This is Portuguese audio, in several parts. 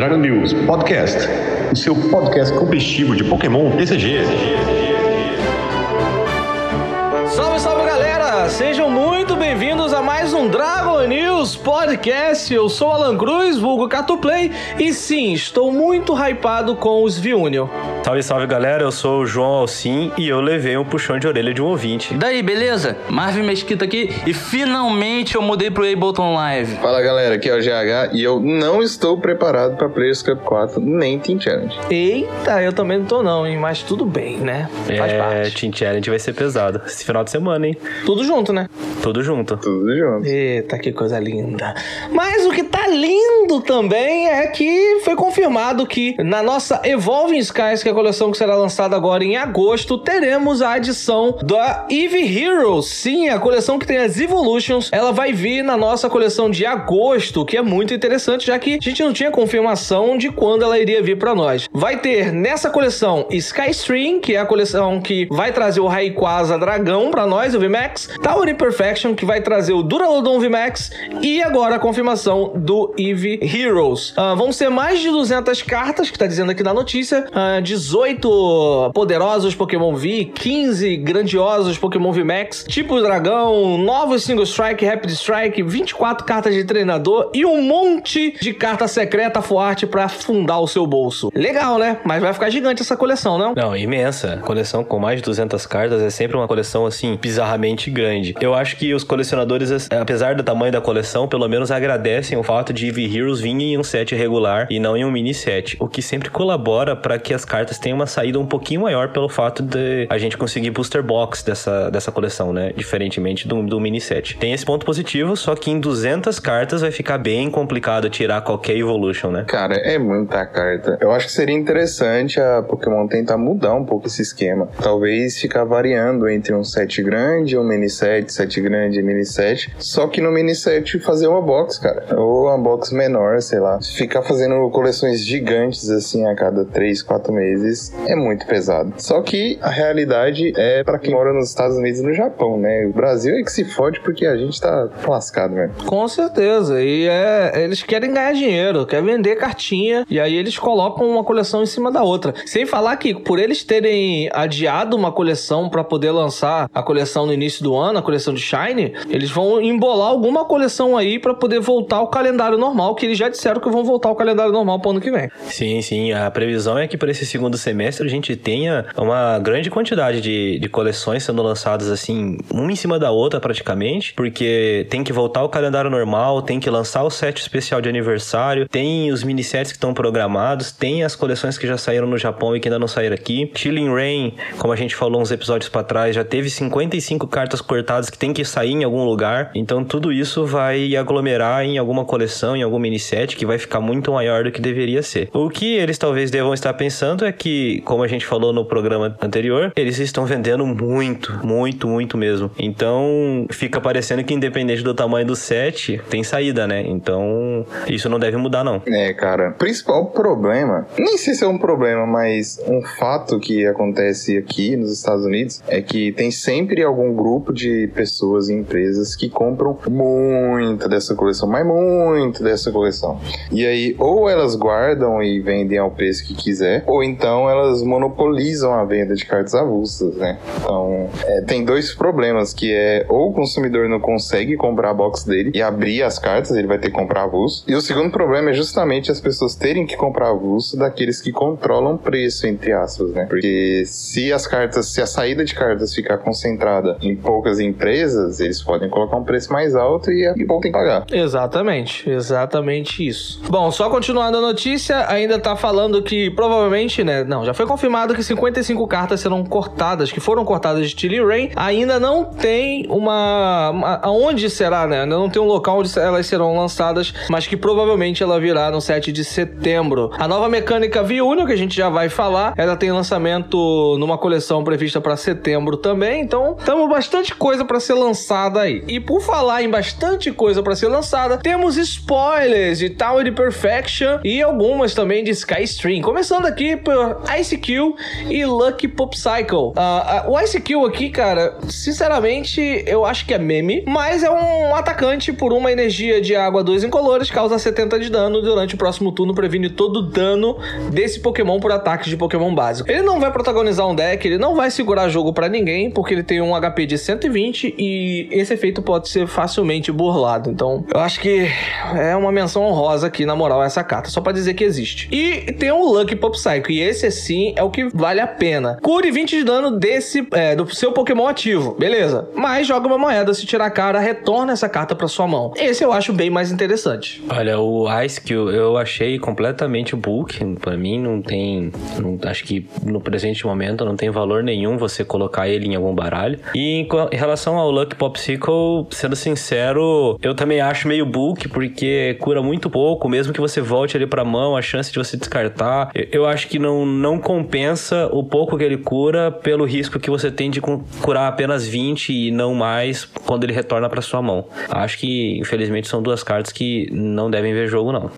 Dragon News Podcast, o seu podcast competitivo de Pokémon TCG. Salve, salve galera! Sejam muito um Dragon News Podcast. Eu sou Alan Cruz, vulgo Catuplay, e sim, estou muito hypado com os Viúnio. Salve, salve galera, eu sou o João Alcim e eu levei um puxão de orelha de um ouvinte. Daí, beleza? Marvin Mesquita aqui e finalmente eu mudei pro Ableton Live. Fala galera, aqui é o GH e eu não estou preparado para Players Cup 4 nem Team Challenge. Eita, eu também não tô não, hein? Mas tudo bem, né? Faz é, parte. Team Challenge vai ser pesado. Esse final de semana, hein? Tudo junto, né? Tudo junto. Tudo junto. Eita, que coisa linda. Mas o que tá lindo também é que foi confirmado que na nossa Evolving Skies, que é a coleção que será lançada agora em agosto, teremos a adição da Eevee Heroes. Sim, a coleção que tem as Evolutions, ela vai vir na nossa coleção de agosto, que é muito interessante, já que a gente não tinha confirmação de quando ela iria vir para nós. Vai ter nessa coleção Skystream, que é a coleção que vai trazer o Rayquaza Dragão para nós, o VMAX, Tower Imperfection, que vai trazer o Duraludon VMAX, e agora a confirmação do Eevee Heroes. Ah, vão ser mais de 200 cartas, que tá dizendo aqui na notícia, ah, 18 poderosos Pokémon V, 15 grandiosos Pokémon VMAX, tipo dragão, novos Single Strike, Rapid Strike, 24 cartas de treinador e um monte de carta secreta forte para fundar o seu bolso. Legal, né? Mas vai ficar gigante essa coleção, não? Não, imensa. Coleção com mais de 200 cartas é sempre uma coleção, assim, bizarramente grande. Eu acho que os colecionadores, apesar do tamanho da coleção, pelo menos agradecem o fato de Eevee Heroes vir em um set regular e não em um mini set, o que sempre colabora para que as cartas tenham uma saída um pouquinho maior pelo fato de a gente conseguir booster box dessa, dessa coleção, né? Diferentemente do, do mini set. Tem esse ponto positivo, só que em 200 cartas vai ficar bem complicado tirar qualquer evolution, né? Cara, é muita carta. Eu acho que seria interessante a Pokémon tentar mudar um pouco esse esquema. Talvez ficar variando entre um set grande, um mini set, set grande e mini set. Só que no mini set fazer uma box, cara. Ou uma box menor, sei lá. Ficar fazendo coleções gigantes assim a cada 3, 4 meses é muito pesado. Só que a realidade é para quem mora nos Estados Unidos e no Japão, né? O Brasil é que se fode porque a gente tá lascado, velho. Com certeza. E é, eles querem ganhar dinheiro, querem vender cartinha, e aí eles colocam uma coleção em cima da outra. Sem falar que por eles terem adiado uma coleção para poder lançar a coleção no início do ano, a coleção de Shine, eles vão embolar alguma coleção aí para poder voltar ao calendário normal, que eles já disseram que vão voltar ao calendário normal pro ano que vem. Sim, sim. A previsão é que para esse segundo semestre a gente tenha uma grande quantidade de, de coleções sendo lançadas assim, uma em cima da outra praticamente, porque tem que voltar ao calendário normal, tem que lançar o set especial de aniversário, tem os mini sets que estão programados, tem as coleções que já saíram no Japão e que ainda não saíram aqui. Chilling Rain, como a gente falou uns episódios para trás, já teve 55 cartas cortadas que tem que sair em algum lugar. Então tudo isso vai aglomerar em alguma coleção, em algum mini set que vai ficar muito maior do que deveria ser. O que eles talvez devam estar pensando é que, como a gente falou no programa anterior, eles estão vendendo muito, muito, muito mesmo. Então fica parecendo que independente do tamanho do set, tem saída, né? Então isso não deve mudar não. É, cara. Principal problema, nem sei se é um problema, mas um fato que acontece aqui nos Estados Unidos é que tem sempre algum grupo de pessoas e empresas que compram muito dessa coleção, mas muito dessa coleção. E aí, ou elas guardam e vendem ao preço que quiser, ou então elas monopolizam a venda de cartas avulsas, né? Então, é, tem dois problemas, que é ou o consumidor não consegue comprar a box dele e abrir as cartas, ele vai ter que comprar avulso. E o segundo problema é justamente as pessoas terem que comprar avulso daqueles que controlam preço, entre aspas, né? Porque se as cartas, se a saída de cartas ficar concentrada em poucas empresas, eles podem colocar um preço mais alto e, e voltem a pagar. Exatamente, exatamente isso. Bom, só continuando a notícia, ainda tá falando que provavelmente, né? Não, já foi confirmado que 55 cartas serão cortadas, que foram cortadas de Tilly Rain. Ainda não tem uma. Aonde será, né? Ainda não tem um local onde elas serão lançadas, mas que provavelmente ela virá no 7 de setembro. A nova mecânica V-Union, que a gente já vai falar, ela tem lançamento numa coleção prevista para setembro também. Então, temos bastante coisa para ser lançada aí. E por falar em bastante coisa para ser lançada, temos spoilers de Tower Perfection e algumas também de Sky Stream. Começando aqui por Ice Kill e Lucky Pop Cycle. Uh, uh, o Ice Kill aqui, cara, sinceramente, eu acho que é meme, mas é um atacante por uma energia de água 2 incolores, causa 70 de dano durante o próximo turno, previne todo o dano desse Pokémon por ataques de Pokémon básico. Ele não vai protagonizar um deck, ele não vai segurar jogo para ninguém, porque ele tem um HP de 120 e esse efeito pode ser facilmente burlado. Então, eu acho que é uma menção honrosa aqui, na moral, essa carta, só para dizer que existe. E tem o Lucky Pop Psycho, e esse sim é o que vale a pena. Cure 20 de dano desse é, do seu Pokémon ativo, beleza? Mas joga uma moeda, se tirar a cara, retorna essa carta para sua mão. Esse eu acho bem mais interessante. Olha, o Ice Kill eu achei completamente book. Para mim não tem, não, acho que no presente momento não tem valor nenhum você colocar ele em algum baralho. E em, em relação ao Lucky Popsicle, sendo sincero, eu também acho meio book porque cura muito pouco, mesmo que você volte ali para mão, a chance de você descartar, eu, eu acho que não não compensa o pouco que ele cura pelo risco que você tem de curar apenas 20 e não mais quando ele retorna para sua mão. Acho que, infelizmente, são duas cartas que não devem ver jogo, não.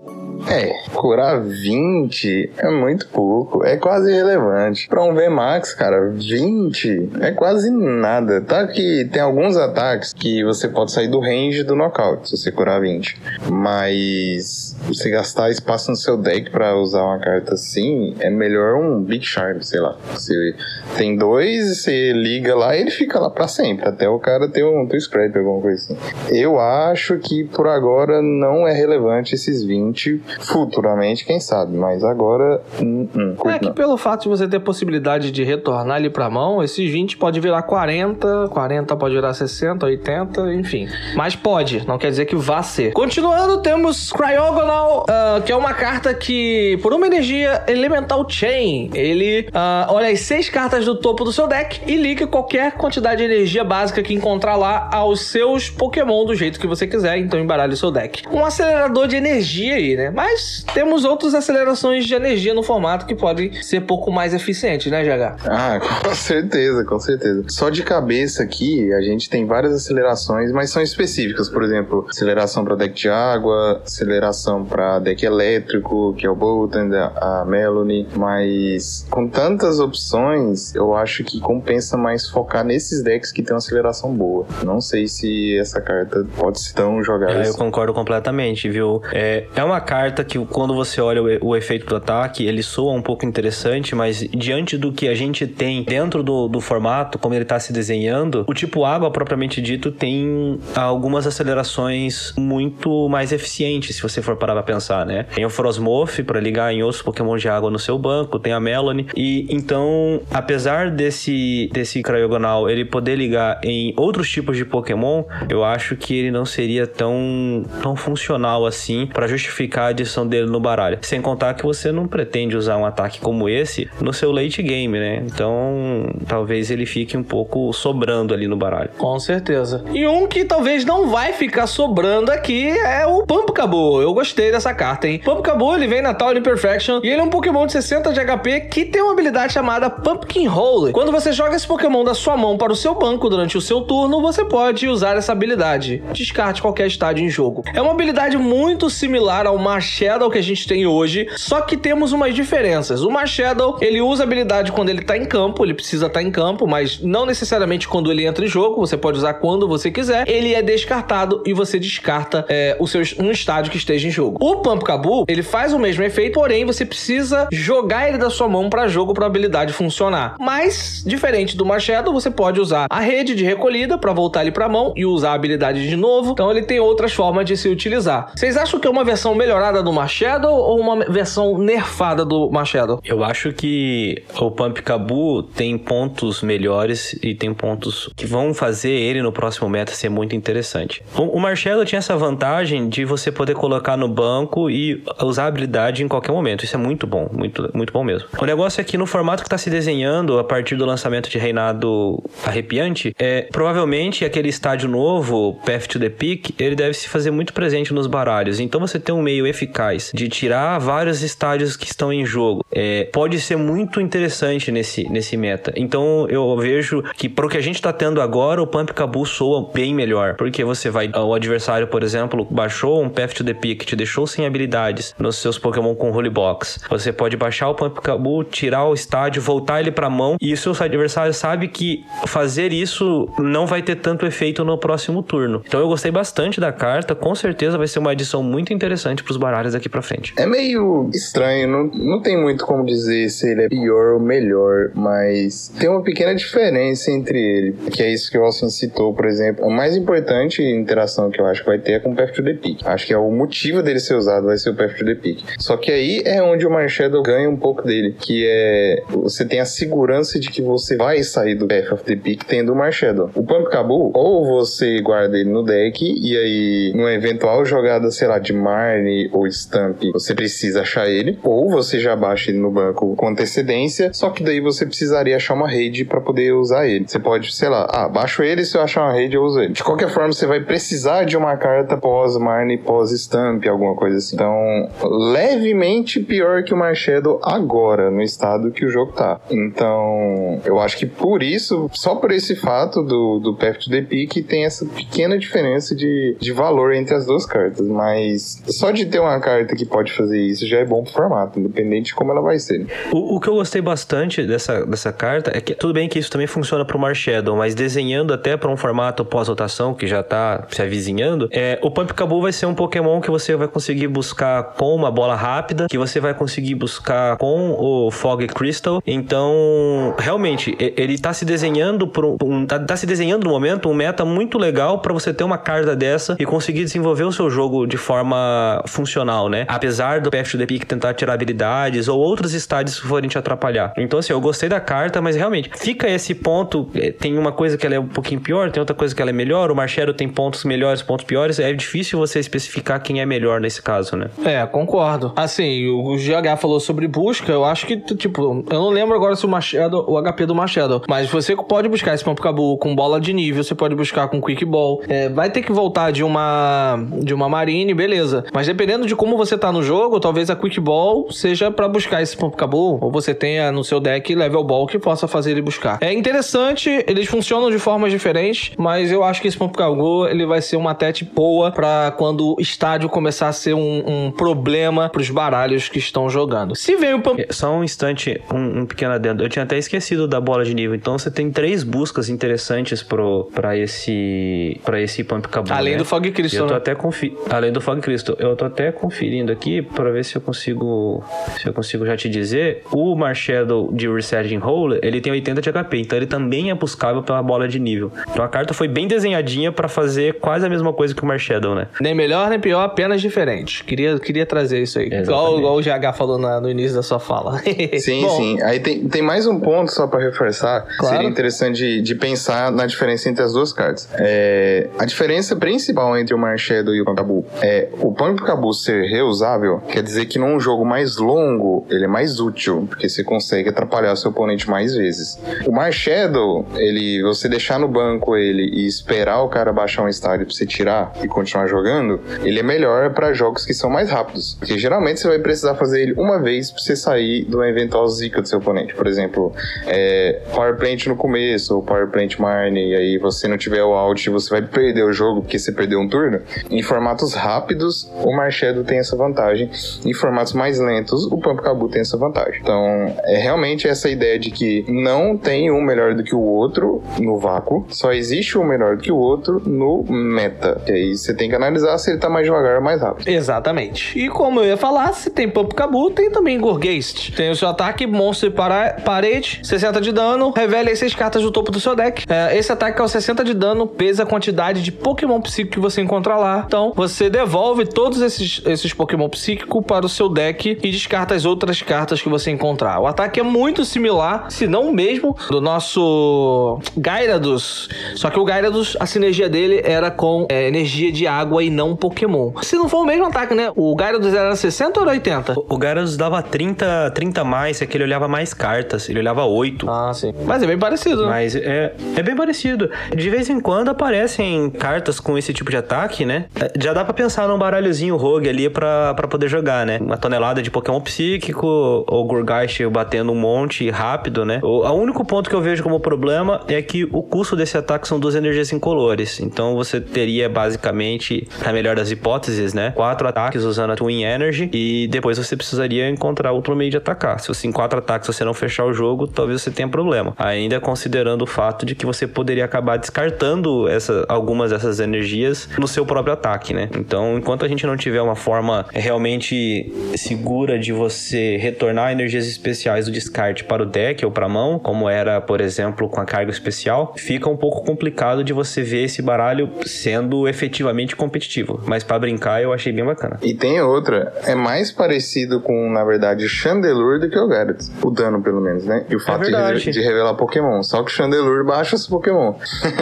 É, curar 20 é muito pouco, é quase irrelevante. Pra um VMAX, cara, 20 é quase nada. Tá que tem alguns ataques que você pode sair do range do knockout se você curar 20. Mas você gastar espaço no seu deck para usar uma carta assim, é melhor um Big Charm, sei lá. Você tem dois, você liga lá e ele fica lá para sempre, até o cara ter um, ter um spread, alguma coisa assim. Eu acho que por agora não é relevante esses 20 futuramente, quem sabe, mas agora. Hum, hum, é que pelo fato de você ter possibilidade de retornar ali pra mão, esses 20 pode virar 40, 40 pode virar 60, 80, enfim. Mas pode, não quer dizer que vá ser. Continuando, temos Cryogonal, uh, que é uma carta que, por uma energia Elemental Chain, ele uh, olha as seis cartas do topo do seu deck e liga qualquer quantidade de energia básica que encontrar lá aos seus Pokémon do jeito que você quiser, então embaralhe o seu deck. Um acelerador de energia aí, né? Mas temos outras acelerações de energia no formato que podem ser pouco mais eficientes, né, GH? Ah, com certeza, com certeza. Só de cabeça aqui, a gente tem várias acelerações, mas são específicas. Por exemplo, aceleração para deck de água, aceleração para deck elétrico, que é o Bolton, a Melanie. Mas com tantas opções, eu acho que compensa mais focar nesses decks que tem uma aceleração boa. Não sei se essa carta pode ser tão jogada. É, assim. Eu concordo completamente, viu? É, é uma carta carta que quando você olha o, o, efeito do ataque, ele soa um pouco interessante, mas diante do que a gente tem dentro do, do formato, como ele está se desenhando, o tipo água propriamente dito tem algumas acelerações muito mais eficientes, se você for parar pra pensar, né? Tem o Frosmoth para ligar em outros Pokémon de água no seu banco, tem a Melanie, e então, apesar desse, desse Cryogonal ele poder ligar em outros tipos de Pokémon, eu acho que ele não seria tão, tão funcional assim para justificar adição dele no baralho. Sem contar que você não pretende usar um ataque como esse no seu late game, né? Então, talvez ele fique um pouco sobrando ali no baralho. Com certeza. E um que talvez não vai ficar sobrando aqui é o Pumpkaboo. Eu gostei dessa carta, hein? Pumpkaboo, ele vem na Tower Imperfection e ele é um Pokémon de 60 de HP que tem uma habilidade chamada Pumpkin Hole. Quando você joga esse Pokémon da sua mão para o seu banco durante o seu turno, você pode usar essa habilidade. Descarte qualquer estádio em jogo. É uma habilidade muito similar ao Mar Shadow que a gente tem hoje, só que temos umas diferenças. O Shadow, ele usa habilidade quando ele tá em campo, ele precisa estar tá em campo, mas não necessariamente quando ele entra em jogo, você pode usar quando você quiser. Ele é descartado e você descarta é, o seu, um estádio que esteja em jogo. O Pump Cabu, ele faz o mesmo efeito, porém você precisa jogar ele da sua mão para jogo para habilidade funcionar. Mas, diferente do Shadow, você pode usar a rede de recolhida para voltar ele para a mão e usar a habilidade de novo. Então ele tem outras formas de se utilizar. Vocês acham que é uma versão melhorada melhorada do Machado ou uma versão nerfada do Machado? Eu acho que o Pump Cabu tem pontos melhores e tem pontos que vão fazer ele no próximo meta ser muito interessante. O, o Marshall tinha essa vantagem de você poder colocar no banco e usar a habilidade em qualquer momento. Isso é muito bom, muito, muito bom mesmo. O negócio é que no formato que está se desenhando a partir do lançamento de Reinado Arrepiante, é provavelmente aquele estádio novo, Path to the Peak, ele deve se fazer muito presente nos baralhos. Então você tem um meio eficaz de tirar vários estádios que estão em jogo, é, pode ser muito interessante nesse, nesse meta. Então eu vejo que pro que a gente tá tendo agora, o Pump Cabu soa bem melhor. Porque você vai. O adversário, por exemplo, baixou um Path to the Peak, te deixou sem habilidades nos seus Pokémon com Holy Box. Você pode baixar o Pump Cabu, tirar o estádio, voltar ele pra mão. E o seu adversário sabe que fazer isso não vai ter tanto efeito no próximo turno. Então eu gostei bastante da carta. Com certeza vai ser uma adição muito interessante pros baralhos daqui pra frente. É meio estranho, não, não tem muito como dizer se ele é pior ou melhor, mas tem uma pequena diferença entre ele, que é isso que o Austin citou, por exemplo. A mais importante interação que eu acho que vai ter é com o Path the Peak. Acho que é o motivo dele ser usado vai ser o Path the Peak. Só que aí é onde o Marshadow ganha um pouco dele, que é você tem a segurança de que você vai sair do Path of the Peak tendo o Marshadow. O Pump Cabu, ou você guarda ele no deck e aí numa eventual jogada, sei lá, de Marne ou Stamp, você precisa achar ele, ou você já baixa ele no banco com antecedência, só que daí você precisaria achar uma rede para poder usar ele. Você pode, sei lá, ah, baixo ele, se eu achar uma rede eu uso ele. De qualquer forma, você vai precisar de uma carta pós Marne, pós Stamp, alguma coisa assim. Então, levemente pior que o Marshadow agora, no estado que o jogo tá. Então, eu acho que por isso, só por esse fato do, do Path to the Peak, tem essa pequena diferença de, de valor entre as duas cartas. Mas só de ter uma carta que pode fazer isso já é bom pro formato, independente de como ela vai ser. O, o que eu gostei bastante dessa, dessa carta é que tudo bem que isso também funciona pro Marshadow, mas desenhando até para um formato pós-rotação que já tá se avizinhando, é, o Pump Cabu vai ser um Pokémon que você vai conseguir buscar com uma bola rápida, que você vai conseguir buscar com o Fog Crystal. Então, realmente, ele tá se desenhando por um, tá, tá se desenhando no momento um meta muito legal para você ter uma carta dessa e conseguir desenvolver o seu jogo de forma funcional, né? Apesar do PF the Peak tentar tirar habilidades ou outros estádios forem te atrapalhar. Então, assim, eu gostei da carta, mas realmente fica esse ponto. eh, Tem uma coisa que ela é um pouquinho pior, tem outra coisa que ela é melhor. O Marchero tem pontos melhores, pontos piores. É difícil você especificar quem é melhor nesse caso, né? É, concordo. Assim, o GH falou sobre busca, eu acho que, tipo, eu não lembro agora se o Machado, o HP do Machado, mas você pode buscar esse Pump Cabu com bola de nível, você pode buscar com Quick Ball. É, vai ter que voltar de uma de uma Marine, beleza. Mas dependendo de como você tá no jogo, talvez a Quick Ball seja pra buscar esse Pump Cabu, ou você tenha no seu deck Level Ball que possa fazer ele buscar. É interessante, eles funcionam de formas diferentes, mas eu acho que Pump Cabu, ele vai ser uma tete boa pra quando o estádio começar a ser um, um problema pros baralhos que estão jogando. Se vem o. É, Só um instante, um, um pequeno adendo. Eu tinha até esquecido da bola de nível. Então você tem três buscas interessantes pro, pra esse para esse Pump Cabu. Além né? do Fog Crystal, Eu tô né? até confi... Além do Fog Crystal, eu tô até conferindo aqui pra ver se eu consigo se eu consigo já te dizer. O Marshadow de Resetting Hole, ele tem 80 de HP, então ele também é buscável pela bola de nível. Então a carta foi bem desenhadinha pra fazer quase a mesma coisa que o Marshadow, né? Nem melhor nem pior, apenas diferente. Queria, queria trazer isso aí. Igual, Exatamente. igual o GH falou na- no início da sua fala. Sim, Bom, sim. Aí tem, tem mais um ponto só pra reforçar. Claro. Seria interessante de, de pensar na diferença entre as duas cartas. É, a diferença principal entre o Marshadow e o Pump é o Pump Cabu ser reusável, quer dizer que num jogo mais longo ele é mais útil, porque você consegue atrapalhar o seu oponente mais vezes. O Marshadow, ele, você deixar no banco ele e esperar o cara baixar um estádio pra você tirar e continuar jogando, ele é melhor pra jogos que são mais rápidos. Porque geralmente você vai precisar fazer ele uma vez pra você sair do eventual zica do seu oponente. Por exemplo, é, Power Plant no começo, ou Power Plant Marne, e aí você não tiver o out, você vai perder o jogo porque você perdeu um turno. Em formatos rápidos, o Marshadow tem essa vantagem. Em formatos mais lentos, o Pump Cabu tem essa vantagem. Então, é realmente essa ideia de que não tem um melhor do que o outro no vácuo, só existe um melhor do que o outro no meta. E aí você tem que analisar se ele tá mais devagar ou mais rápido. Exatamente. E como eu ia falar, se tem Cabu, tem também Gorgeist. Tem o seu ataque, monstro para parede, 60 de dano, revele as 6 cartas do topo do seu deck. É, esse ataque é o 60 de dano, pesa a quantidade de Pokémon psíquico que você encontrar lá. Então, você devolve todos esses, esses Pokémon psíquicos para o seu deck e descarta as outras cartas que você encontrar. O ataque é muito similar, se não mesmo, do nosso Gyarados. Só que o Gyarados, a sinergia dele era com é, energia de água e não Pokémon. Se não for o mesmo ataque, né? O Gyarados era 60 ou era 80? O Gyarados dava 30, 30 a mais, é que ele olhava mais cartas, ele olhava 8. Ah, sim. Mas é bem parecido, né? Mas é, é bem parecido. De vez em quando aparecem cartas com esse tipo de ataque, né? É, Já dá pra pensar num baralhozinho rogue ali pra, pra poder jogar, né? Uma tonelada de Pokémon psíquico, o Gurgaish batendo um monte rápido, né? O, o único ponto que eu vejo como problema é que o custo desse ataque são duas energias incolores. Então você teria basicamente, na melhor das hipóteses, né? Quatro ataques usando a Twin Energy e depois você precisaria encontrar outro meio de atacar. Se você em quatro ataques você não fechar o jogo, talvez você tenha problema. Ainda considerando o fato de que você poderia acabar descartando essa, algumas dessas energias no seu próprio ataque, né? Então, enquanto a gente não tiver uma forma realmente segura de você retornar energias especiais do descarte para o deck ou para a mão, como era, por exemplo, com a carga especial, fica um pouco complicado de você ver esse baralho sendo efetivamente competitivo. Mas para brincar, eu achei bem bacana. E tem outra, é mais parecido com, na verdade, o Chandelure do que o Gyarados. O dano, pelo menos, né? E o fato de, verdade. de revelar Pokémon. Só que o Chandelure baixa os Pokémon.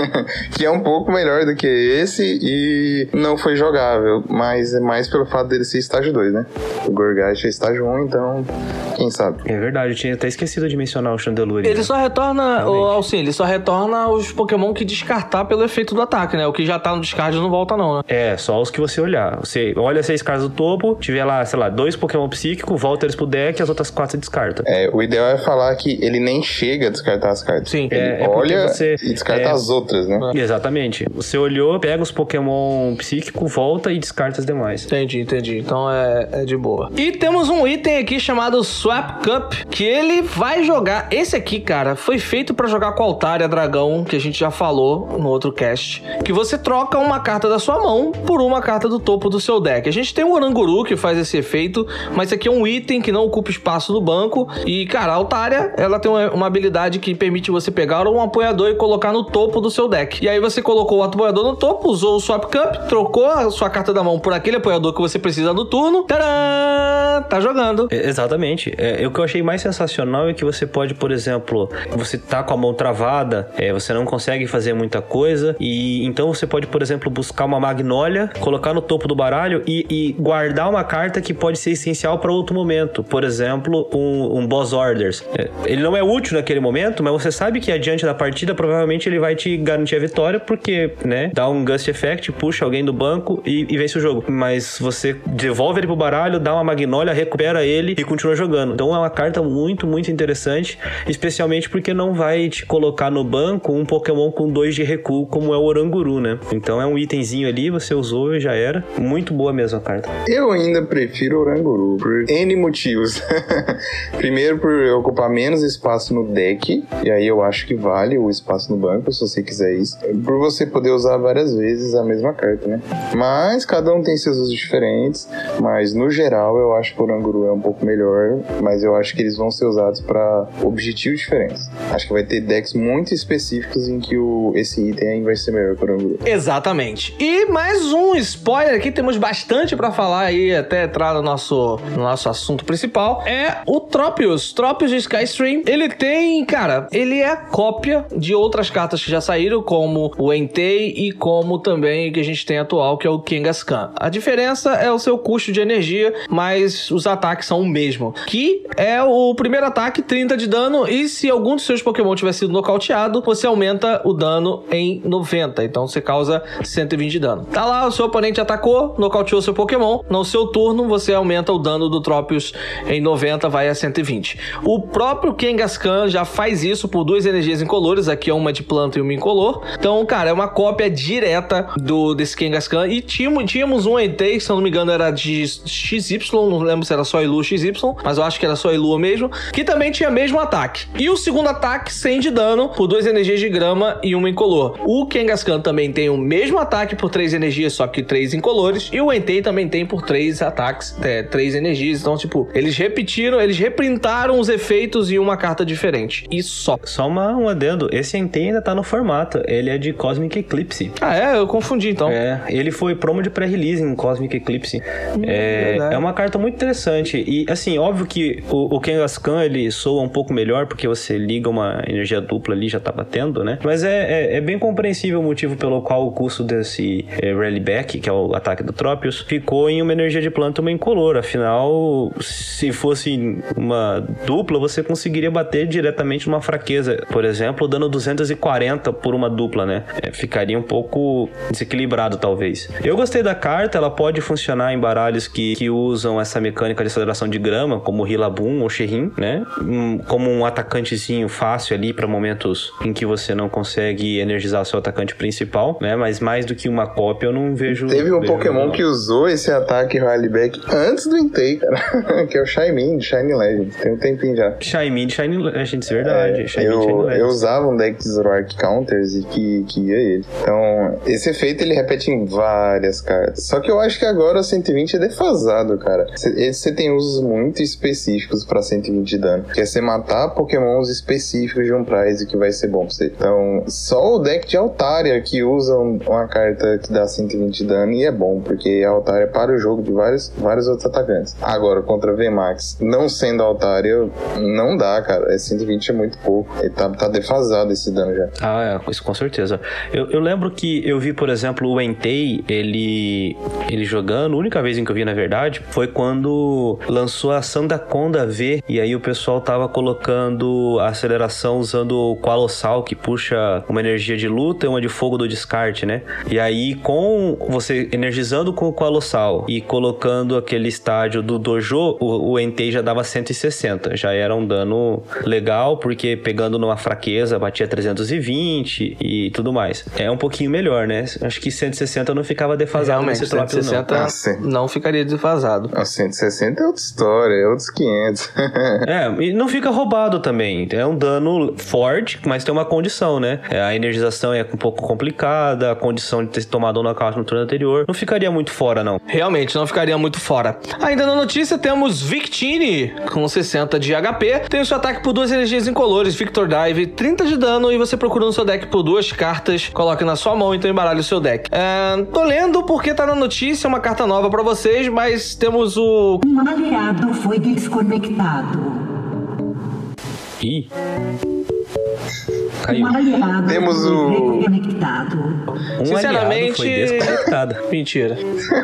que é um pouco melhor do que esse e não foi jogável. Mas é mais pelo fato dele ser estágio 2, né? O Gorgash é estágio 1, então quem sabe. É verdade, eu tinha até esquecido de mencionar o Chandelure. Ele né? só retorna, Realmente. o Alcine, ele só retorna os Pokémon que descartar pelo efeito do ataque, né? O que já tá no descarte não volta, não, né? É, só os que você olhar. Você olha seis caras do topo, tiver lá, sei lá, dois Pokémon psíquicos, volta eles pro deck e as outras quatro você descarta. É, o ideal é falar que ele nem chega a descartar as cartas. Sim. Ele É, é olha você- e descarta é- as outras, né? Exatamente. Você olhou, pega os Pokémon psíquico, volta e descarta as demais. Entendi, entendi. Então é, é de boa. E temos um item aqui chamado Swap Cup, que ele vai jogar. Esse aqui, cara, foi feito pra jogar com Altaria Dragão, que a gente já falou no outro cast. Que você troca uma carta da sua mão por uma carta do topo do seu deck. A gente tem o Oranguru que faz esse efeito, mas esse aqui é um item que não ocupa espaço no banco. E, cara, a Altaria, ela tem uma, habilidade que permite você pegar um apoiador e colocar no topo do seu deck. E aí você colocou o apoiador no topo, usou o Swap Cup, trocou a sua carta da mão por aquele apoiador que você precisa no turno. Tadã! Tá jogando. É, Exatamente. É, o que eu achei mais sensacional é que você pode, por exemplo, você tá com a mão travada, é, você não consegue fazer muita coisa, e então você pode, por exemplo, buscar uma magnólia, colocar no topo do baralho e, e guardar uma carta que pode ser essencial para outro momento. Por exemplo, um, um Boss Orders. É, ele não é útil naquele momento, mas você sabe que adiante da partida, provavelmente ele vai te garantir a vitória, porque, né, dá um Gust Effect, puxa alguém do banco e, e vence o jogo. Mas você devolve ele pro baralho, dá uma magnólia, recupera ele e continua jogando. Então é uma carta muito, muito interessante, especialmente porque não vai te colocar no banco um Pokémon com 2 de recuo, como é o Oranguru, né? Então é um itemzinho ali, você usou e já era. Muito boa mesmo a carta. Eu ainda prefiro Oranguru por N motivos. Primeiro, por ocupar menos espaço no deck, e aí eu acho que vale o espaço no banco, se você quiser isso. Por você poder usar várias vezes a mesma carta, né? Mas cada um tem seus usos diferentes, mas no geral eu acho que o Oranguru é um pouco melhor, mas eu acho que eles vão ser usados para objetivos diferentes. Acho que vai ter decks muito específicos em que o, esse item vai ser melhor que o Oranguru. Exatamente. E mais um spoiler aqui, temos bastante pra falar aí, até entrar no nosso, no nosso assunto principal, é o Tropius. Tropius de Skystream. Ele tem, cara, ele é cópia de outras cartas que já saíram, como o Entei e como também o que a gente tem atual, que é o Kangaskhan. A diferença é o seu custo de energia, mas os ataques são o mesmo. Que é o primeiro ataque, 30 de dano, e se algum dos seus Pokémon tiver sido nocauteado, você aumenta o dano em 90. Então você causa 120 de dano. Tá lá, o seu oponente atacou, nocauteou seu Pokémon. No seu turno, você aumenta o dano do Tropius em 90, vai a 120. O próprio Kangaskhan já faz isso por duas energias incolores. Aqui é uma de planta e uma incolor. Então, cara, é uma cópia direta do desse Kangaskhan. E tínhamos, tínhamos um que se eu não me engano era de XY, não lembro se era só ou XY, mas eu acho que era só Elu mesmo, que também tinha mesmo ataque. E o segundo ataque, 100 de dano, por duas energias de grama e uma incolor. O Kangaskhan também tem o mesmo ataque por três energias, só que três incolores. E o Entei também tem por três ataques, é, três energias. Então, tipo, eles repetiram, eles reprintaram os efeitos em uma carta diferente. E só. Só uma, um adendo, esse Entei ainda tá no formato, ele é de Cosmic Eclipse. Ah, é? Eu confundi então. É, ele foi promo de pré-release em Cosmic Eclipse. é, verdade. é uma carta muito interessante. E, assim, óbvio que o, o Kangaskhan, ele soa um pouco melhor, porque você liga uma energia dupla ali, já tá batendo, né? Mas é, é, é bem compreensível o motivo pelo qual o custo desse é, Rally Back, que é o ataque do Tropius, ficou em uma energia de planta uma incolor. Afinal, se fosse uma dupla, você conseguiria bater diretamente numa fraqueza. Por exemplo, dando 240 por uma dupla, né? É, ficaria um pouco desequilibrado, talvez. Eu gostei da carta, ela pode funcionar em baralhos que, que usam essa mecânica de aceleração de grama, como Rillaboom ou Sherrin, né? Um- como um atacantezinho fácil ali para momentos em que você não consegue energizar seu atacante principal, né? Mas mais do que uma cópia eu não vejo. Teve um vejo, Pokémon não. que usou esse ataque Rally Back antes do Entei, cara. que é o Shaymin, de Shiny Legends. Tem um tempinho já. Shiny, Shiny Legends, verdade. Shiny, Shiny É, eu, eu Legends. usava um deck de Zoroark Counters e que, que ia ele. Então, esse efeito ele repete em várias cartas. Só que eu acho que agora o 120 é defasado, cara. Você tem usos muito específicos pra 120 de dano. Que é você matar pokémons específicos de um prize que vai ser bom pra você. Então, só o deck de Altaria que usa um- uma carta que dá 120 de dano e é bom, porque a Altaria para o jogo de vários, vários outros atacantes. Agora, contra VMAX, não sendo Altaria, não dá, cara. É 120 é muito pouco. Ele tá, tá defasado esse dano já. Ah, é, isso com certeza. Eu, eu lembro que eu vi, por exemplo, o Entei, ele, ele jogando, a única vez em que eu vi, na verdade, foi quando lançou a Sandaconda V, e aí o pessoal tava colocando aceleração usando o Colossal, que puxa uma energia de luta uma de fogo do descarte, né? E aí, com você energizando com o Colossal e colocando aquele estádio do Dojo, o, o Entei já dava 160, já era um dano legal, porque pegando numa fraqueza batia 320 e tudo mais. É um pouquinho melhor, né? Acho que 160 não ficava defasado Realmente, nesse drop, 160 não. Ah, sim. não ficaria desfasado. Ah, 160 é outra história, é outros 500. não. É, e não fica roubado também. É um dano forte, mas tem uma condição, né? É, A energização é um pouco complicada, a condição de ter tomado um knockout no turno anterior. Não ficaria muito fora, não. Realmente, não ficaria muito fora. Ainda na notícia, temos Victini com 60 de HP. Tem o seu ataque por duas energias incolores, Victor Dive, 30 de dano, e você procura no seu deck por duas cartas, coloque na sua mão, então embaralhe o seu deck. É, tô lendo porque tá na notícia, uma carta nova pra vocês, mas temos o. Um aliado foi desconectado. Ih. Caiu. Um Temos o-. Um Sinceramente- aliado foi desconectado. Mentira.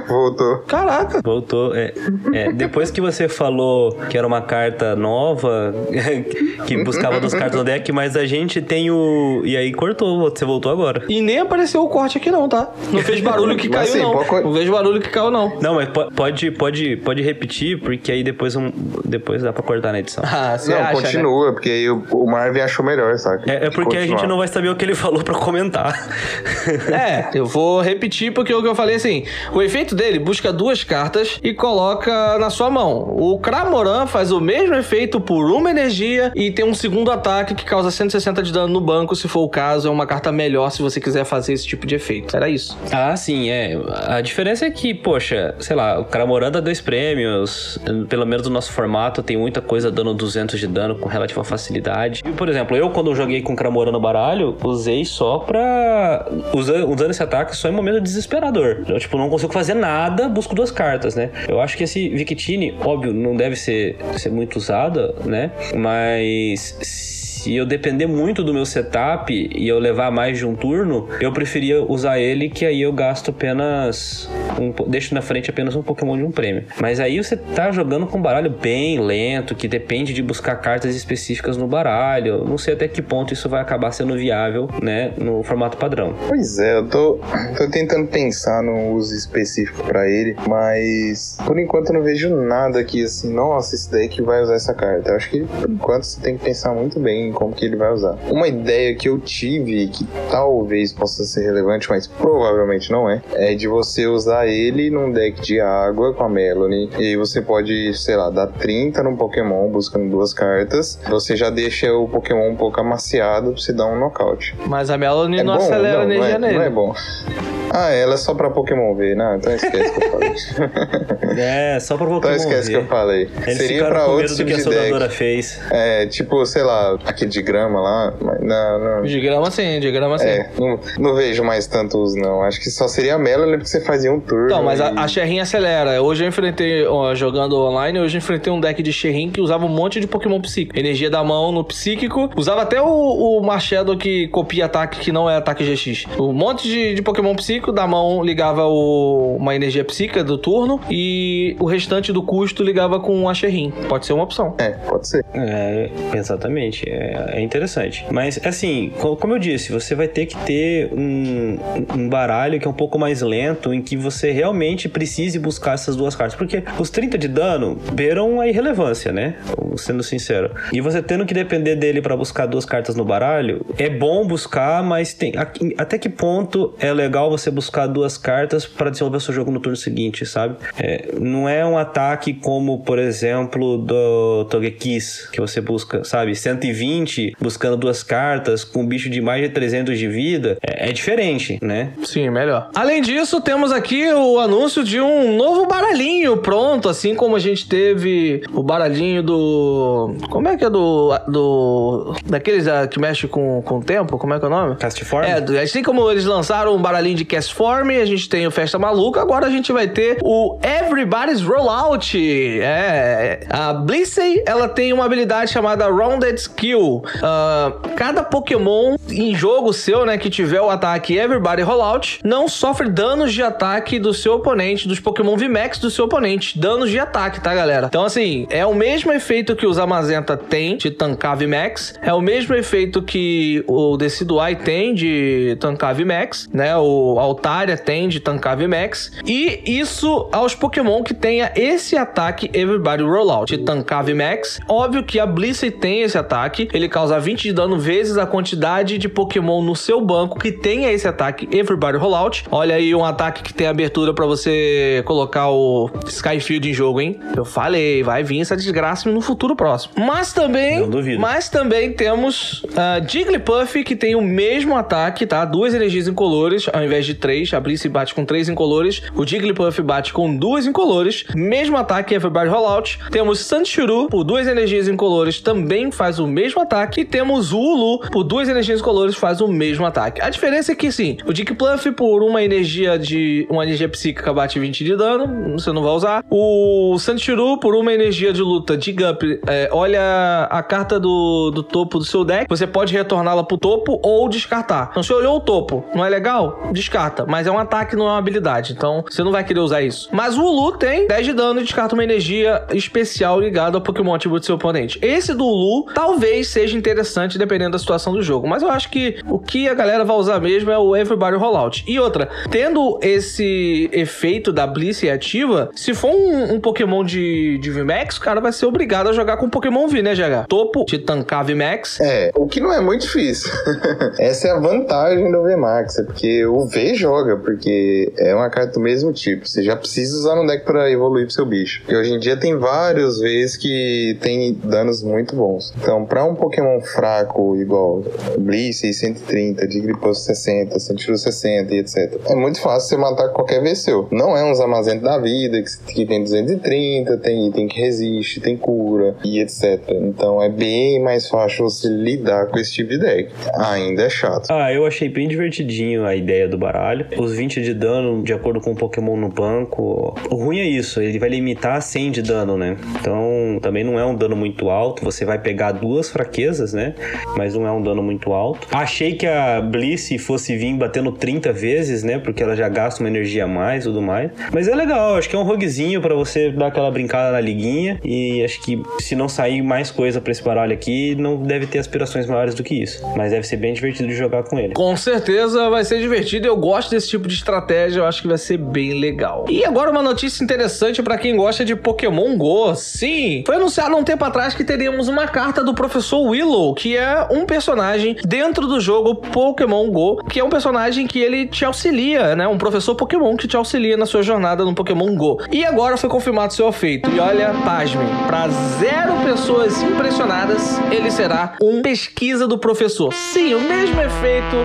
Voltou. Caraca. Voltou. É, é, depois que você falou que era uma carta nova, que buscava duas cartas no deck, mas a gente tem o. E aí cortou, você voltou agora. E nem apareceu o corte aqui, não, tá? Não fez barulho que caiu, sim, não. pode- Não fez barulho que caiu, não. Não, mas po- pode, pode, pode repetir, porque aí depois, um, depois dá pra cortar na edição. Ah, você não, acha, né? continua, porque aí o, o Marvin achou melhor, saca? É, é porque a gente Continuar. não vai saber o que ele falou pra comentar. É, eu vou repetir porque o que eu falei assim: o efeito dele busca duas cartas e coloca na sua mão. O Cramoran faz o mesmo efeito por uma energia e tem um segundo ataque que causa 160 de dano no banco, se for o caso. É uma carta melhor se você quiser fazer esse tipo de efeito. Era isso. Ah, sim, é. A diferença é que, poxa, sei lá, o Cramoran dá dois prêmios. Pelo menos no nosso formato tem muita coisa dando 200 de dano com relativa facilidade. E, por exemplo, eu quando joguei com Cramoran no baralho, usei só pra. Usa, usando esse ataque só em momento desesperador. Eu, tipo, não consigo fazer nada, busco duas cartas, né? Eu acho que esse Victini, óbvio, não deve ser, ser muito usado, né? Mas. Se eu depender muito do meu setup e eu levar mais de um turno, eu preferia usar ele, que aí eu gasto apenas. Um, deixo na frente apenas um Pokémon de um prêmio. Mas aí você tá jogando com um baralho bem lento, que depende de buscar cartas específicas no baralho. Não sei até que ponto isso vai acabar sendo viável, né? No formato padrão. Pois é, eu tô, tô tentando pensar num uso específico pra ele, mas por enquanto eu não vejo nada aqui assim, nossa, esse deck vai usar essa carta. Eu acho que por enquanto você tem que pensar muito bem em como que ele vai usar. Uma ideia que eu tive, que talvez possa ser relevante, mas provavelmente não é, é de você usar ele num deck de água com a Melanie, e aí você pode, sei lá, dar 30 num Pokémon buscando duas cartas, você já deixa o Pokémon um pouco amaciado pra você dar um nocaute. Mas a Melanie É não bom? acelera a não, energia não é, nele. Não é bom. Ah, ela é só pra Pokémon ver, não, então esquece que eu falei. É, só pra Pokémon então esquece que eu ver. falei. Eles Seria pra a tipos de deck. fez. É, tipo, sei lá, aquele de grama lá, mas não, não. De grama sim, de grama sim. É, não, não vejo mais tanto uso, não. Acho que só seria a Melanie porque você fazia um turno. Não, mas a, e- a Sherrin acelera. Hoje eu enfrentei, ó, jogando online, hoje eu enfrentei um deck de Sherrin que usava um monte de Pokémon psíquico. Energia da mão no psíquico. Usava até o, o Marshadow que copia ataque que não é ataque GX. Um monte de, de Pokémon psíquico da mão ligava o- uma energia psíquica do turno e o restante do custo ligava com um Acherim. Pode ser uma opção. É, pode ser. É, exatamente. É, é interessante. Mas, assim, co- como eu disse, você vai ter que ter um, um baralho que é um pouco mais lento, em que você realmente precise buscar essas duas cartas. Porque os 30 de dano beiram a irrelevância, né? Sendo sincero. E você tendo que depender dele pra buscar duas cartas no baralho, é bom buscar, mas tem. Até que ponto é legal você buscar duas cartas pra desenvolver seu jogo no turno seguinte, sabe? É, não é um ataque como, por exemplo, do Togekiss, que você busca, sabe, 120, buscando duas cartas, com um bicho de mais de 300 de vida. É, é diferente, né? Sim, melhor. Além disso, temos aqui o anúncio de um novo baralhinho pronto, assim como a gente teve o baralhinho do. Como é que é do. do daqueles ah, que mexe com, com o tempo? Como é que é o nome? Castform? É, assim como eles lançaram um baralhinho de Castform, a gente tem o Festa Maluca, agora a gente vai ter o Everybody's Rollout. É, a Blissey, ela tem uma habilidade chamada Rounded Skill. Ah, cada Pokémon em jogo seu, né, que tiver o ataque Everybody Rollout, não sofre danos de ataque do seu oponente, dos Pokémon VMAX do seu oponente. Danos de ataque, tá, galera? Então, assim, é o mesmo efeito que o Zamazenta tem de tancar VMAX, é o mesmo efeito que o Decidueye tem de tancar VMAX, né? O Altaria tem de tancar VMAX. E isso aos Pokémon que tenha esse ataque Everybody Rollout de tancar VMAX. Óbvio que a Blissey tem esse ataque, ele causa 20 de dano vezes a quantidade de Pokémon no seu banco que tenha esse ataque Everybody Rollout. Olha aí um ataque que tem abertura pra você colocar o Skyfield em jogo, hein? Eu falei, vai vir essa desgraça no futuro próximo. Mas também, Não duvido. mas também temos ah, Jigglypuff que tem o mesmo ataque, tá? Duas energias incolores ao invés de três. A Blissey bate com três incolores. O Jigglypuff bate com duas incolores. Mesmo ataque Everybody Rollout. Temos Sandshrew por duas energias incolores também faz o mesmo ataque. E temos o Ulu por duas energias incolores faz o mesmo ataque. A diferença é que sim, o Jigglypuff por uma energia de uma energia psíquica bate 20 de dano, você não vai usar. O Sandshrew por uma energia de luta de Gup, é, olha a carta do, do topo do seu deck, você pode retorná-la pro topo ou descartar. Então você olhou o topo, não é legal? Descarta, mas é um ataque, não é uma habilidade, então você não vai querer usar isso. Mas o Ulu tem 10 de dano e descarta uma energia especial ligada ao Pokémon atributo do seu oponente. Esse do Ulu talvez seja interessante dependendo da situação do jogo, mas eu acho que o que a galera vai usar mesmo é o Everybody Rollout. E outra, tendo esse efeito da Bliss ativa, se for um, um Pokémon de, de VMAX, o cara vai ser obrigado a jogar com Pokémon V, né, GH? Topo de tancar VMAX. É, o que não é muito difícil. Essa é a vantagem do VMAX, é porque o V joga, porque é uma carta do mesmo tipo. Você já precisa usar no deck pra evoluir pro seu bicho. Porque hoje em dia tem vários Vs que tem danos muito bons. Então, pra um Pokémon fraco, igual Bliss 130, Jigglypuff 60, Sandshrew 60 e etc. É muito fácil você matar qualquer V seu. Não é um Zamazento da vida, que, que tem 230, tem item que resiste, tem cura e etc. Então é bem mais fácil você lidar com esse tipo de deck. Ainda é chato. Ah, eu achei bem divertidinho a ideia do baralho. Os 20 de dano, de acordo com o Pokémon no banco. O ruim é isso, ele vai limitar a 100 de dano, né? Então, também não é um dano muito alto. Você vai pegar duas fraquezas, né? Mas não é um dano muito alto. Achei que a Bliss fosse vir batendo 30 vezes, né? Porque ela já gasta uma energia a mais e tudo mais. Mas é legal, acho que é um roguezinho pra você dar aquela brincada na liguinha. E acho que se não sair mais coisa pra esse baralho aqui, não deve ter aspirações maiores do que isso. Mas deve ser bem divertido de jogar com ele. Com certeza vai ser divertido. Eu gosto desse tipo de estratégia. Eu acho que vai ser bem legal. E agora uma notícia interessante pra quem gosta de Pokémon Go. Sim, foi anunciado um tempo atrás que teríamos uma carta do Professor Willow, que é um personagem dentro do jogo Pokémon Go, que é um personagem que ele te auxilia, né? Um professor Pokémon que te auxilia na sua jornada no Pokémon Go. E agora foi confirmado seu feito. E olha, pasmem, pra zero pessoas impressionadas, ele será um pesquisa do professor. Sim, o mesmo efeito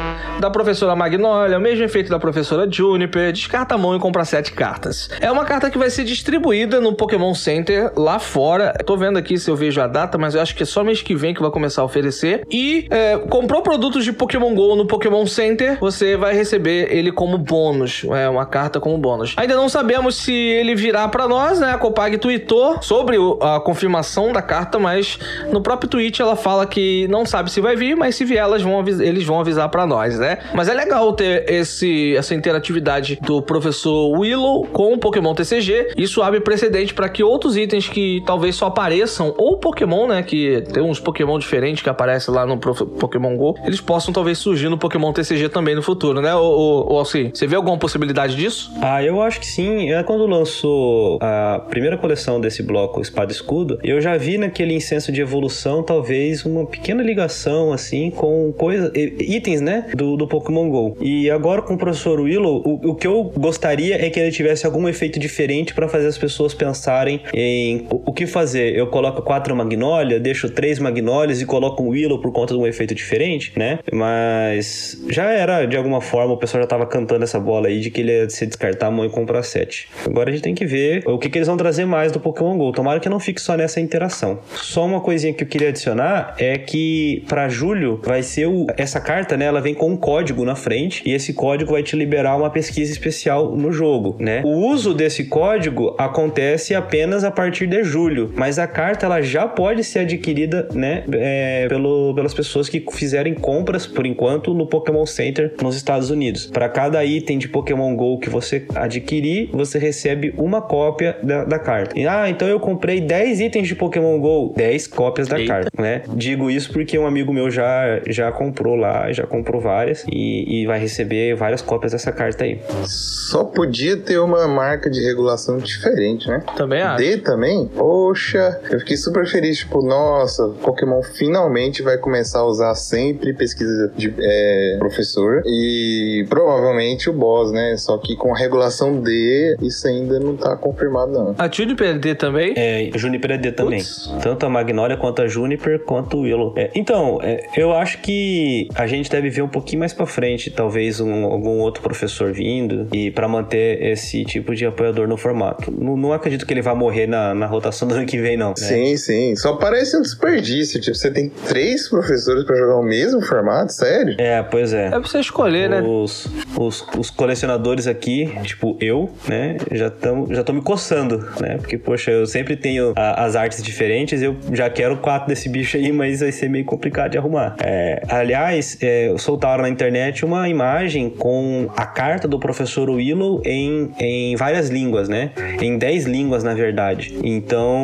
da professora Magnolia, o mesmo efeito da professora Juniper. Descarta a mão e compra sete cartas. É uma carta que vai ser distribuída no Pokémon Center lá fora. Tô vendo aqui se eu vejo a data, mas eu acho que é só mês que vem que vai começar a oferecer. E é, comprou produtos de Pokémon GO no Pokémon Center, você vai receber ele como bônus. É uma carta como bônus. Ainda não sabemos se ele virá pra nós, né? A Copag tweetou sobre a confirmação da carta, mas no próprio tweet ela fala que não sabe se vai vir, mas se vier, elas vão eles vão avisar pra nós, né? Mas é legal ter esse, essa interatividade do professor Willow com o Pokémon TCG. Isso abre precedente para que outros itens que talvez só apareçam, ou Pokémon, né? Que tem uns Pokémon diferentes que aparecem lá no Pokémon GO, eles possam talvez surgir no Pokémon TCG também no futuro, né, ô Alci? Você vê alguma possibilidade disso? Ah, eu acho que sim. É quando lançou a primeira coleção desse bloco, Espada e Escudo, eu já vi naquele incenso de evolução, talvez, uma pequena ligação, assim, com coisa, itens, né, do, do Pokémon GO. E agora com o professor Willow, o, o que eu gostaria é que ele tivesse algum efeito diferente para fazer as pessoas pensarem em o, o que fazer. Eu coloco quatro Magnolia, deixo três Magnolias e coloco um Willow por conta de um efeito diferente, né? Mas já era, de alguma forma, o pessoal já tava cantando essa bola aí de que ele ia se descartar a mão e comprar sete. Agora a gente tem que ver o que, que eles vão trazer mais do Pokémon GO. Tomara que não fique só nessa interação. Só uma coisinha que eu queria adicionar é que para julho vai ser o, essa carta, né? Ela vem com um código na frente e esse código vai te liberar uma pesquisa especial no jogo, né? O uso desse código acontece apenas a partir de julho, mas a carta ela já pode ser adquirida, né? É, pelo, pelas pessoas que fizerem compras por enquanto no Pokémon Center nos Estados Unidos. Para cada item de Pokémon Go que você adquirir, você recebe uma cópia da, da carta. E, ah, então eu comprei 10 itens de Pokémon Go, 10 cópias da Eita. carta, né? Digo isso porque um amigo meu já, já comprou lá, já comprou várias e, e vai receber várias cópias dessa carta aí. Só podia ter uma marca de regulação diferente, né? Também acho. D também? Poxa, eu fiquei super feliz. Tipo, nossa, Pokémon finalmente vai começar a usar sempre pesquisa de é, professor e provavelmente o boss, né? Só que com a regulação D, isso ainda não tá confirmado, não. A Juniper D também? É, Juniper é D também. Tanto a Magnolia quanto a Juniper quanto o Willow. É, então, é, eu acho que a gente deve ver um pouquinho mais pra frente, talvez um- algum outro professor vindo e pra manter esse tipo de apoiador no formato. Não, não acredito que ele vá morrer na, na rotação do ano que vem, não. né? Sim, sim. Só parece um desperdício. Tipo, você tem três professores pra jogar o mesmo formato? Sério? É, pois é. É pra você escolher, né? Os, os, os colecionadores aqui, tipo eu, né, já estão já tão me coçando, né? Porque, poxa, eu sempre tenho a- as artes diferentes, eu já quero quatro desse bicho aí, mas vai ser meio complicado de arrumar. É, aliás, é, soltaram na internet uma imagem com a carta do professor Willow em, em várias línguas, né? Em 10 línguas, na verdade. Então,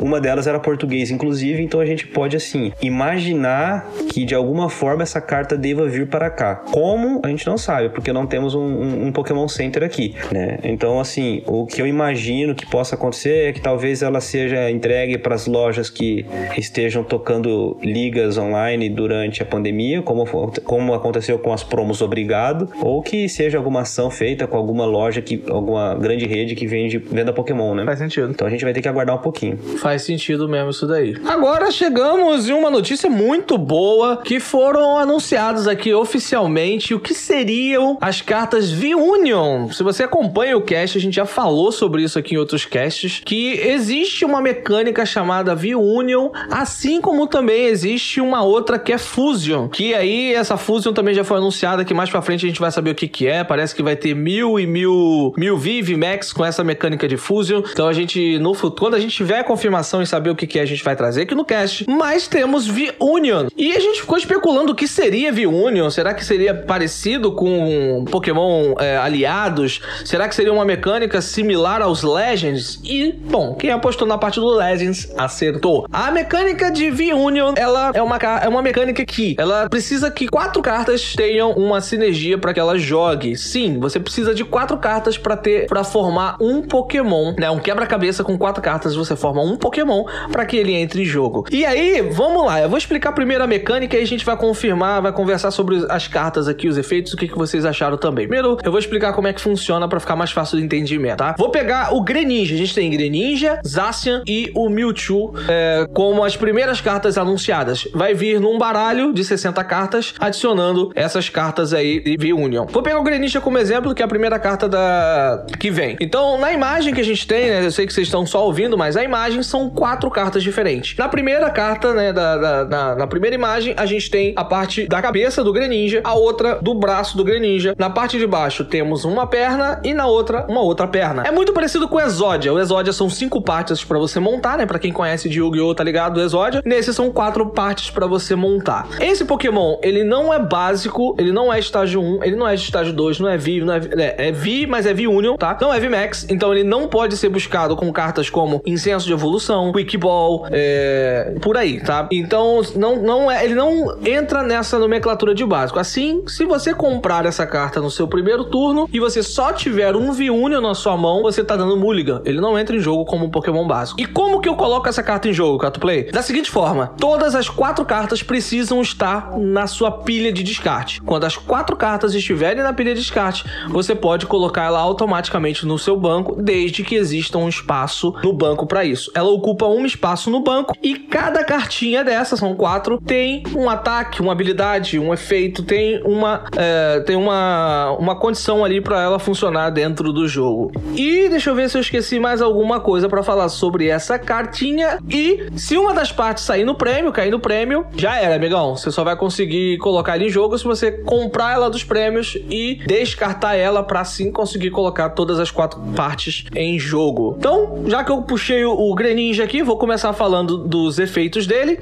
uma delas era português, inclusive, então a gente pode, assim, imaginar que de alguma forma essa carta deva vir para cá. Como? A gente não sabe, porque não temos um, um- um Pokémon Center aqui, né? Então, assim, o que eu imagino que possa acontecer é que talvez ela seja entregue para as lojas que estejam tocando ligas online durante a pandemia, como, como aconteceu com as promos Obrigado, ou que seja alguma ação feita com alguma loja, que alguma grande rede que vende venda Pokémon, né? Faz sentido. Então a gente vai ter que aguardar um pouquinho. Faz sentido mesmo isso daí. Agora chegamos em uma notícia muito boa que foram anunciados aqui oficialmente o que seriam as cartas V-Union. Se você acompanha o cast, a gente já falou sobre isso aqui em outros casts, que existe uma mecânica chamada V-Union, assim como também existe uma outra que é Fusion, que aí essa Fusion também já foi anunciada, que mais pra frente a gente vai saber o que que é, parece que vai ter mil e mil, mil Viv Max com essa mecânica de Fusion, então a gente, no futuro, quando a gente tiver a confirmação e saber o que que é, a gente vai trazer aqui no cast, mas temos V-Union, e a gente ficou especulando o que seria V-Union, será que seria parecido com Pokémon é, aliados, será que seria uma mecânica similar aos Legends, e, bom, quem apostou na parte do Legends acertou. A mecânica de V-Union, ela é uma, é uma mecânica que ela precisa que quatro cartas tenham uma sinergia para que ela jogue. Sim, você precisa de quatro cartas para ter para formar um Pokémon, né? Um quebra-cabeça com quatro cartas, você forma um Pokémon para que ele entre em jogo. E aí, vamos lá, eu vou explicar primeiro a mecânica e a gente vai confirmar, vai conversar sobre as cartas aqui, os efeitos, o que, que vocês acharam também. Primeiro, eu vou explicar como é que funciona para ficar mais fácil de entendimento, tá? Vou pegar o Greninja, a gente tem Greninja, Zacian e o Mewtwo é, como as primeiras cartas anunciadas. Vai vir num baralho de 60 cartas, adicionando essas cartas aí de V-Union. Vou pegar o Greninja como exemplo, que é a primeira carta da que vem. Então, na imagem que a gente tem, né? Eu sei que vocês estão só ouvindo, mas a imagem são quatro cartas diferentes. Na primeira carta, né? Da, da- na, primeira imagem, a gente tem a parte da cabeça do Greninja, a outra do braço do Greninja. Na parte de baixo temos uma perna e na outra uma outra perna. É muito parecido com o Exódia. O Exódia são cinco partes pra você montar, né? Pra quem conhece de Yu-Gi-Oh! tá ligado? O Exódia. Nesse são quatro partes pra você montar. Esse Pokémon, ele não é básico, ele não é estágio 1, ele não é estágio 2, não é V, não é, é, é V, mas é V Union, tá? Não é V Max, então ele não pode ser buscado com cartas como Incenso de Evolução, Quick Ball, é, por aí, tá? Então não, não é, ele não entra nessa nomenclatura de básico. Assim, se você comprar essa carta no seu primeiro turno e você só tiver um V Union na sua mão, você tá dando Mulligan. Ele não entra em jogo como um Pokémon básico. E como que eu coloco essa carta em jogo, Cato Play? Da seguinte forma: todas as quatro cartas precisam estar na sua pilha de descarte. Quando as quatro cartas estiverem na pilha de descarte, você pode colocar ela automaticamente no seu banco, desde que exista um espaço no banco para isso. Ela ocupa um espaço no banco e cada cartinha dessa, são quatro, tem um ataque, uma habilidade, um efeito, tem uma, é, tem uma, uma condição ali para ela funcionar dentro do jogo. E deixa eu ver se eu esqueci mais alguma coisa para falar sobre essa cartinha. E se uma das partes sair no prêmio, cair no prêmio, já era, amigão. Você só vai conseguir colocar ela em jogo se você comprar ela dos prêmios e descartar ela para assim conseguir colocar todas as quatro partes em jogo. Então, já que eu puxei o Greninja aqui, vou começar falando dos efeitos dele.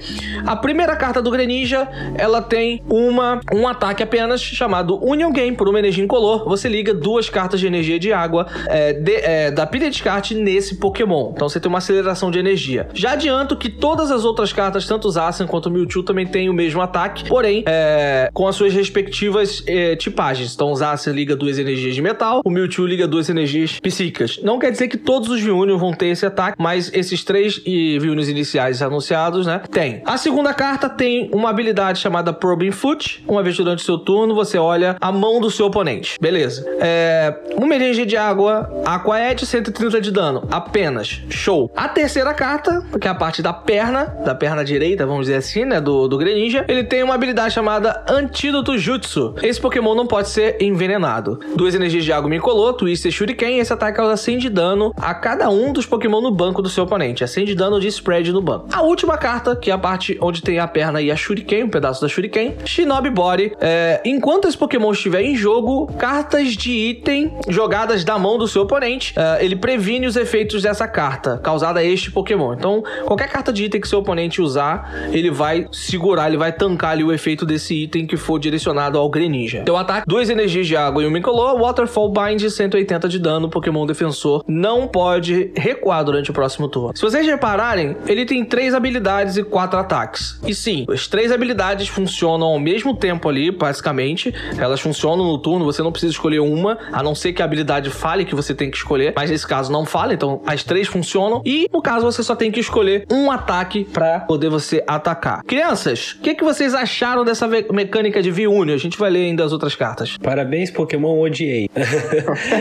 A primeira carta do Greninja, ela tem uma, um ataque apenas chamado Union Game por uma energia incolor. Você liga duas cartas de energia de água é, de- é, da pilha de descarte nesse Pokémon. Então você tem uma aceleração de energia. Já adianto que todas as outras cartas, tanto o Zacian quanto o Mewtwo, também têm o mesmo ataque, porém é, com as suas respectivas é, tipagens. Então o Zacian liga duas energias de metal, o Mewtwo liga duas energias psíquicas. Não quer dizer que todos os V-Union vão ter esse ataque, mas esses três V-Unions iniciais anunciados, né, tem. A segunda carta tem uma habilidade chamada Probing Foot. Uma vez durante o seu turno, você olha a mão do seu oponente. Beleza. É, uma energia de água, Aqua Edge, 130 de dano. Apenas. Show. A terceira carta, que é a parte da perna, da perna direita, vamos dizer assim, né? Do, do Greninja. Ele tem uma habilidade chamada Antídoto Jutsu. Esse Pokémon não pode ser envenenado. Duas energias de água incolor, Twister Shuriken. Esse ataque causa 100 de dano a cada um dos Pokémon no banco do seu oponente. É 100 de dano de spread no banco. A última carta, que é a parte onde tem a perna e a Shuriken, um pedaço da Shuriken. Shinobi Body. É, enquanto esse Pokémon estiver em jogo, cartas de item jogadas da mão do seu oponente, é, ele previne os efeitos dessa carta causada a este Pokémon. Então, qualquer carta de item que seu oponente usar, ele vai segurar, ele vai tancar ali o efeito desse item que for direcionado ao Greninja. Teu ataque, duas energias de água e um incolor, Waterfall Bind, 180 de dano, Pokémon defensor não pode recuar durante o próximo turno. Se vocês repararem, ele tem três habilidades e quatro ataques. E sim, as três habilidades funcionam ao mesmo tempo ali, basicamente. Elas funcionam no turno, você não precisa escolher uma, a não ser que a habilidade fale que você tem que escolher, mas nesse caso não fala, então as três funcionam. E no caso você só tem que escolher um ataque pra poder você atacar. Crianças, o que, que vocês acharam dessa mecânica de V-Union? A gente vai ler ainda as outras cartas. Parabéns, Pokémon, odiei.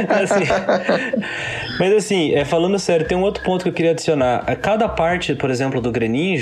Assim, mas assim, é, falando sério, tem um outro ponto que eu queria adicionar. Cada parte, por exemplo, do Greninja,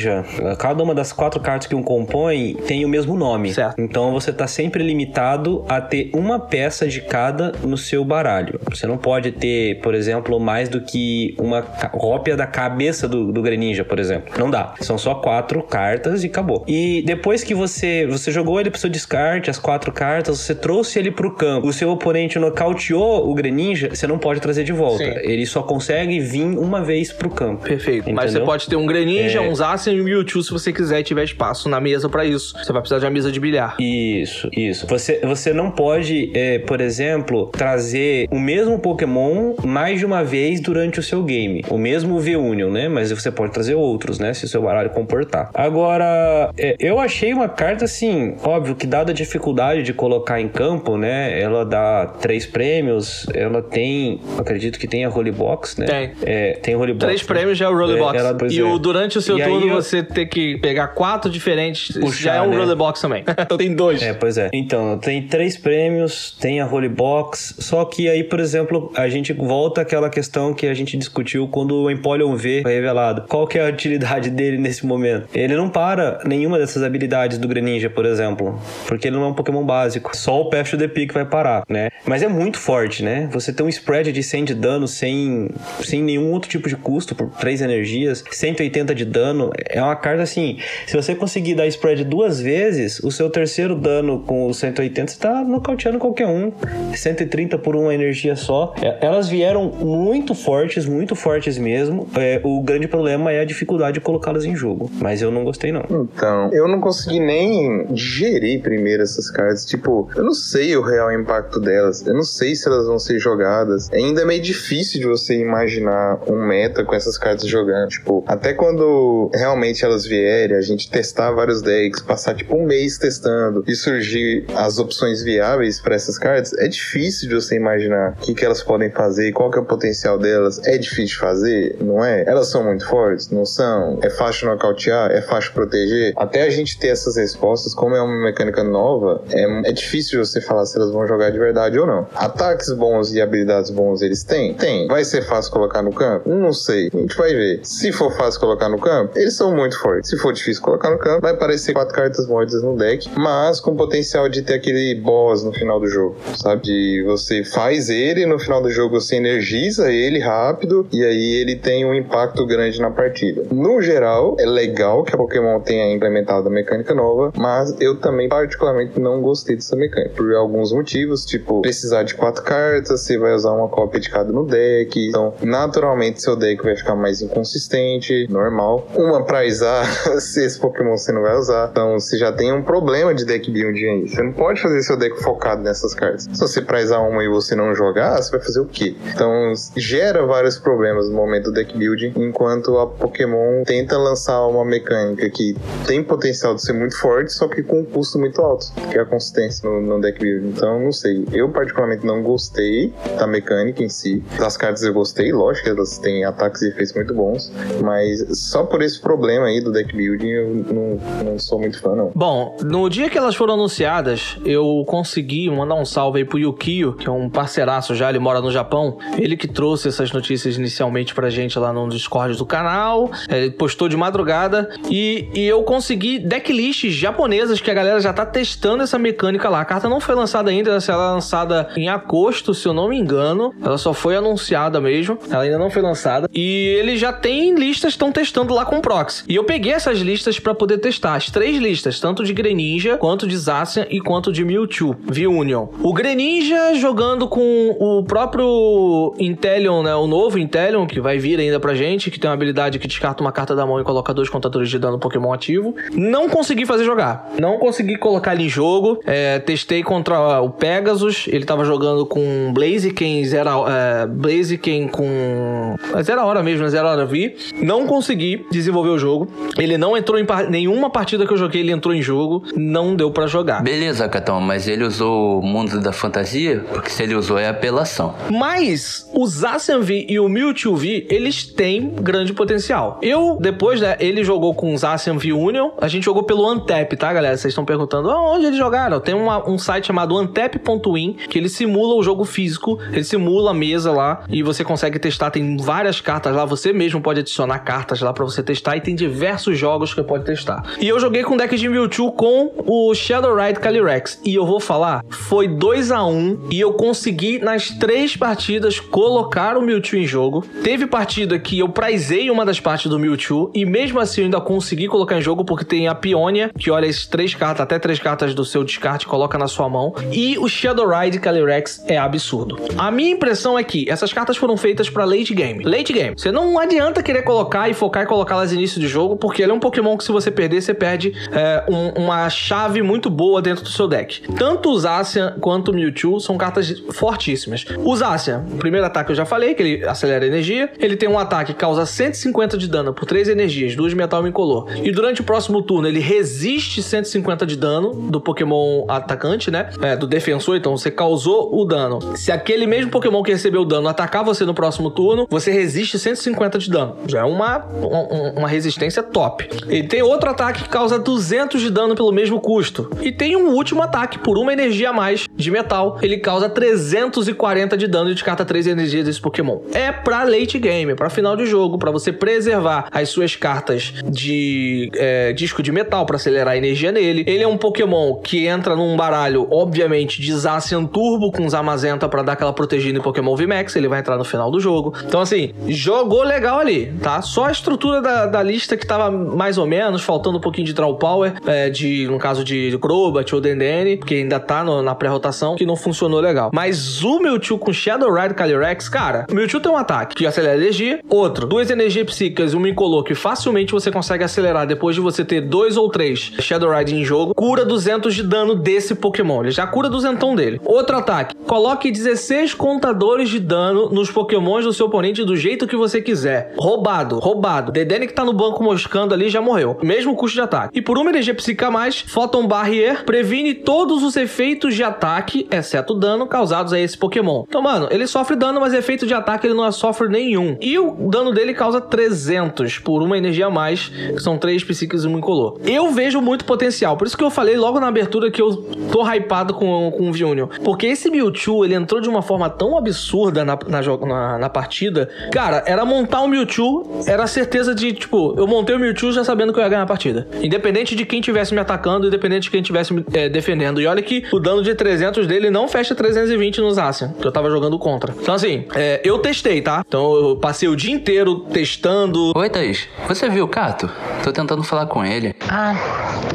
cada uma das quatro cartas que um compõe tem o mesmo nome. Certo. Então você tá sempre limitado a ter uma peça de cada no seu baralho. Você não pode ter, por exemplo, mais do que uma cópia da cabeça do, do Greninja, por exemplo. Não dá. São só quatro cartas e acabou. E depois que você, você jogou ele pro seu descarte, as quatro cartas, você trouxe ele pro campo, o seu oponente nocauteou o Greninja, você não pode trazer de volta. Sim. Ele só consegue vir uma vez pro campo. Perfeito. Mas você Entendeu? pode ter um Greninja, É. um Zacian e um Mewtwo se você quiser e tiver espaço na mesa pra isso. Você vai precisar de uma mesa de bilhar. Isso, isso. Você, você não pode, é, por exemplo, trazer o mesmo Pokémon mais de uma vez durante o seu game. O mesmo V-Union, né? Mas você pode trazer outros, né? Se o seu baralho comportar. Agora, é, eu achei uma carta assim, óbvio que dada a dificuldade de colocar em campo, né? Ela dá três prêmios, ela tem, acredito que tem a Holy Box, né? Tem. É, tem Holy Box. Três né? prêmios já é o É, Box. ela- pois e é. o, durante o seu E aí turno eu- você ter que pegar quatro diferentes, Puxar, já é um né? Roller Box também. então tem dois. É, pois é. Então, tem três prêmios, tem a Holy Box, só que aí, por exemplo, a gente volta àquela questão que a gente discutiu quando o Empoleon V foi revelado. Qual que é a utilidade dele nesse momento? Ele não para nenhuma dessas habilidades do Greninja, por exemplo, porque ele não é um Pokémon básico. Só o Path to the Peak vai parar, né? Mas é muito forte, né? Você tem um spread de 100 de dano sem, sem nenhum outro tipo de custo, por 3 energias, 180 de dano. É uma carta assim, se você conseguir dar spread duas vezes, o seu terceiro dano com o 180 você tá nocauteando qualquer um. 130 por uma energia só. É, Elas vieram muito fortes, muito fortes mesmo. É, o grande problema é a dificuldade de colocá-las em jogo. Mas eu não gostei, não. Então, eu não consegui nem digerir primeiro essas cartas. Tipo, eu não sei o real impacto delas. Eu não sei se elas vão ser jogadas. Ainda é meio difícil de você imaginar um meta com essas cartas jogando. Tipo, até quando realmente elas vierem, a gente testar vários decks, passar tipo um mês testando e surgir as opções viáveis para essas cartas, é difícil de você imaginar o que, que elas podem fazer, qual que é o potencial delas. É difícil de fazer, não é? Elas são muito fortes? Não são? É fácil nocautear? É fácil proteger? Até a gente ter essas respostas, como é uma mecânica nova, é, é difícil você falar se elas vão jogar de verdade ou não. Ataques bons e habilidades bons eles têm? Tem. Vai ser fácil colocar no campo? Não sei. A gente vai ver. Se for fácil colocar no campo, eles são muito fortes. Se for difícil colocar no campo, vai aparecer quatro cartas mortas no deck, mas com potencial de ter aquele boss no final do jogo, sabe? De você faz ele, no final do jogo você energiza ele rápido e aí ele tem um impacto grande na partida. No geral, é legal que a Pokémon tenha implementado a mecânica nova, mas eu também particularmente não gostei dessa mecânica por alguns motivos, tipo precisar de quatro cartas, você vai usar uma cópia de cada no deck, então naturalmente seu deck vai ficar mais inconsistente, normal. Uma pra usar, se esse Pokémon você não vai usar, então você já tem um problema de deck building aí. Você não pode fazer seu deck focado nessas cartas. Se você prizar uma e você não jogar, você vai fazer o quê? Então gera vários problemas no momento do deck building, enquanto a Pokémon tenta lançar uma mecânica que tem potencial de ser muito forte, só que com um custo muito alto, que é a consistência no, no deck building. Então, não sei. Eu, particularmente, não gostei da mecânica em si. Das cartas eu gostei, lógico que elas têm ataques e efeitos muito bons, mas só por esse problema aí do deck building eu não, não sou muito fã, não. Bom, no dia que elas foram anunciadas, eu consegui mandar um salve aí pro Yukio, que é um parceiraço já, ele mora no Japão. Ele que trouxe essas notícias inicialmente pra gente lá no Discord do canal. Ele postou de madrugada e, e eu consegui decklists japonesas que a galera já tá testando essa mecânica lá. A carta não foi lançada ainda, ela será lançada em agosto, se eu não me engano. Ela só foi anunciada mesmo, ela ainda não foi lançada. E ele já tem listas, estão testando lá com proxy. E eu peguei essas listas pra poder testar as três listas, tanto de Greninja, quanto de Zacian e quanto de Mewtwo, V-Union. O Greninja jogando com o próprio Inteleon, né? O novo Inteleon, que vai vir ainda pra gente, que tem uma habilidade que descarta uma carta da mão e coloca dois contadores de dano Pokémon ativo. Não consegui fazer jogar. Não consegui colocar ele em jogo. É, testei contra o Pegasus. Ele tava jogando com Blaziken, Zero, é, Blaziken com. Zero hora mesmo, né? Zero hora V. Não consegui desenvolver o jogo. Ele não entrou em par... nenhuma partida que eu joguei, ele entrou em jogo. Não deu pra jogar. Beleza, Catão, mas ele usou o mundo da fantasia? Porque se ele usou é apelação. Mas o Zacian V e o Mewtwo V, eles têm grande potencial. Eu, depois, né, ele jogou com o Zacian V Union. A gente jogou pelo Antep, tá, galera? Vocês estão perguntando aonde eles jogaram. Tem uma- um site chamado antep.win que ele simula o jogo físico, ele simula a mesa lá e você consegue testar. Tem várias cartas lá, você mesmo pode adicionar cartas lá pra você testar e tem diversos jogos que pode testar. E eu joguei com o deck de Mewtwo com o Shadow Ride Calyrex e eu vou falar, foi 2 a 1 e eu consegui nas três partidas colocar o Mewtwo em jogo. Teve partida que eu prizei uma das partes do Mewtwo e mesmo assim eu ainda consegui colocar em jogo porque tem a Pionia, que olha as três cartas, até três cartas do seu descarte, coloca na sua mão. E o Shadow Ride Calyrex é absurdo. A minha impressão é que essas cartas foram feitas pra late game. Late game. Você não adianta querer colocar e focar e colocá-las no início de jogo, porque ele é um Pokémon que se você perder, você perde é, um- uma chave muito boa dentro do seu deck. Tanto o Zacian quanto o Mewtwo são cartas fortíssimas. O Zacian, o primeiro ataque eu já falei, que ele acelera a energia. Ele tem um ataque que causa 150 de dano por 3 energias, 2 de metal e incolor. E durante o próximo turno ele resiste 150 de dano do Pokémon atacante, né? É, do defensor, então você causou o dano. Se aquele mesmo Pokémon que recebeu o dano atacar você no próximo turno, você resiste 150 de dano. Já é uma, um- uma resistência top. Ele tem outro ataque que causa 200 de dano pelo mesmo custo. E tem um último ataque por uma energia a mais de metal. Ele causa 340 de dano e descarta 3 energias desse Pokémon. É pra late game, pra final de jogo, pra você preservar as suas cartas de é, disco de metal pra acelerar a energia nele. Ele é um Pokémon que entra num baralho, obviamente, de Zacian Turbo com Zamazenta pra dar aquela protegida em Pokémon VMAX, ele vai entrar no final do jogo. Então, assim, jogou legal ali, tá? Só a estrutura da, da lista que tava mais ou menos, faltando um pouquinho de draw power, é, de, no caso de Crobat ou DNN, que ainda tá no- na pré-rotação, que não funcionou legal. Mas o Mewtwo com Shadow Ride Calyrex, cara, o Mewtwo tem um ataque que acelera energia, outro, duas energias psíquicas e um Incolor que facilmente você consegue acelerar depois de você ter dois ou três Shadow Ride em jogo, cura 200 de dano desse Pokémon. Ele já cura duzentão dele. Outro ataque, coloque 16 contadores de dano nos Pokémons do seu oponente do jeito que você quiser. Roubado, roubado. Dedenne que tá no banco moscando ali já morreu. Mesmo custo de ataque. E por uma energia psíquica a mais, Photon Barrier previne todos os efeitos de ataque, exceto dano, causados a esse Pokémon. Então, mano, ele sofre dano, mas efeito de ataque ele não sofre nenhum. E o dano dele causa 300 por uma energia a mais, que são 3 psíquicos e um incolor. Eu vejo muito potencial. Por isso que eu falei logo na abertura que eu tô hypado com, com o Viunion. Porque esse Mewtwo, ele entrou de uma forma tão absurda na, na, na, na partida. Cara, era montar um Mewtwo, era certeza de, tipo, eu montei o Mewtwo já sabendo que eu ia ganhar a partida. Independente de quem tivesse me atacando, independente de quem tivesse me eh, defendendo. E olha que o dano de 300 dele não fecha 320 no Zacian, que eu tava jogando contra. Então, assim, eh, eu testei, tá? Então, eu passei o dia inteiro testando. Oi, Thaís. Você viu o Cato? Tô tentando falar com ele. Ah,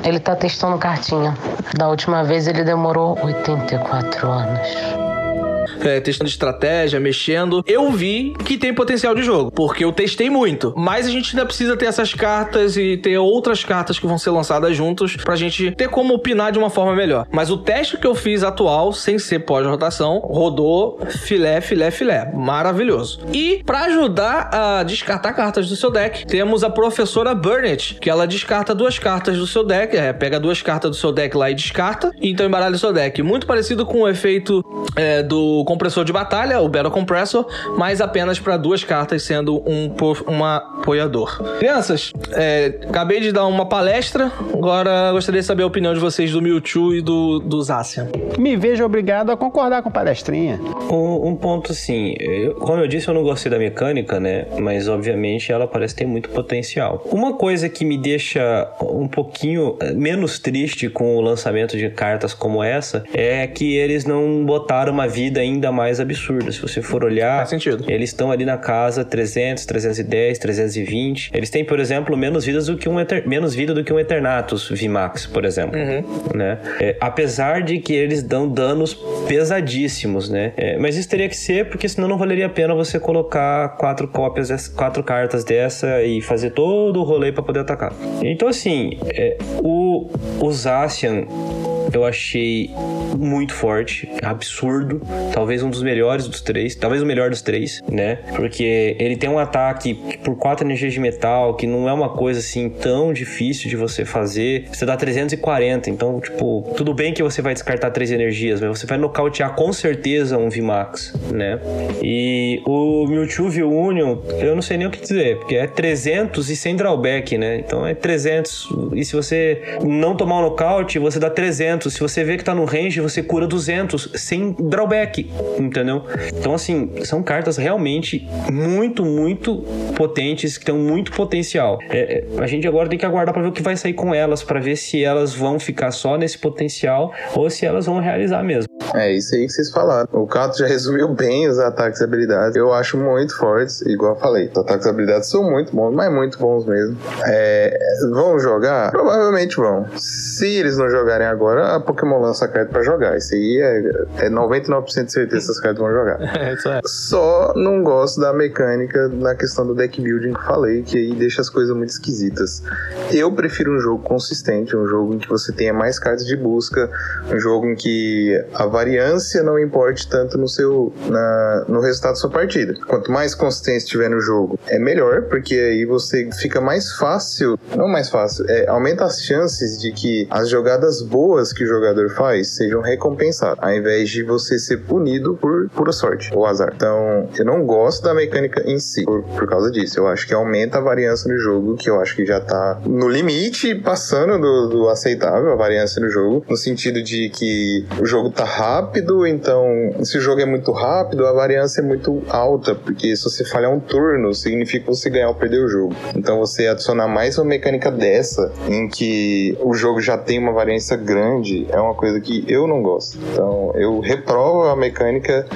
ele tá testando cartinha. Da última vez ele demorou 84 anos. É, testando estratégia, mexendo, eu vi que tem potencial de jogo, porque eu testei muito. Mas a gente ainda precisa ter essas cartas e ter outras cartas que vão ser lançadas juntos pra gente ter como opinar de uma forma melhor. Mas o teste que eu fiz atual, sem ser pós-rotação, rodou filé, filé, filé. Maravilhoso. E pra ajudar a descartar cartas do seu deck, temos a professora Burnett, que ela descarta duas cartas do seu deck, é, pega duas cartas do seu deck lá e descarta, e então embaralha o seu deck. Muito parecido com o efeito é, do compressor de batalha, o Battle Compressor, mas apenas para duas cartas, sendo um uma apoiador. Crianças, é, acabei de dar uma palestra, agora gostaria de saber a opinião de vocês do Mewtwo e do, do Zacian. Me vejo obrigado a concordar com palestrinha. Um, um ponto assim, eu- como eu disse, eu não gostei da mecânica, né? Mas obviamente ela parece ter muito potencial. Uma coisa que me deixa um pouquinho eh, menos triste com o lançamento de cartas como essa é que eles não botaram uma vida ainda mais absurda. Se você for olhar, Faz sentido. eles estão ali na casa 300, 310, 320. Eles têm, por exemplo, menos vidas do que um Eter- menos vida do que um Eternatus VMAX, por exemplo, né? É, apesar de que eles dão danos pesadíssimos, né? É, mas isso teria que ser porque senão não valeria a pena você colocar quatro cópias, dessa- quatro cartas dessa e fazer todo o rolê para poder atacar. Então assim, é, o o Zacian eu achei muito forte, absurdo, talvez um dos melhores dos três, talvez o melhor dos três, né? Porque ele tem um ataque por quatro energias de metal, que não é uma coisa assim tão difícil de você fazer. Você dá 340, então, tipo, tudo bem que você vai descartar três energias, mas você vai nocautear com certeza um VMAX, né? E o Mewtwo V-Union, eu não sei nem o que dizer, porque é 300 e sem drawback, né? Então é 300, e se você não tomar um nocaute, você dá 300. Se você vê que tá no range, você cura 200 sem drawback, entendeu? Então, assim, são cartas realmente muito, muito potentes, que têm muito potencial. É, é, a gente agora tem que aguardar para ver o que vai sair com elas, para ver se elas vão ficar só nesse potencial ou se elas vão realizar mesmo. É isso aí que vocês falaram. O Cato já resumiu bem os ataques e habilidades. Eu acho muito fortes, igual eu falei. Os ataques e habilidades são muito bons, mas muito bons mesmo. É, vão jogar? Provavelmente vão. Se eles não jogarem agora, a Pokémon lança a carta pra jogar. Isso aí é, é 99% de certeza que essas cartas vão jogar. É, isso é. Só não gosto da mecânica na questão do deck building que falei, que aí deixa as coisas muito esquisitas. Eu prefiro um jogo consistente, um jogo em que você tenha mais cartas de busca, um jogo em que a variância não importe tanto no seu na- no resultado da sua partida. Quanto mais consistência tiver no jogo, é melhor, porque aí você fica mais fácil, não mais fácil, é, aumenta as chances de que as jogadas boas que o jogador faz sejam recompensadas, ao invés de você ser punido por pura sorte ou azar. Então, eu não gosto da mecânica em si por, por causa disso. Eu acho que aumenta a variância no jogo, que eu acho que já tá no limite, passando do, do aceitável a variância no jogo, no sentido de que o jogo tá rápido, então se o jogo é muito rápido, a variância é muito alta, porque se você falhar um turno, significa você ganhar ou perder o jogo. Então você adicionar mais uma mecânica dessa, em que o jogo já tem uma variância grande é uma coisa que eu não gosto. Então, eu reprovo a mecânica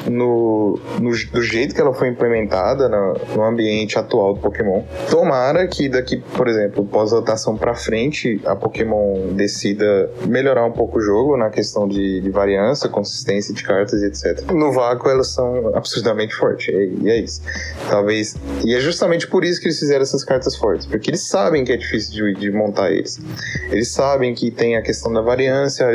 no, no do jeito que ela foi implementada no, no ambiente atual do Pokémon. Tomara que daqui, por exemplo, pós-rotação pra frente, a Pokémon decida melhorar um pouco o jogo na questão de, de variância, consistência de cartas e etc. No vácuo, elas são absurdamente fortes. E, e é isso. Talvez. E é justamente por isso que eles fizeram essas cartas fortes. Porque eles sabem que é difícil de, de montar eles. Eles sabem que tem a questão da variância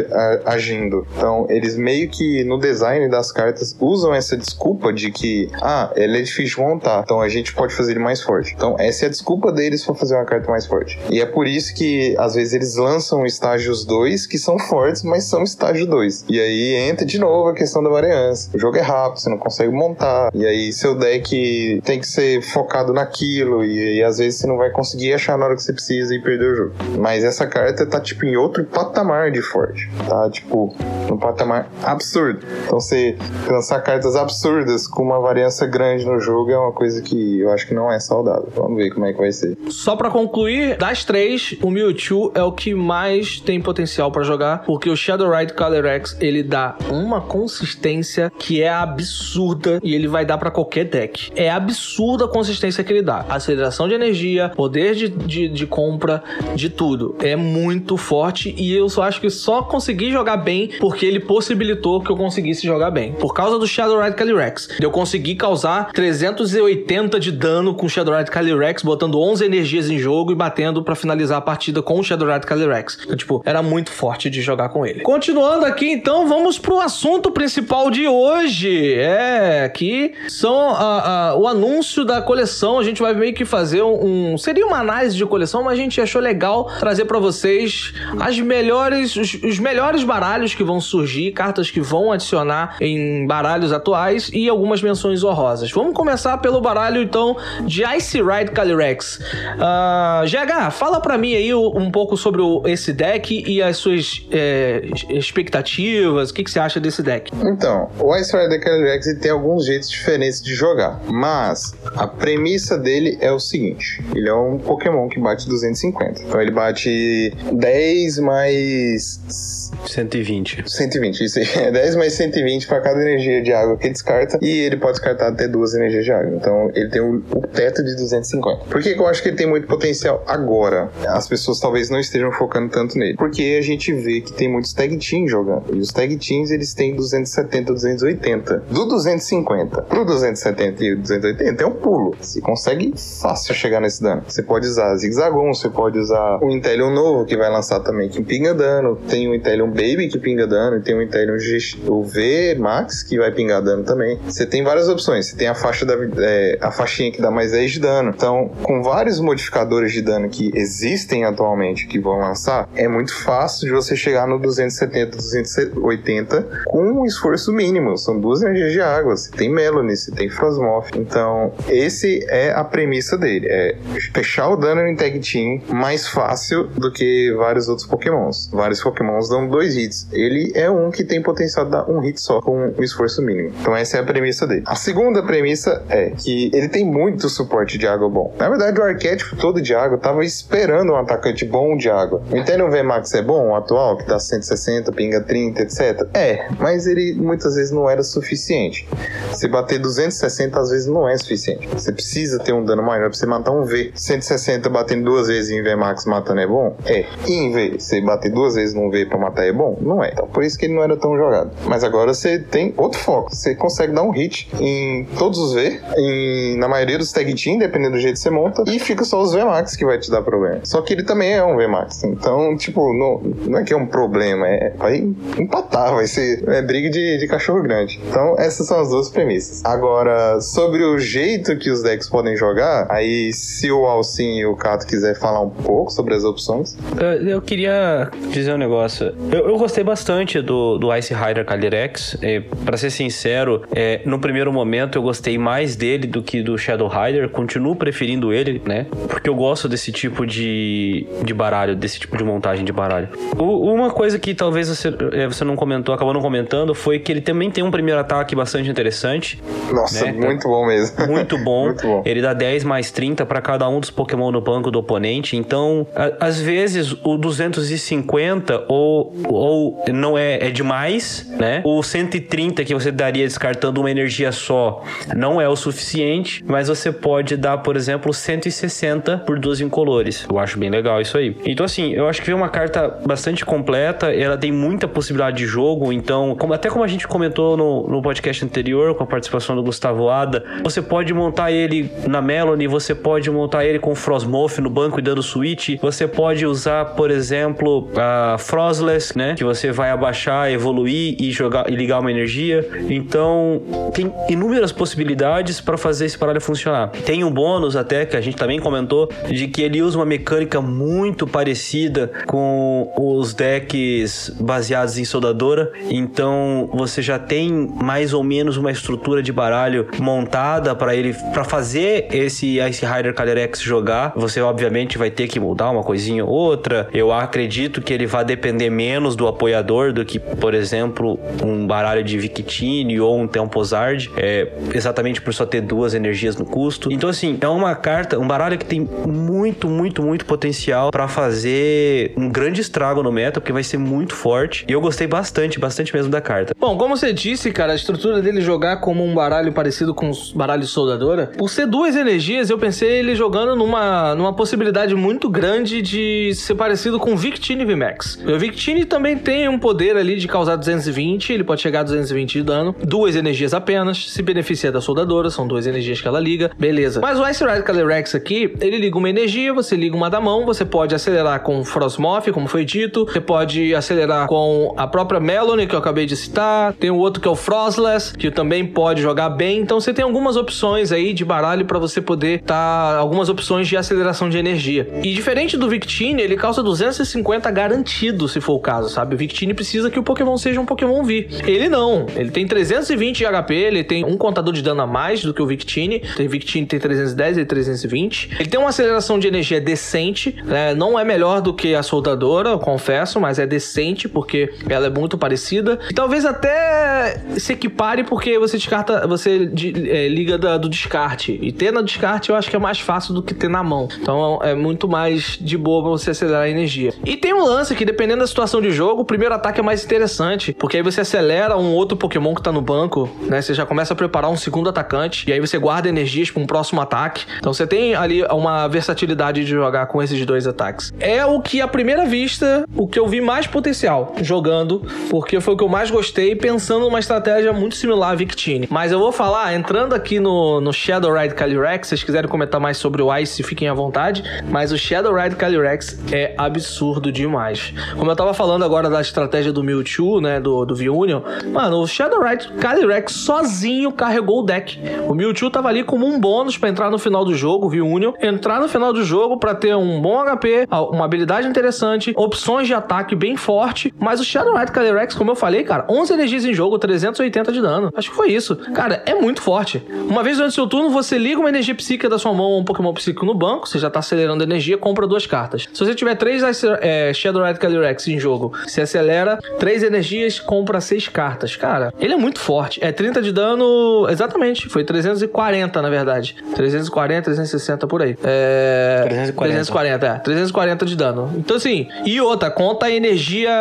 agindo. Então, eles meio que no design das cartas usam essa desculpa de que, ah, ele é difícil de montar, então a gente pode fazer ele mais forte. Então, essa é a desculpa deles para fazer uma carta mais forte. E é por isso que, às vezes, eles lançam estágios 2 que são fortes, mas são estágio 2. E aí entra de novo a questão da variância. O jogo é rápido, você não consegue montar. E aí seu deck tem que ser focado naquilo. E, e às vezes você não vai conseguir achar na hora que você precisa e perder o jogo. Mas essa carta tá tipo em outro patamar de forte. Tá tipo um patamar absurdo. Então você lançar cartas absurdas com uma variância grande no jogo é uma coisa que eu acho que não é saudável. Vamos ver como é que vai ser. Só pra concluir, das três, o Mewtwo é o que mais tem potencial pra jogar, porque o Shadowride Calyrex, ele dá uma consistência que é absurda e ele vai dar pra qualquer deck. É absurda a consistência que ele dá. Aceleração de energia, poder de, de, de compra, de tudo. É muito forte e eu só acho que só consegui jogar bem porque ele possibilitou que eu conseguisse jogar bem. Por causa do Shadowride Calyrex. Eu consegui causar 380 de dano com o Shadowride Calyrex, botando 11 energias em jogo e batendo para finalizar a partida com o Shadowride Calyrex. Então, tipo, era muito forte de jogar com ele. Continuando aqui, então, vamos pro assunto principal de hoje. É, que são a, a, o anúncio da coleção. A gente vai meio que fazer um, um, Seria uma análise de coleção, mas a gente achou legal trazer para vocês as melhores, os, os melhores baralhos que vão surgir, cartas que vão adicionar em baralhos atuais e algumas menções honrosas. Vamos começar pelo baralho, então, de Ice Ride Calyrex. Uh, GH, fala para mim aí um pouco sobre esse deck e as suas é, expectativas. O que, que, você acha desse deck? Então, o Ice Ride Calyrex tem alguns jeitos diferentes de jogar, mas a premissa dele é o seguinte: ele é um Pokémon que bate 250. Então ele bate 10 mais 120. 120, isso aí. É 10 mais 120 para cada energia de água que descarta. E ele pode descartar até duas energias de água. Então ele tem o, o teto de 250. Por que, que eu acho que ele tem muito potencial agora? As pessoas talvez não estejam focando tanto nele. Porque a gente vê que tem muitos tag teams jogando. E os tag teams eles têm 270, 280. Do 250 pro 270 e 280 é um pulo. Você consegue fácil chegar nesse dano. Você pode usar Zigzagon, você pode usar o Intelion novo que vai lançar também que pinga dano. Tem o Intelion Baby que pinga dano, e tem o Intelion G, o V Max que vai pingar dano também. Você tem várias opções. Você tem a faixa da é, a faixinha que dá mais 10 de dano. Então, com vários modificadores de dano que existem atualmente que vão lançar, é muito fácil de você chegar no 270, 280 com um esforço mínimo. São duas energias de água. Você tem Melanie, você tem Frosmoth. Então, esse é a premissa dele. É fechar o dano em Tag Team mais fácil do que vários outros pokémons. Vários pokémons dão dois hits. Ele é um que tem potencial de dar um hit só com um esforço mínimo. Então essa é a premissa dele. A segunda premissa é que ele tem muito suporte de água bom. Na verdade, o arquétipo todo de água tava esperando um atacante bom de água. O Interior VMAX é bom, o atual, que dá 160, pinga 30, etc. É, mas ele muitas vezes não era suficiente. Se bater 260, às vezes não é suficiente. Você precisa ter um dano maior pra você matar um V. 160 batendo duas vezes em VMAX matando é bom? É. E em V, você bater duas vezes num V pra matar é bom? Não é. Então por isso que ele não era tão jogado. Mas agora você tem outro foco. Você consegue dar um hit em todos os V, em, na maioria dos tag team, dependendo do jeito que você monta, e fica só os VMAX que vai te dar problema. Só que ele também é um VMAX. Então, tipo, não, não é que é um problema, é vai empatar, vai ser é briga de, de cachorro grande. Então, essas são as duas premissas. Agora, sobre o jeito que os decks podem jogar, aí se o Alcin e o Cato quiser falar um pouco sobre as opções. Eu, eu queria dizer um negócio. Eu, eu, gostei bastante do, do Ice Rider Calyrex. É, para ser sincero, é, no primeiro momento eu gostei mais dele do que do Shadow Rider. Continuo preferindo ele, né? Porque eu gosto desse tipo de, de baralho, desse tipo de montagem de baralho. O, uma coisa que talvez você, é, você não comentou, acabou não comentando, foi que ele também tem um primeiro ataque bastante interessante. Nossa, né? muito bom mesmo. Muito bom. muito bom. Ele dá 10 mais 30 para cada um dos Pokémon no banco do oponente. Então, a, às vezes, o 250 ou ou, não é, é demais, né? O 130 que você daria descartando uma energia só não é o suficiente, mas você pode dar, por exemplo, 160 por duas incolores. Eu acho bem legal isso aí. Então, assim, eu acho que veio uma carta bastante completa, ela tem muita possibilidade de jogo, então, como, até como a gente comentou no, no podcast anterior, com a participação do Gustavo Ada, você pode montar ele na Melanie, você pode montar ele com Frostmoth no banco e dando switch, você pode usar, por exemplo, a Frostless, né, que você vai abaixar, evoluir e jogar e ligar uma energia. Então, tem inúmeras possibilidades para fazer esse baralho funcionar. Tem um bônus até que a gente também comentou de que ele usa uma mecânica muito parecida com os decks baseados em soldadora. Então, você já tem mais ou menos uma estrutura de baralho montada para ele para fazer esse Ice Rider Calyrex jogar. Você obviamente vai ter que mudar uma coisinha ou outra. Eu acredito que ele vai depender menos do apoiador do que, por exemplo, um baralho de Victini ou um Temposard, é, exatamente por só ter duas energias no custo. Então, assim, é uma carta, um baralho que tem muito, muito, muito potencial para fazer um grande estrago no meta, porque vai ser muito forte. E eu gostei bastante, bastante mesmo da carta. Bom, como você disse, cara, a estrutura dele jogar como um baralho parecido com os baralhos soldadora, por ser duas energias, eu pensei ele jogando numa, numa possibilidade muito grande de ser parecido com Victini VMAX. O Victini também tem um poder ali de causar 220, ele pode chegar a 220 de dano, duas energias apenas, se beneficia da soldadora, são duas energias que ela liga, beleza. Mas o Ice Ride Calyrex aqui, ele liga uma energia, você liga uma da mão, você pode acelerar com Frostmoth, como foi dito, você pode acelerar com a própria Melanie, que eu acabei de citar, tem o outro que é o Frostless, que também pode jogar bem, então você tem algumas opções aí de baralho para você poder tá algumas opções de aceleração de energia. E diferente do Victini, ele causa 250 garantido, se for o caso, sabe? O Victini precisa que o Pokémon seja um Pokémon V. Ele não, ele tem 320 de HP, ele tem um contador de dano a mais do que o Victini. Tem Victini tem 310 e 320. Ele tem uma aceleração de energia decente, né? Não é melhor do que a soldadora, eu confesso, mas é decente porque ela é muito parecida. E talvez até se equipare porque você descarta, você de, é, liga da, do descarte. E ter na descarte eu acho que é mais fácil do que ter na mão. Então é muito mais de boa pra você acelerar a energia. E tem um lance que, dependendo da situação de jogo, o primeiro ataque é mais interessante. Porque aí você acelera um outro Pokémon que tá no banco, né? Você já começa a preparar um segundo atacante. E aí você guarda energias para um próximo ataque. Então você tem ali uma versatilidade de jogar com esses dois ataques. É o que, à primeira vista, o que eu vi mais potencial jogando. Porque foi o que eu mais gostei, pensando numa estratégia muito similar à Victini. Mas eu vou falar, entrando aqui no, no Shadow Ride Calyrex, se vocês quiserem comentar mais sobre o Ice, fiquem à vontade. Mas o Shadow Ride Calyrex é absurdo demais. Como eu tava falando agora da estratégia do Mewtwo, né? Do, do V-Union. Mano, o Shadow Ride Calyrex sozinho carregou o deck. O Mewtwo tava ali como um bônus para entrar no final do jogo, V-Union. Entrar no final do jogo para ter um bom HP, uma habilidade interessante, opções de ataque bem forte. Mas o Shadow Ride Calyrex, como eu falei, cara, 11 energias em jogo, 380 de dano. Acho que foi isso. Cara, é muito forte. Uma vez durante o seu turno, você liga uma energia psíquica da sua mão um Pokémon psíquico no banco, você já tá acelerando a energia, compra duas cartas. Se você tiver três é, Shadow Red Calyrex em jogo, você acelera três energias, compra seis cartas. Cara, ele é muito forte. É 30 de dano, exatamente, foi 340 na verdade. 340, 360 por aí. É... 340. 340, é. 340 de dano. Então assim, e outra, conta a energia...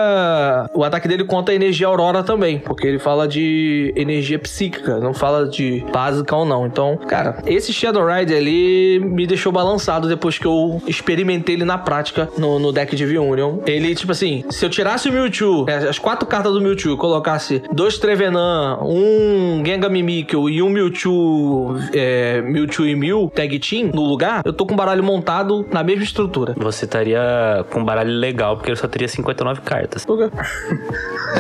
O ataque dele conta a energia aurora também, porque ele fala de energia psíquica, não fala de básica ou não. Então, cara, esse Shadow Rider ali me deixou balançado depois que eu experimentei ele na prática no, no deck de V-Union. Ele, tipo assim, se eu tirasse o Mewtwo, é, as quatro cartas do Mewtwo, colocasse dois Trevenant, um Gengar Mimikyu e um Mewtwo, é, Mewtwo e Mew Tag Team no lugar, eu tô com o baralho montado na mesma estrutura. Você estaria com um baralho legal, porque ele só teria 59 cartas. Por quê?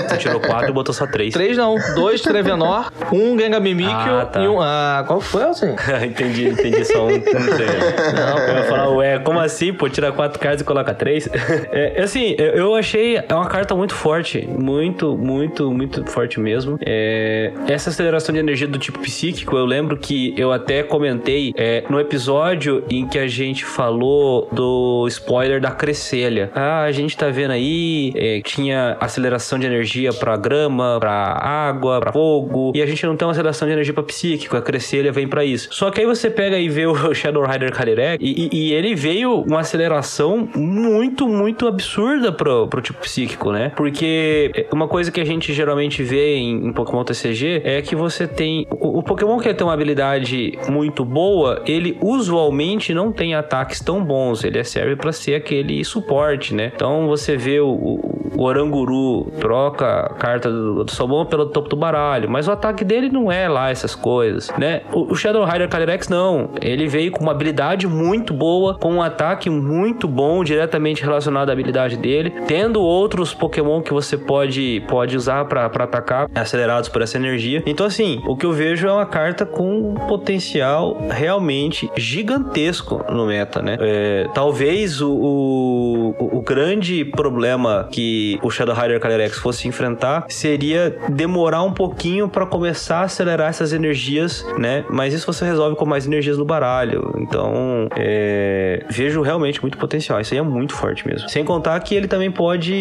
Você tirou 4 e botou só 3. Três não, dois Trevenor, um Gengar Mimikyu Ah, tá. e um... Ah, qual foi, assim? entendi, entendi só um. Não sei. Não, eu ia falar, ué, como assim? Pô, tira quatro cartas e coloca três? É, assim, eu, eu é uma carta muito forte. Muito, muito, muito forte mesmo. É, essa aceleração de energia do tipo psíquico, eu lembro que eu até comentei é, no episódio em que a gente falou do spoiler da Cresselha. Ah, a gente tá vendo aí, é, tinha aceleração de energia pra grama, pra água, pra fogo, e a gente não tem uma aceleração de energia pra psíquico. A Cresselha vem pra isso. Só que aí você pega e vê o Shadow Rider Calyrex e, e- e ele veio uma aceleração muito, muito absurda pro, pro tipo psíquico, né? Porque uma coisa que a gente geralmente vê em, em Pokémon TCG é que você tem. O, o Pokémon que tem uma habilidade muito boa, ele usualmente não tem ataques tão bons. Ele serve para ser aquele suporte, né? Então você vê o, o o Oranguru troca a carta do, do Salmão pelo topo do baralho, mas o ataque dele não é lá essas coisas, né? O, o Shadow Rider Calyrex não, ele veio com uma habilidade muito boa, com um ataque muito bom, diretamente relacionado à habilidade dele, tendo outros Pokémon que você pode, pode usar para atacar, acelerados por essa energia. Então, assim, o que eu vejo é uma carta com um potencial realmente gigantesco no meta, né? É, talvez o, o, o grande problema que o Shadow Rider Calyrex fosse enfrentar seria demorar um pouquinho para começar a acelerar essas energias, né? Mas isso você resolve com mais energias no baralho. Então, é... vejo realmente muito potencial. Isso aí é muito forte mesmo. Sem contar que ele também pode,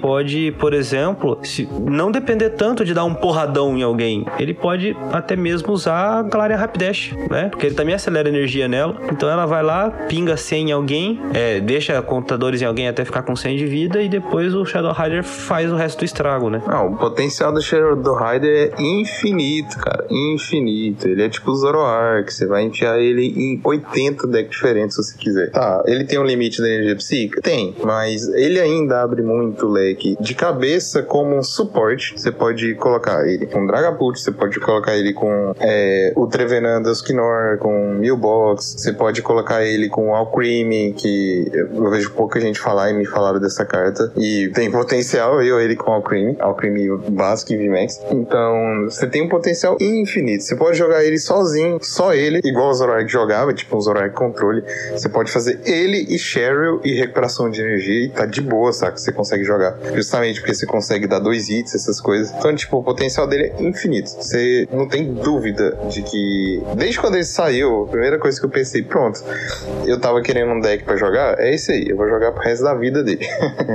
pode, por exemplo, se não depender tanto de dar um porradão em alguém, ele pode até mesmo usar a Galarian Rapidash, né? Porque ele também acelera energia nela. Então ela vai lá, pinga 100 em alguém, é, deixa contadores em alguém até ficar com 100 de vida e depois o Shadow Rider faz o resto do estrago, né? Não, o potencial do Shadow Rider é infinito, cara. Infinito. Ele é tipo o Zoroark. Você vai enfiar ele em 80 decks diferentes se você quiser. Tá, ele tem um limite da energia psíquica? Tem. Mas ele ainda abre muito leque. De cabeça, como um suporte, você pode colocar ele com Dragapult, você pode colocar ele com é, o Trevenant Skinor, com Milbox, você pode colocar ele com Alcremie, que eu vejo pouca gente falar e me falaram dessa carta. E tem potencial, eu ele com Alcremie, Alcremie básico e VMAX. Então, você tem um potencial infinito. Você pode jogar ele sozinho, só ele, igual o Zoroark jogava, tipo um Zoroark controle. Você pode fazer ele e Cheryl e recuperação de energia e tá de boa, saca? Você consegue jogar. Justamente porque você consegue dar dois hits, essas coisas. Então, tipo, o potencial dele é infinito. Você não tem dúvida de que. Desde quando ele saiu, a primeira coisa que eu pensei, pronto, eu tava querendo um deck para jogar, é esse aí, eu vou jogar pro resto da vida dele.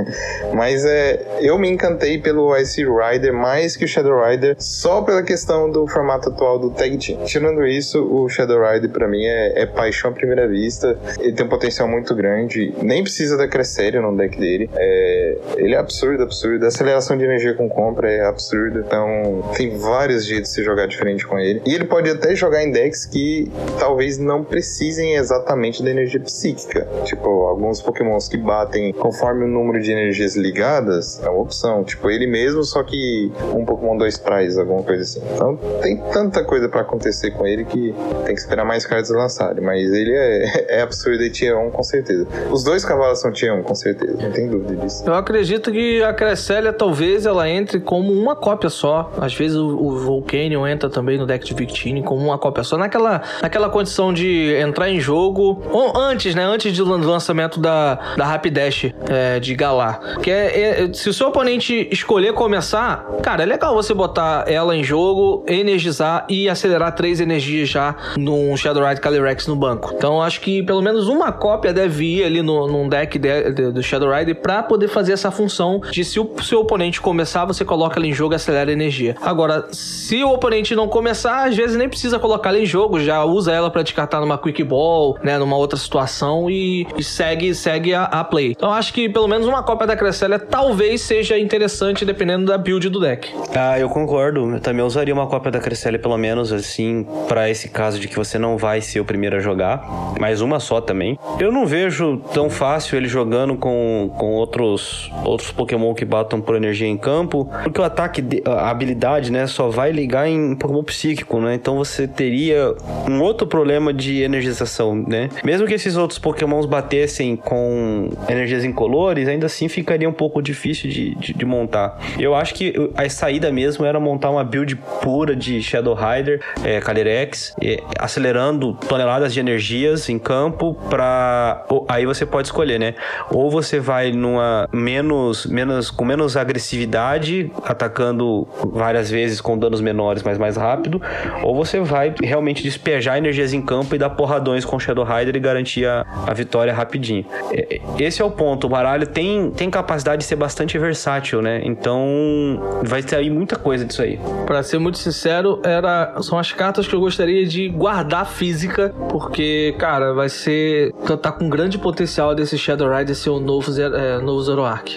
Mas é eu me encantei pelo Ice Rider mais que o Shadow Rider, só pela questão do formato atual do Tag Team. Tirando isso, o Shadow Rider para mim é, é, paixão à primeira vista. Ele tem um potencial muito grande, nem precisa da Cresseria no deck dele. É, ele é absurdo, absurdo. A aceleração de energia com compra é absurda. Então, tem vários jeitos de se jogar diferente com ele. E ele pode até jogar em decks que talvez não precisem exatamente da energia psíquica. Tipo, alguns pokémons que batem conforme o número de energias ligadas é uma opção. Tipo, ele mesmo, só que um Pokémon 2 Prize, alguma coisa assim. Então tem tanta coisa para acontecer com ele que tem que esperar mais cartas lançarem. Mas ele é, é absurdo e Tier 1 com certeza. Os dois cavalos são Tier 1, com certeza. Não tem dúvida disso. Eu acredito que a Cresselia talvez ela entre como uma cópia só. Às vezes o, o entra também no deck de Victini como uma cópia só. Naquela, naquela condição de entrar em jogo. Ou antes, né? Antes do lançamento da, da Rapidash é, de Galar. Que é, é se o seu oponente escolher começar, cara, é legal você botar ela em jogo, energizar e acelerar três energias já num Shadowride Calyrex no banco. Então acho que pelo menos uma cópia deve ir ali no, num deck de, de, do Shadowride para poder fazer função de se o seu oponente começar, você coloca ela em jogo e acelera a energia. Agora, se o oponente não começar, às vezes nem precisa colocar ela em jogo, já usa ela para descartar numa Quick Ball, né, numa outra situação e, e segue segue a, a, play. Então acho que pelo menos uma cópia da Cresselia talvez seja interessante dependendo da build do deck. Ah, eu concordo. Eu também usaria uma cópia da Cresselia, pelo menos, assim, para esse caso de que você não vai ser o primeiro a jogar. Mais uma só também. Eu não vejo tão fácil ele jogando com, com outros, outros Pokémon que batam por energia em campo, porque o ataque, a habilidade, né, só vai ligar em Pokémon psíquico, né? Então você teria um outro problema de energização, né? Mesmo que esses outros Pokémons batessem com energias incolores, ainda assim ficaria um pouco difícil difícil de, de, de, montar. Eu acho que a saída mesmo era montar uma build pura de Shadow Rider, é, Calyrex, é, acelerando toneladas de energias em campo para aí você pode escolher, né? Ou você vai numa menos, menos com menos agressividade, atacando várias vezes com danos menores, mas mais rápido, ou você vai realmente despejar energias em campo e dar porradões com Shadow Rider e garantir a, a vitória rapidinho. É, esse é o ponto. O baralho tem, tem capacidade de ser bastante versátil, né? Então vai sair muita coisa disso aí. Pra ser muito sincero, era, são as cartas que eu gostaria de guardar física, porque, cara, vai ser. tá com grande potencial desse Shadow Rider ser o novo, é, novo Zoroark.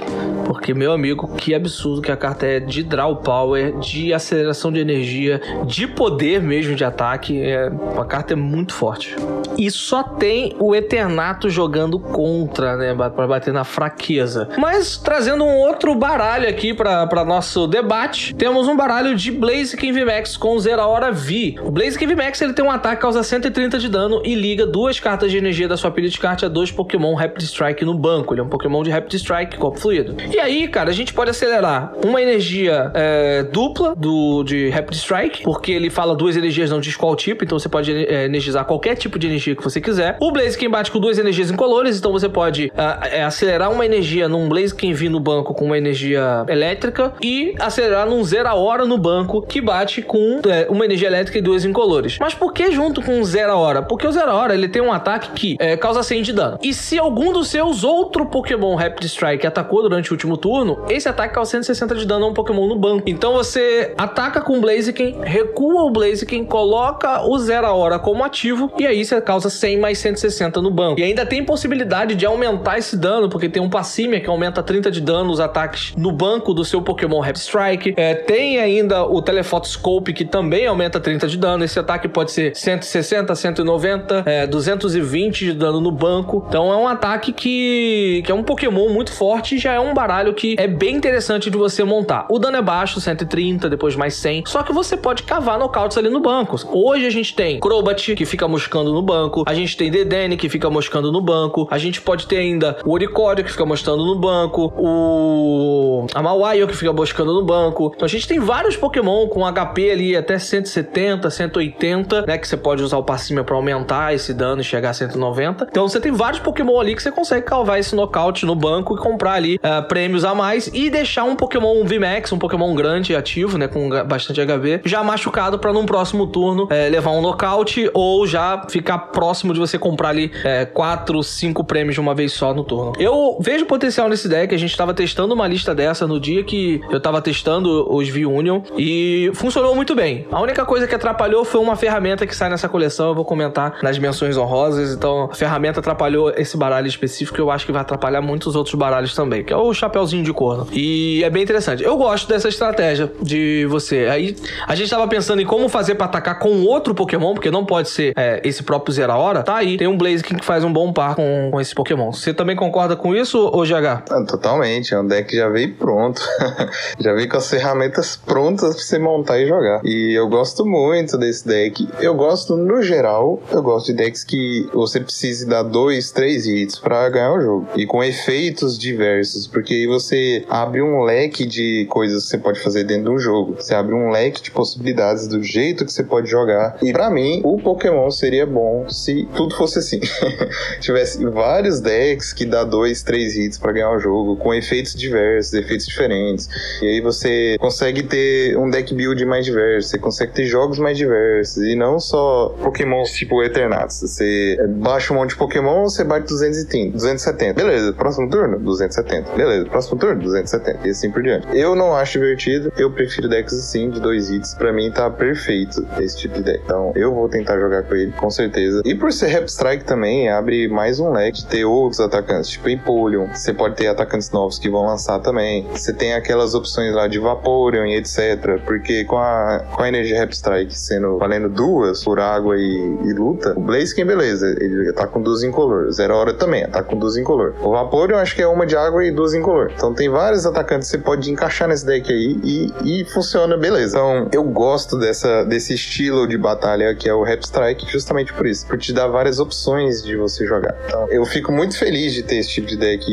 Porque, meu amigo, que absurdo que a carta é de draw power, de aceleração de energia, de poder mesmo de ataque. É, a carta é muito forte. E só tem o Eternato jogando contra, né? Pra bater na fraqueza. Mas trazendo um outro baralho aqui pra nosso debate, temos um baralho de Blaziken VMAX com Zeraora V. O Blaziken VMAX ele tem um ataque que causa 130 de dano e liga duas cartas de energia da sua pilha de carta a dois Pokémon Rapid Strike no banco. Ele é um Pokémon de Rapid Strike, copo fluido. E aí, cara, a gente pode acelerar uma energia é, dupla do, de Rapid Strike, porque ele fala duas energias, não diz qual tipo, então você pode é, energizar qualquer tipo de energia que você quiser. O Blaziken bate com duas energias incolores, então você pode ah, é, acelerar uma energia num Blaziken V no banco com uma energia elétrica e acelerar num Zera Hora no banco que bate com é, uma energia elétrica e duas incolores. Mas por que junto com o Zera Hora? Porque o Zera Hora ele tem um ataque que é, causa 100 de dano. E se algum dos seus outro Pokémon Rapid Strike atacou durante o último turno, esse ataque causa 160 de dano a um Pokémon no banco. Então você ataca com Blaziken, recua o Blaziken, coloca o Zera Hora como ativo e aí você causa 100 mais 160 no banco. E ainda tem possibilidade de aumentar esse dano, porque tem um Passímia que aumenta 30 de dano os ataques no banco do seu Pokémon Rapid Strike. É, tem ainda o Telefotoscope que também aumenta 30 de dano. Esse ataque pode ser 160, 190, é, 220 de dano no banco. Então é um ataque que, que é um Pokémon muito forte já é um baralho que é bem interessante de você montar. O dano é baixo, 130, depois mais 100. Só que você pode cavar nocautes ali no banco. Hoje a gente tem Crobat, que fica moscando no banco. A gente tem Dedenne, que fica moscando no banco. A gente pode ter ainda o Oricódio, que fica moscando no banco. O Amawaio, que fica moscando no banco. Então a gente tem vários Pokémon com HP ali até 170, 180, né? Que você pode usar o Passímia pra aumentar esse dano e chegar a 190. Então você tem vários Pokémon ali que você consegue calvar esse nocaute no banco e comprar ali ah, prêmios a mais e deixar um Pokémon VMAX, um Pokémon grande ativo, né? Com bastante HV, já machucado pra num próximo turno eh, levar um nocaute ou já ficar próximo de você comprar ali 4, 5 prêmios de uma vez só no turno. Eu vejo potencial nesse deck, a gente tava testando uma lista dessa no dia que eu tava testando os V-Union e funcionou muito bem. A única coisa que atrapalhou foi uma ferramenta que sai nessa coleção, eu vou comentar nas menções honrosas, então a ferramenta atrapalhou esse baralho específico, eu acho que vai atrapalhar muitos outros baralhos também, que é o chapeuzinho de corno. E é bem interessante. Eu gosto dessa estratégia de você. Aí a gente tava pensando em como fazer pra atacar com outro Pokémon, porque não pode ser é, esse próprio Zera Hora. Tá aí, tem um Blaziken que faz um bom par com, com esse Pokémon. Você também concorda com isso, ô GH? Ah, totalmente, é um deck que já veio pronto. já veio com as ferramentas prontas pra você montar e jogar. E eu gosto muito desse deck. Eu gosto, no geral, eu gosto de decks que você precise dar dois, três hits pra ganhar o jogo. E com efeitos diversos, porque aí você abre um leque de coisas que você pode fazer dentro do jogo. Você abre um leque de possibilidades do jeito que você pode jogar. E pra mim, o Pokémon seria bom se tudo fosse assim. Tivesse vários decks que dá dois, três hits pra ganhar o jogo, com efeitos diversos, efeitos diferentes. E aí você consegue ter um deck build mais diverso, você consegue ter jogos mais diversos. E não só Pokémons tipo Eternatus. Você baixa um monte de Pokémon, você bate 230, 270. Beleza, próximo turno, 270. Beleza, próximo turno, 270. E assim por diante. Eu não acho divertido, eu prefiro decks assim, de dois hits. Pra mim tá perfeito esse tipo de deck. Então eu vou tentar jogar com ele, com certeza. E por ser Rap Strike também, abre mais um leque de ter outros atacantes, tipo Empoleon. Você pode ter atacantes novos que vão lançar também. Você tem aquelas opções lá de Vaporeon e etc. Porque com a, com a energia Rap Strike sendo valendo duas por água e, e luta, o Blaziken, beleza, ele tá com duas incolor. Zero Hora também, tá com duas incolor. O Vaporeon acho que é uma de água e duas incolor. Então tem vários atacantes que você pode encaixar nesse deck aí e, e funciona beleza. Então eu gosto dessa, desse estilo de batalha que é o Rap Strike justamente por isso, por te dar várias opções de você jogar. Então eu fico muito feliz de ter esse tipo de deck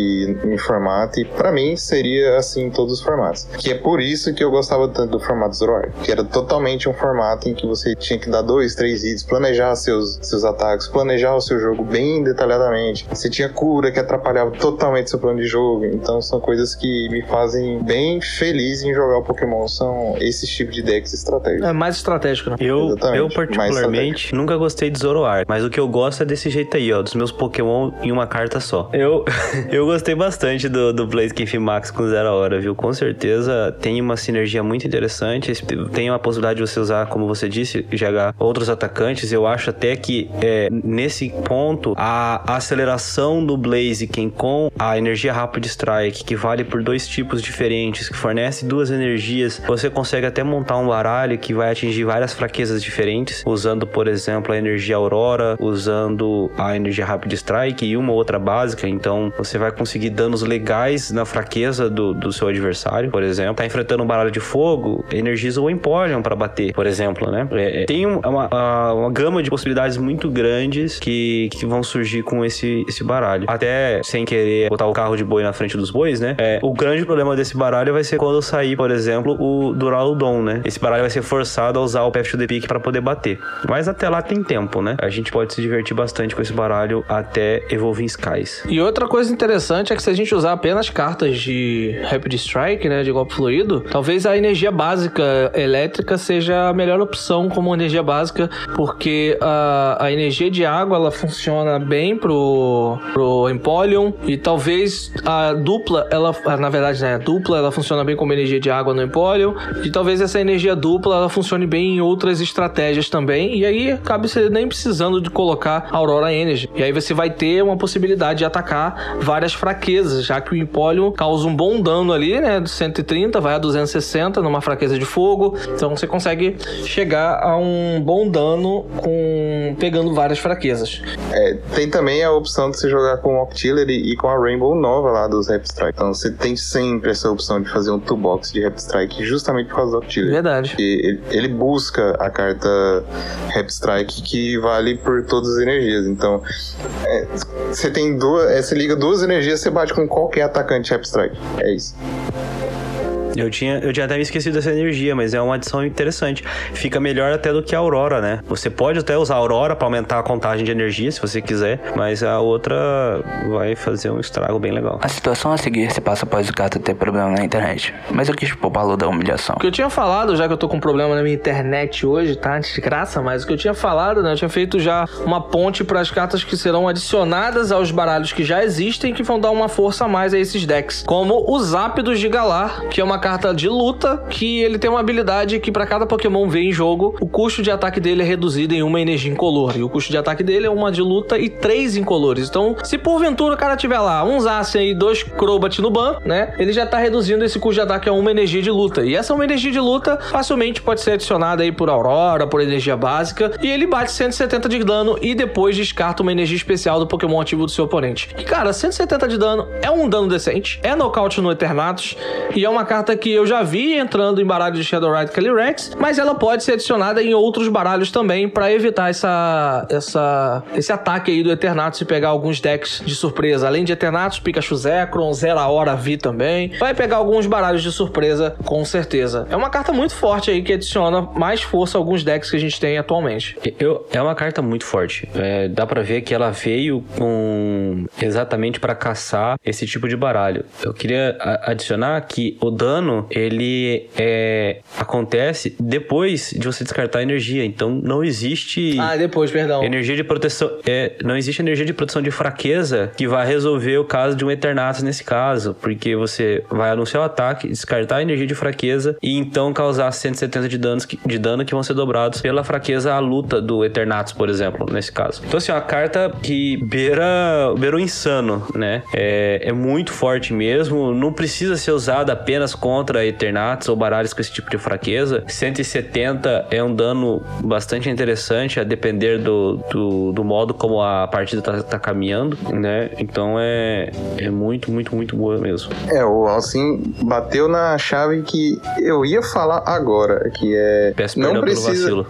em formato e pra mim seria assim em todos os formatos. Que é por isso que eu gostava tanto do formato Zoroark, que era totalmente um formato em que você tinha que dar dois, três hits, planejar seus, seus ataques, planejar o seu jogo bem detalhadamente. Você tinha cura que atrapalhava totalmente seu plano de jogo. Então são coisas que me fazem bem feliz em jogar o Pokémon. São esses tipos de decks estratégicos. É mais estratégico, né? Eu, Exatamente, eu particularmente, nunca gostei de Zoroark, mas o que eu gosto é desse jeito aí, ó, dos meus Pokémon em uma carta só. Eu, eu gostei bastante do, do Blaze Max com zero hora, viu? Com certeza tem uma sinergia muito interessante. Tem a possibilidade de você usar, como você disse, GH, outros atacantes. Eu acho até que é, nesse ponto a aceleração do Blaziken com a energia Rapid Strike, que vale por dois tipos diferentes, que fornece duas energias, você consegue até montar um baralho que vai atingir várias fraquezas diferentes, usando, por exemplo, a energia Aurora, usando a energia Rapid Strike e uma outra básica. Então você vai conseguir danos legais na fraqueza do, do seu adversário, por exemplo. Tá enfrentando um baralho de fogo, energiza o Emporium para bater, por exemplo, né? É, é tem uma, uma, uma, gama de possibilidades muito grandes que, que vão surgir com esse, esse baralho. Até sem querer botar o carro de boi na frente dos bois, né? É, o grande problema desse baralho vai ser quando sair, por exemplo, o Duraludon, né? Esse baralho vai ser forçado a usar o Path to the Peak para poder bater. Mas até lá tem tempo, né? A gente pode se divertir bastante com esse baralho até Evolving Skies. E outra coisa interessante é que se a gente usar apenas cartas de Rapid Strike, né, de golpe fluido, talvez a energia básica elétrica seja a melhor opção como energia básica, porque a, a energia de água ela funciona bem pro, pro Empoleon e talvez a dupla, ela, na verdade, né, a dupla ela funciona bem como energia de água no Empoleon e talvez essa energia dupla ela funcione bem em outras estratégias também e aí cabe você nem precisando de colocar Aurora Energy. E aí você vai ter uma possibilidade de atacar várias fraquezas, já que o Empoleon causa um bom dano ali, né, de 130 vai a 260 numa fraqueza de fogo. Então você consegue chegar a um bom dano com pegando várias fraquezas. É, tem também a opção de você jogar com o Octillery e com a Rainbow Nova lá dos Rap Strike. Então você tem sempre essa opção de fazer um toolbox de Rap Strike justamente por causa do Octillery. Verdade. Ele, ele, busca a carta Rap Strike que vale por todas as energias. Então é, você tem duas. É, você liga duas energias, você bate com qualquer atacante Rap Strike. É isso. Eu tinha, eu tinha até me esquecido dessa energia, mas é uma adição interessante. Fica melhor até do que a Aurora, né? Você pode até usar a Aurora para aumentar a contagem de energia, se você quiser, mas a outra vai fazer um estrago bem legal. A situação a seguir se passa após o gato ter problema na internet, mas eu quis poupá-lo da humilhação. O que eu tinha falado, já que eu tô com problema na minha internet hoje, tá? De graça, mas o que eu tinha falado, né? Eu tinha feito já uma ponte para as cartas que serão adicionadas aos baralhos que já existem, que vão dar uma força a mais a esses decks. Como o Zápidos de Galar, que é uma carta de luta que ele tem uma habilidade que para cada Pokémon ver em jogo, o custo de ataque dele é reduzido em uma energia incolor. E o custo de ataque dele é uma de luta e três incolores. Então, se porventura o cara tiver lá um Zacian e dois Crobat no ban, né? Ele já tá reduzindo esse custo de ataque a uma energia de luta. E essa uma energia de luta facilmente pode ser adicionada aí por Aurora, por energia básica. E ele bate 170 de dano e depois descarta uma energia especial do Pokémon ativo do seu oponente. E cara, 170 de dano é um dano decente, é nocaute no Eternatus e é uma carta carta que eu já vi entrando em baralhos de Shadowrite Calyrex, mas ela pode ser adicionada em outros baralhos também para evitar essa, essa, esse ataque aí do Eternatus e pegar alguns decks de surpresa. Além de Eternatus, Pikachu Zekrom, Zera Hora Vi também. Vai pegar alguns baralhos de surpresa, com certeza. É uma carta muito forte aí que adiciona mais força a alguns decks que a gente tem atualmente. Eu, é uma carta muito forte. É, dá para ver que ela veio com exatamente para caçar esse tipo de baralho. Eu queria adicionar que o dano dano, ele é, acontece depois de você descartar a energia. Então não existe. Ah, depois, perdão. Energia de proteção. É, não existe energia de proteção de fraqueza que vai resolver o caso de um Eternatus nesse caso. Porque você vai anunciar o ataque, descartar a energia de fraqueza e então causar 170 de, danos que, de dano que vão ser dobrados pela fraqueza à luta do Eternatus, por exemplo, nesse caso. Então, assim, uma carta que beira, beira o insano, né? É, é muito forte mesmo. Não precisa ser usada apenas contra Eternatus ou baralhos com esse tipo de fraqueza. 170 é um dano bastante interessante, a depender do, do, do modo como a partida tá, tá, caminhando, né? Então é, é muito, muito, muito boa mesmo. É, o Alcim bateu na chave que eu ia falar agora, que é. Peço não precisa.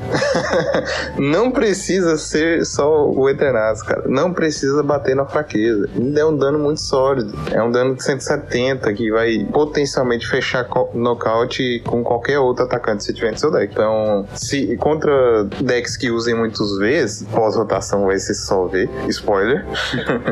não precisa ser só o Eternatus, cara. Não precisa bater na fraqueza. Ainda é um dano muito sólido. É um dano de 170 que vai potencialmente fechar co- nocaute com qualquer outro atacante você tiver no seu deck. Então, se contra decks que usem muitos Vs, pós-rotação vai ser só V. Spoiler.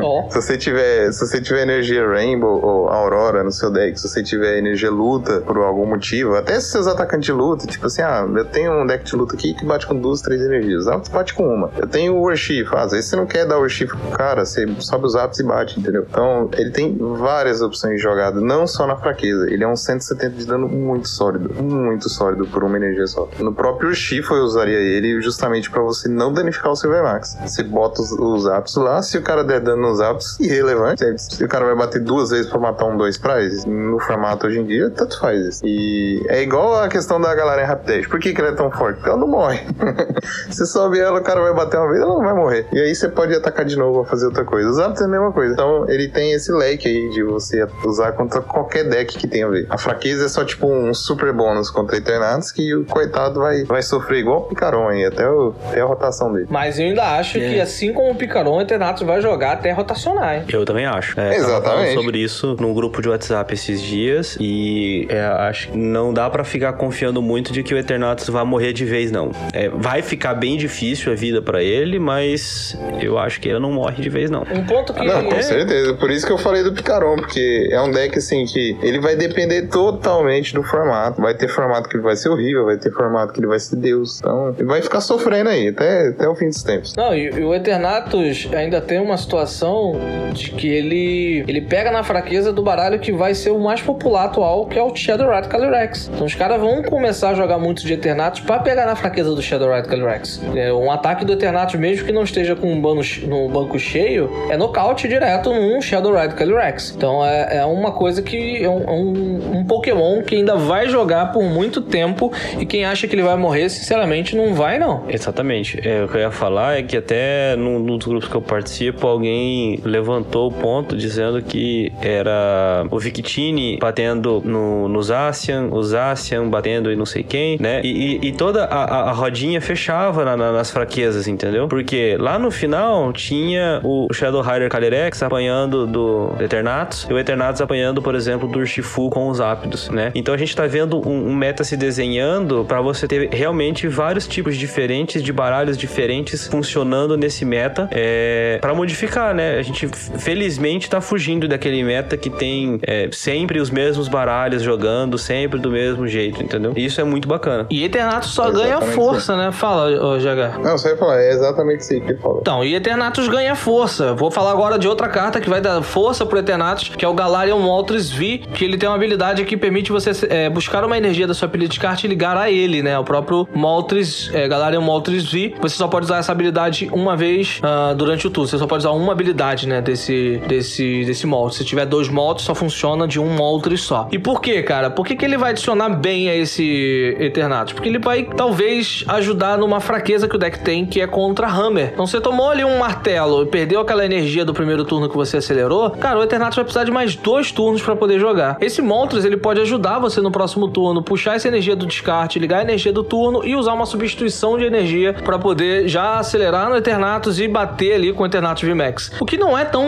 Ó. Se você tiver, se você tiver energia Rainbow ou Aurora no seu deck, se você tiver energia luta por algum motivo, até se seus atacantes de luta, tipo assim, ah, eu tenho um deck de luta aqui que bate com duas, três energias. Ah, você bate com uma. Eu tenho o Worship, ah, às vezes você não quer dar Worship pro cara, você sobe os apps e bate, entendeu? Então, ele tem várias opções de jogada, não só na fraqueza. Ele é um 170 de dano muito sólido, muito sólido por uma energia só. No próprio Urshifu eu usaria ele justamente pra você não danificar o Silvermax. Você bota os, os lá, se o cara der dano nos apps, irrelevante. Se o cara vai bater duas vezes pra matar um dois praz, no formato hoje em dia, tanto faz isso. E é igual a questão da galera em Rapdash. Por que, que ela é tão forte? Porque ela não morre. você sobe ela, o cara vai bater uma vez, ela não vai morrer. E aí você pode atacar de novo ou fazer outra coisa. Os apps é a mesma coisa. Então ele tem esse leque aí de você usar contra qualquer deck que tenha a ver. A fraqueza é só tipo um super bônus contra Eternatus que o coitado vai, vai sofrer igual o Picaron aí, até, o, até a rotação dele. Mas eu ainda acho que, assim como o Picaron, o Eternatus vai jogar até rotacionar, hein? Eu também acho. É, Exatamente. sobre isso num grupo de WhatsApp esses dias e é, acho que não dá pra ficar confiando muito de que o Eternatus vai morrer de vez, não. É, vai ficar bem difícil a vida pra ele, mas eu acho que ele não morre de vez, não. Um ponto que. Não, com certeza. Por isso que eu falei do Picaron, porque é um deck assim que ele vai depender totalmente do formato. Vai ter formato que ele vai ser horrível, vai ter formato que ele vai ser Deus. Então, ele vai ficar sofrendo aí até, até o fim dos tempos. Não, e, e o Eternatus ainda tem uma situação de que ele ele pega na fraqueza do baralho que vai ser o mais popular atual, que é o Shadowrat Calyrex. Então os caras vão começar a jogar muito de Eternatus pra pegar na fraqueza do Shadowrat Calyrex. É, um ataque do Eternatus, mesmo que não esteja com um bano, no banco cheio, é nocaute direto num Shadowrat Calyrex. Então é, é uma coisa que é um, é um, um Pokémon que ainda vai jogar por muito tempo e quem acha que ele vai morrer, sinceramente, não vai não. Exatamente. É, o que eu ia falar é que até num, dos grupos que eu participo, alguém levantou o ponto dizendo que era o Victini batendo no, no Zacian, o Zacian batendo em não sei quem, né? E, e- e toda a, a- rodinha fechava na- na- nas fraquezas, entendeu? Porque lá no final tinha o Shadow Rider Calyrex apanhando do Eternatus e o Eternatus apanhando, por exemplo, do Urshifu com os Ápidos, né? Então a gente tá vendo um, um meta se desenhando pra você ter realmente vários tipos diferentes de baralhos diferentes funcionando nesse meta é, para modificar, né? A gente felizmente tá fugindo daquele meta que tem é, sempre os mesmos baralhos jogando, sempre do mesmo jeito, entendeu? E isso é muito bacana. E Eternatus só ganha Exatamente força, né? Fala, ô, GH. Não, você vai falar, é exatamente isso aí que ele falou. Então, e Eternatus ganha força. Vou falar agora de outra carta que vai dar força pro Eternatus, que é o Galarian Moltres V, que ele tem uma habilidade que permite você é, buscar uma energia da sua pilha de carta e ligar a ele, né? O próprio Moltres, é, Galarian Moltres V. Você só pode usar essa habilidade uma vez ah, durante o turno. Você só pode usar uma habilidade, né? Desse, desse, desse Moltres. Se tiver dois Moltres, só funciona de um Moltres só. E por quê, cara? Por que, que ele vai adicionar bem a esse Eternatus? Porque ele vai, talvez, ajudar numa fraqueza que o deck tem, que é contra Hammer. Então, você tomou ali um martelo e perdeu aquela energia do primeiro turno que você acelerou, cara, o Eternatus vai precisar de mais dois turnos pra poder jogar. Esse Moltres, ele pode ajudar você no próximo turno, puxar essa energia do descarte, ligar a energia do turno e usar uma substituição de energia pra poder já acelerar no Eternatus e bater ali com o Eternatus VMAX. O que não é tão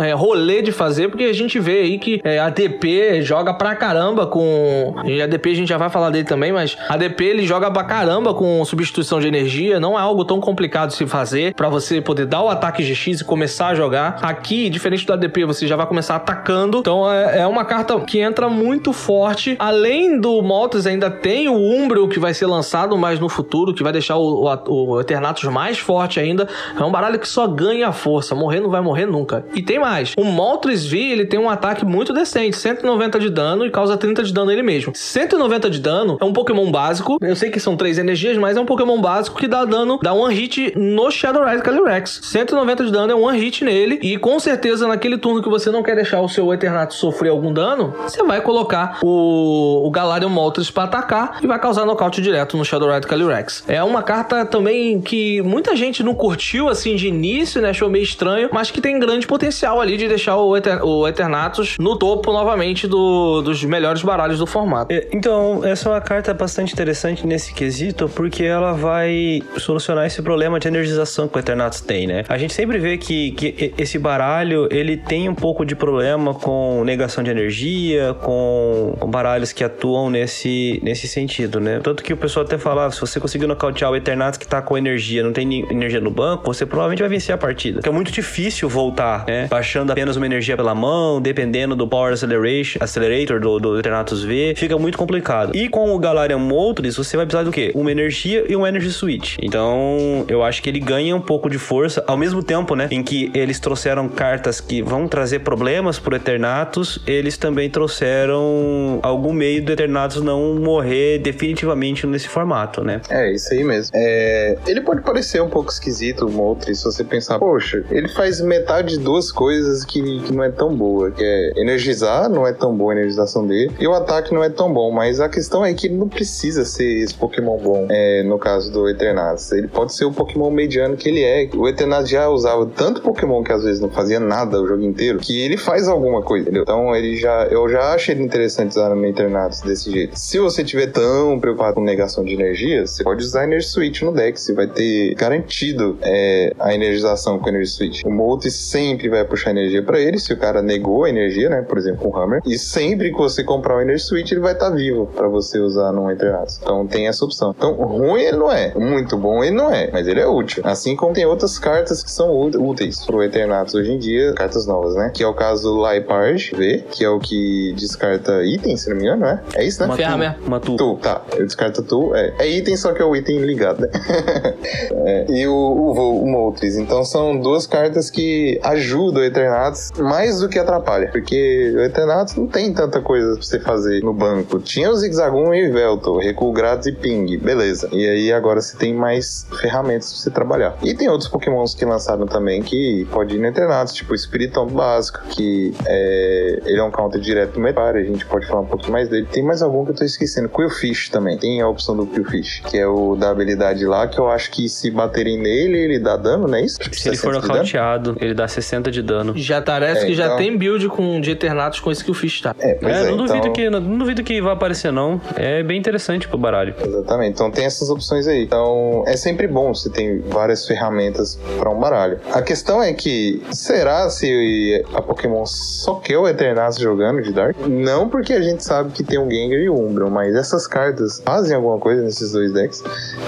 é, rolê de fazer, porque a gente vê aí que é, a DP joga pra caramba com. E a DP a gente já vai falar dele também, mas a DP ele joga pra caramba com substituição de energia. Não é algo tão complicado de se fazer pra você poder dar o ataque GX e começar a jogar. Aqui, diferente do ADP, você já vai começar atacando. Então é, é uma carta que entra muito forte. Além do Moltres, ainda tem o Umbro que vai ser lançado mais no futuro, que vai deixar o, o, o Eternatus mais forte ainda. É um baralho que só ganha força. Morrer não vai morrer nunca. E tem mais. O Moltres V, ele tem um ataque muito decente. 190 de dano e causa 30 de dano ele mesmo. 190 de dano é um Pokémon básico. Eu sei que são três energias, mas é um Pokémon básico que dá dano, dá one hit no Shadow Ride Calyrex. 190 de dano é one hit nele. E com certeza, naquele turno que você não quer deixar o seu Eternatus sofrer algum dano, você vai colocar o, o Galarian Moltres pra atacar e vai causar nocaute direto no Shadow Ride Calyrex. É uma carta também que muita gente não curtiu assim de início, né? Achou meio estranho, mas que tem grande potencial ali de deixar o, Eter- o Eternatus no topo novamente do- dos melhores baralhos do formato. É, Então, essa é uma carta bastante interessante nesse quesito, porque ela vai solucionar esse problema de energização que o Eternatus tem, né? A gente sempre vê que, que esse baralho, ele tem um pouco de problema com negação de energia, com com, baralhos que atuam nesse, nesse sentido, né? Tanto que o pessoal até falava, se você conseguir nocautear o Eternatus que tá com energia, não tem energia no banco, você provavelmente vai vencer a partida. Porque é muito difícil voltar, né? Baixando apenas uma energia pela mão, dependendo do Power Acceleration, Accelerator do, do Eternatus V, fica muito complicado. E com o Galarian Moltres, você vai precisar do quê? Uma energia e um Energy Switch. Então, eu acho que ele ganha um pouco de força, ao mesmo tempo, né? Em que eles trouxeram cartas que vão trazer problemas pro Eternatus, eles também trouxeram algum meio do Eternatus não morrer definitivamente nesse formato, né? É, isso aí mesmo. É, ele pode parecer um pouco esquisito, o Moltres, se você pensar, poxa, ele faz metade de duas coisas que, que não é tão boa, que é energizar, não é tão boa a energização dele, e o ataque não é tão bom, mas a questão é que ele não precisa ser esse Pokémon bom, é, no caso do Eternatus. Ele pode ser o Pokémon mediano que ele é. O Eternatus já usava tanto Pokémon que às vezes não fazia nada o jogo inteiro, que ele faz alguma coisa, entendeu? Então ele já, eu já acho ele interessante usar no Eternatus desse jeito. Se você tiver tão preocupado com negação de energia, você pode usar Energy Switch no deck, você vai ter garantido é, a energização com Energy Switch. O Moltres sempre vai puxar energia pra ele, se o cara negou a energia, né? Por exemplo, com o Hammer. E sempre que você comprar o Energy Switch, ele vai estar vivo pra você usar no Eternatus. Então tem essa opção. Então, ruim ele não é. Muito bom ele não é, mas ele é útil. Assim como tem outras cartas que são úteis pro Eternatus hoje em dia, cartas novas, né? Que é o caso Liepard V, que é o que descarta itens, se não me engano, né? É isso, né? Uma Ferramenta. tu, uma tu. Tu, tá. Eu descarto tu. É, é item, só que é o item ligado, né? É, e o, o, o Moltres. Então são duas cartas que ajudam o Eternatus mais do que atrapalha. Porque o Eternatus não tem tanta coisa pra você fazer no banco. Tinha o Zigzagoon e o Velto, recuo grátis e ping. Beleza. E aí agora você tem mais ferramentas pra você trabalhar. E tem outros Pokémons que lançaram também que pode ir no Eternatus, tipo o Espiritão básico, que é, ele é um counter direto do Medpare. A gente pode falar um pouquinho mais dele. Tem mais algum que eu tô esquecendo. Quillfish também. Tem a opção do Quillfish, que é o da habilidade lá, que eu acho que se baterem nele, ele dá dano, não é isso? Tipo, Se ele for 60 de dano? nocauteado, ele dá 60 de dano. Já parece É, que já então- tem build com, de Eternatus com esse que o fiz, tá? É, pois É, é, não, duvido então- que, não duvido que vai aparecer, não. É bem interessante pro baralho. Exatamente. Então tem essas opções aí. Então é sempre bom você tem várias ferramentas para um baralho. A questão é que será se a Pokémon só quer o Eternatus jogando de Dark? Não porque a gente sabe que tem um Gengar e o Umbreon, mas essas cartas fazem alguma coisa nesses dois decks.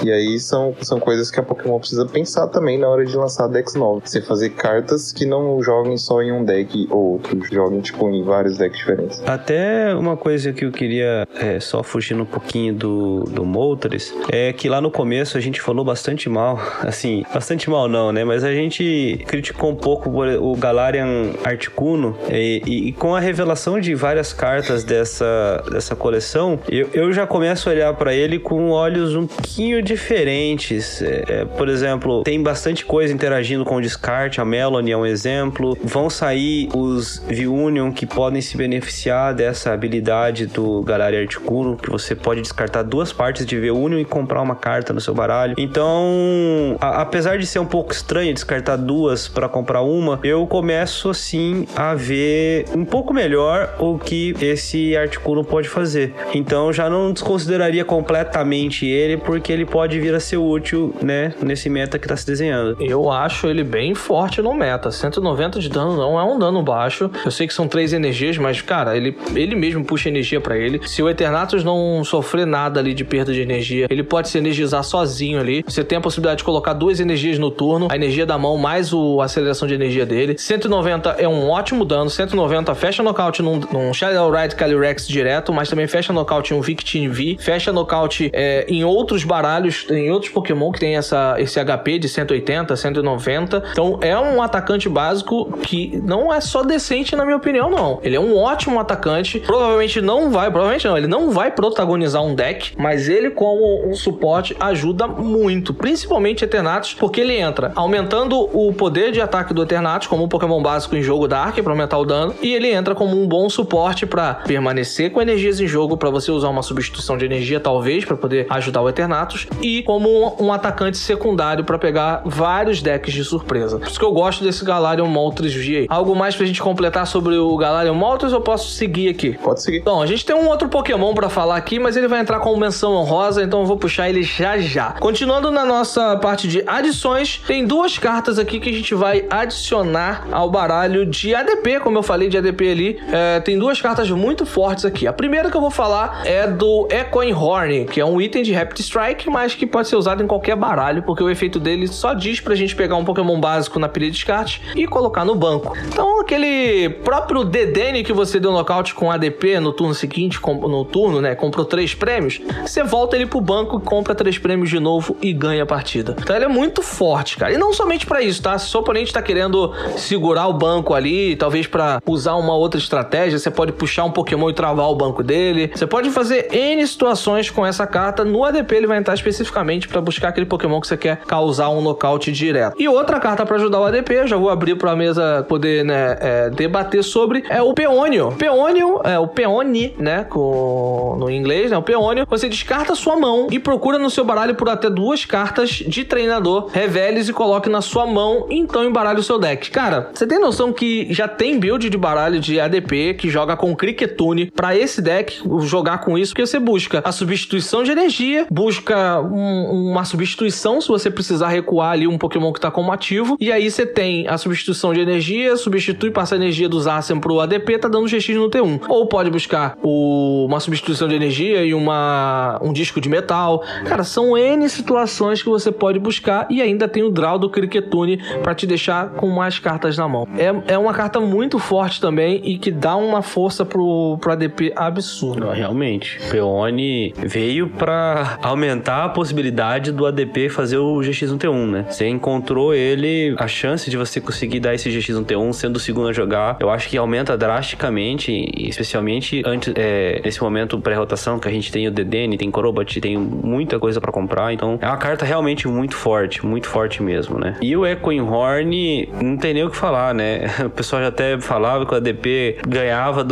E aí são, são coisas que a Pokémon precisa pensar também na hora de lançar decks novos. Você fazer cartas que não joguem só em um deck ou outro, joguem tipo em vários decks diferentes. Até uma coisa que eu queria, é, só fugindo um pouquinho do, do Moltres, é que lá no começo a gente falou bastante mal, assim, bastante mal não, né? Mas a gente criticou um pouco o Galarian Articuno e, e- e com a revelação de várias cartas dessa, dessa coleção, eu, eu já começo a olhar pra ele com olhos um pouquinho diferentes. É, é, por exemplo, tem bastante coisa interagindo com o descarte, a Melanie é um exemplo. Vão sair os V-Union que podem se beneficiar dessa habilidade do Galarian Articuno, que você pode descartar duas partes de V-Union e comprar uma carta no seu baralho. Então, a- apesar de ser um pouco estranho descartar duas para comprar uma, eu começo assim a ver um pouco melhor o que esse Articuno pode fazer. Então, já não desconsideraria completamente ele, porque ele pode vir a ser útil, né, nesse meta que tá se desenhando. Eu acho ele bem forte no meta. 190 de dano não é um dano baixo. Eu sei que são três energias, mas, cara, ele, ele mesmo puxa energia pra ele. Se o Eternatus não sofrer nada ali de perda de energia, ele pode se energizar sozinho ali. Você tem a possibilidade de colocar duas energias no turno, a energia da mão mais o, a aceleração de energia dele. 190 é um ótimo dano. 190 fecha nocaute num, num Shadow Calyrex direto, mas também fecha nocaute em um Victini V. Fecha nocaute é, em outros baralhos, em outros Pokémon que tem essa, esse HP de 180, 190. Então é um atacante básico que não é só decente, na minha opinião, não. Ele é um ótimo atacante. Provavelmente não vai, provavelmente não, ele não vai protagonizar um deck, mas ele, como um suporte, ajuda muito. Principalmente Eternatus, porque ele entra aumentando o poder de ataque do Eternatus, como um Pokémon básico em jogo Dark, para aumentar o dano. E ele entra como um bom suporte para permanecer com energias em jogo, para você usar uma substituição de energia, talvez, para poder ajudar o Eternatus. E como um, um atacante secundário para pegar vários decks de surpresa. Por isso que eu gosto desse Galarian Moltres V aí. Algo mais pra gente completar sobre o Galarian Moltres ou eu posso seguir aqui? Pode seguir. Então, a gente tem um outro Pokémon pra falar aqui, mas ele vai entrar com menção honrosa, então eu vou puxar ele já já. Continuando na nossa parte de adições, tem duas cartas aqui que a gente vai adicionar ao baralho de ADP, como eu falei de ADP ali. É, tem duas cartas muito fortes aqui. A primeira que eu vou falar é do Echoing Horn, que é um item de Rapid Strike, mas que pode ser usado em qualquer baralho, porque o efeito dele só diz pra gente pegar um Pokémon básico na pilha de descarte e colocar no banco. Então, aquele próprio Dedenne que você deu nocaute com ADP no turno seguinte, no turno, né? Comprou três prêmios, você volta ele pro banco, compra três prêmios de novo e ganha a partida. Então ele é muito forte, cara. E não somente para isso, tá? Se o oponente tá querendo segurar o banco ali, talvez para usar uma outra estratégia, você pode puxar um Pokémon e travar o banco dele. Você pode fazer N situações com essa carta. No ADP ele vai entrar especificamente para buscar aquele Pokémon que você quer causar um nocaute direto. E outra carta para ajudar o ADP, eu já vou abrir pra mesa poder, né, é, debater sobre, é o Peônio. Peônio, é o Peone, né, com, no inglês, né, o Peônio. Você descarta sua mão e procura no seu baralho por até duas cartas de treinador, revele e coloque na sua mão, então embaralhe o seu deck. Cara, você tem noção que já tem build de baralho de ADP que joga com Cricketune para esse deck jogar com isso, porque você busca a substituição de energia, busca um, uma substituição se você precisar recuar ali um Pokémon que tá como ativo, e aí você tem a substituição de energia, substitui, passa a energia do Zacian pro ADP, tá dando GX no T1. Ou pode buscar o, uma substituição de energia e uma, um disco de metal. Cara, são N situações que você pode buscar e ainda tem o draw do Cricketune para te deixar com mais cartas na mão. É, é uma carta muito forte também e que dá uma força pro, pro ADP absurda. Realmente. Peone veio para aumentar a possibilidade do ADP fazer o GX no T1, né? Você encontrou ele, a chance de você conseguir dar esse GX no T1 sendo o segundo a jogar, eu acho que aumenta drasticamente, especialmente antes, é, nesse momento pré-rotação que a gente tem o DDN, tem Crobat, tem muita coisa para comprar, então é uma carta realmente muito forte, muito forte mesmo, né? E o Echoing Horn, não tem nem o que falar, né? O pessoal já até falava que o ADP ganhava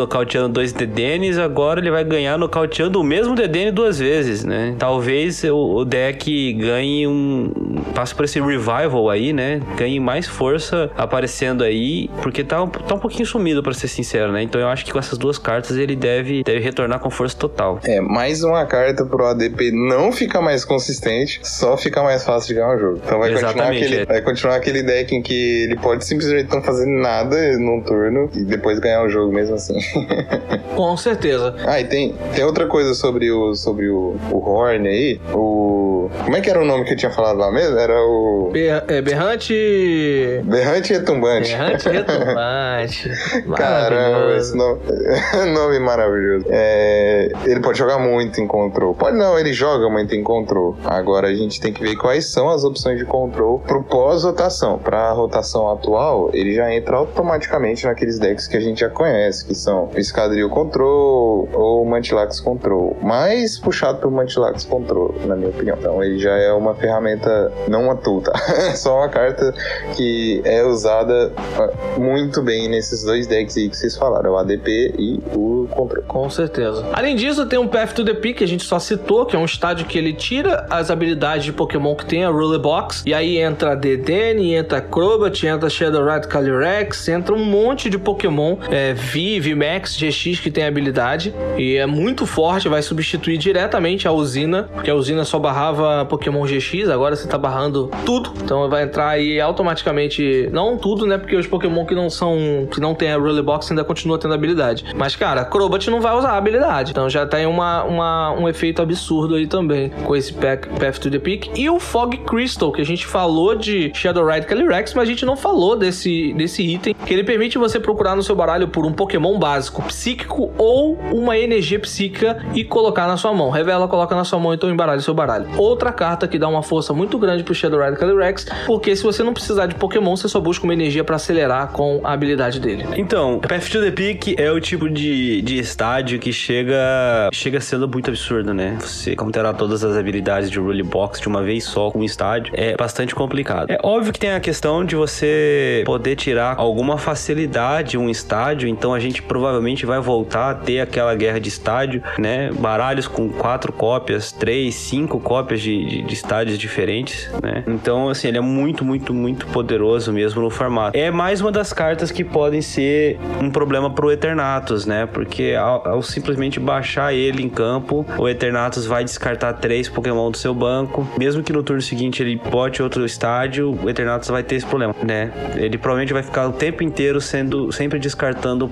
dois DDNs, agora ele vai ganhar nocauteando o mesmo DDN duas vezes, né? Talvez o deck ganhe um. passe por esse revival aí, né? Ganhe mais força aparecendo aí, porque tá, um- tá um pouquinho sumido, pra ser sincero, né? Então eu acho que com essas duas cartas ele deve, deve retornar com força total. É, mais uma carta pro ADP não ficar mais consistente, só ficar mais fácil de ganhar o jogo. Então vai continuar, Exatamente, aquele, é. vai continuar aquele deck em que ele pode simplesmente não fazer nada num turno e depois ganhar o jogo mesmo assim. Com certeza. ah, e tem, tem outra coisa sobre o sobre o, o Horn aí. O. Como é que era o nome que eu tinha falado lá mesmo? Era o. É, berrante. Berrante Retumbante. Berrante retumbante. Caramba, esse nome, nome maravilhoso. É, ele pode jogar muito em control. Pode não, ele joga muito em control. Agora a gente tem que ver quais são as opções de control pro pós-rotação. Pra rotação atual, ele já entra automaticamente naqueles decks que a gente já conhece, que são Escadril Control ou Mantilax Control. Mais puxado pro Mantilax Control, na minha opinião. Então ele já é uma ferramenta, não tool, tá? Só uma carta que é usada ah, muito bem nesses dois decks aí que vocês falaram, o ADP e o Control. Com certeza. Além disso, tem um Path to the Peak que a gente só citou, que é um estádio que ele tira as habilidades de Pokémon que tem a Rule Box. E aí entra Dedenne, entra Crobat, entra Shadowrat Calyrex, entra um monte de Pokémon é, V, VMAX, GX que tem habilidade. E é muito forte, vai substituir diretamente a usina, porque a usina só barrava Pokémon GX, agora você tá barrando tudo. Então vai entrar aí automaticamente, não tudo, né? Porque os Pokémon que não são, que não tem a Rule Box ainda continua tendo habilidade. Mas cara, Crobat não vai usar a habilidade. Então já tem uma, uma- um efeito absurdo aí também com esse pack, Path to the Peak. E o Fog Crystal, que a gente falou de Shadowride Calyrex, mas a gente não falou desse, desse item, que ele permite você procurar no seu baralho por um Pokémon básico psíquico ou uma energia psíquica e colocar na sua mão. Revela, coloca na sua mão, então embaralha seu baralho. Outra carta que dá uma força muito grande pro Shadowride Calyrex, porque se você não precisar de Pokémon, você só busca uma energia pra acelerar com a habilidade dele. Então, Path to the Peak é o tipo de, de estádio que chega chega sendo muito absurdo, né? Você counterar todas as habilidades de Rule Box de uma vez só com um estádio é bastante complicado. É óbvio que tem a questão de você poder tirar alguma facilidade um estádio, então a gente provavelmente vai voltar a ter aquela guerra de estádio, né? Baralhos com quatro cópias, três, cinco cópias de, de, de estádios diferentes. Né? Então, assim, ele é muito, muito, muito poderoso mesmo no formato. É mais uma das cartas que podem ser um problema pro Eternatus, né? Porque ao, ao simplesmente baixar ele em campo, o Eternatus vai descartar três Pokémon do seu banco. Mesmo que no turno seguinte ele bote outro estádio, o Eternatus vai ter esse problema, né? Ele provavelmente vai ficar o tempo inteiro sendo sempre descartando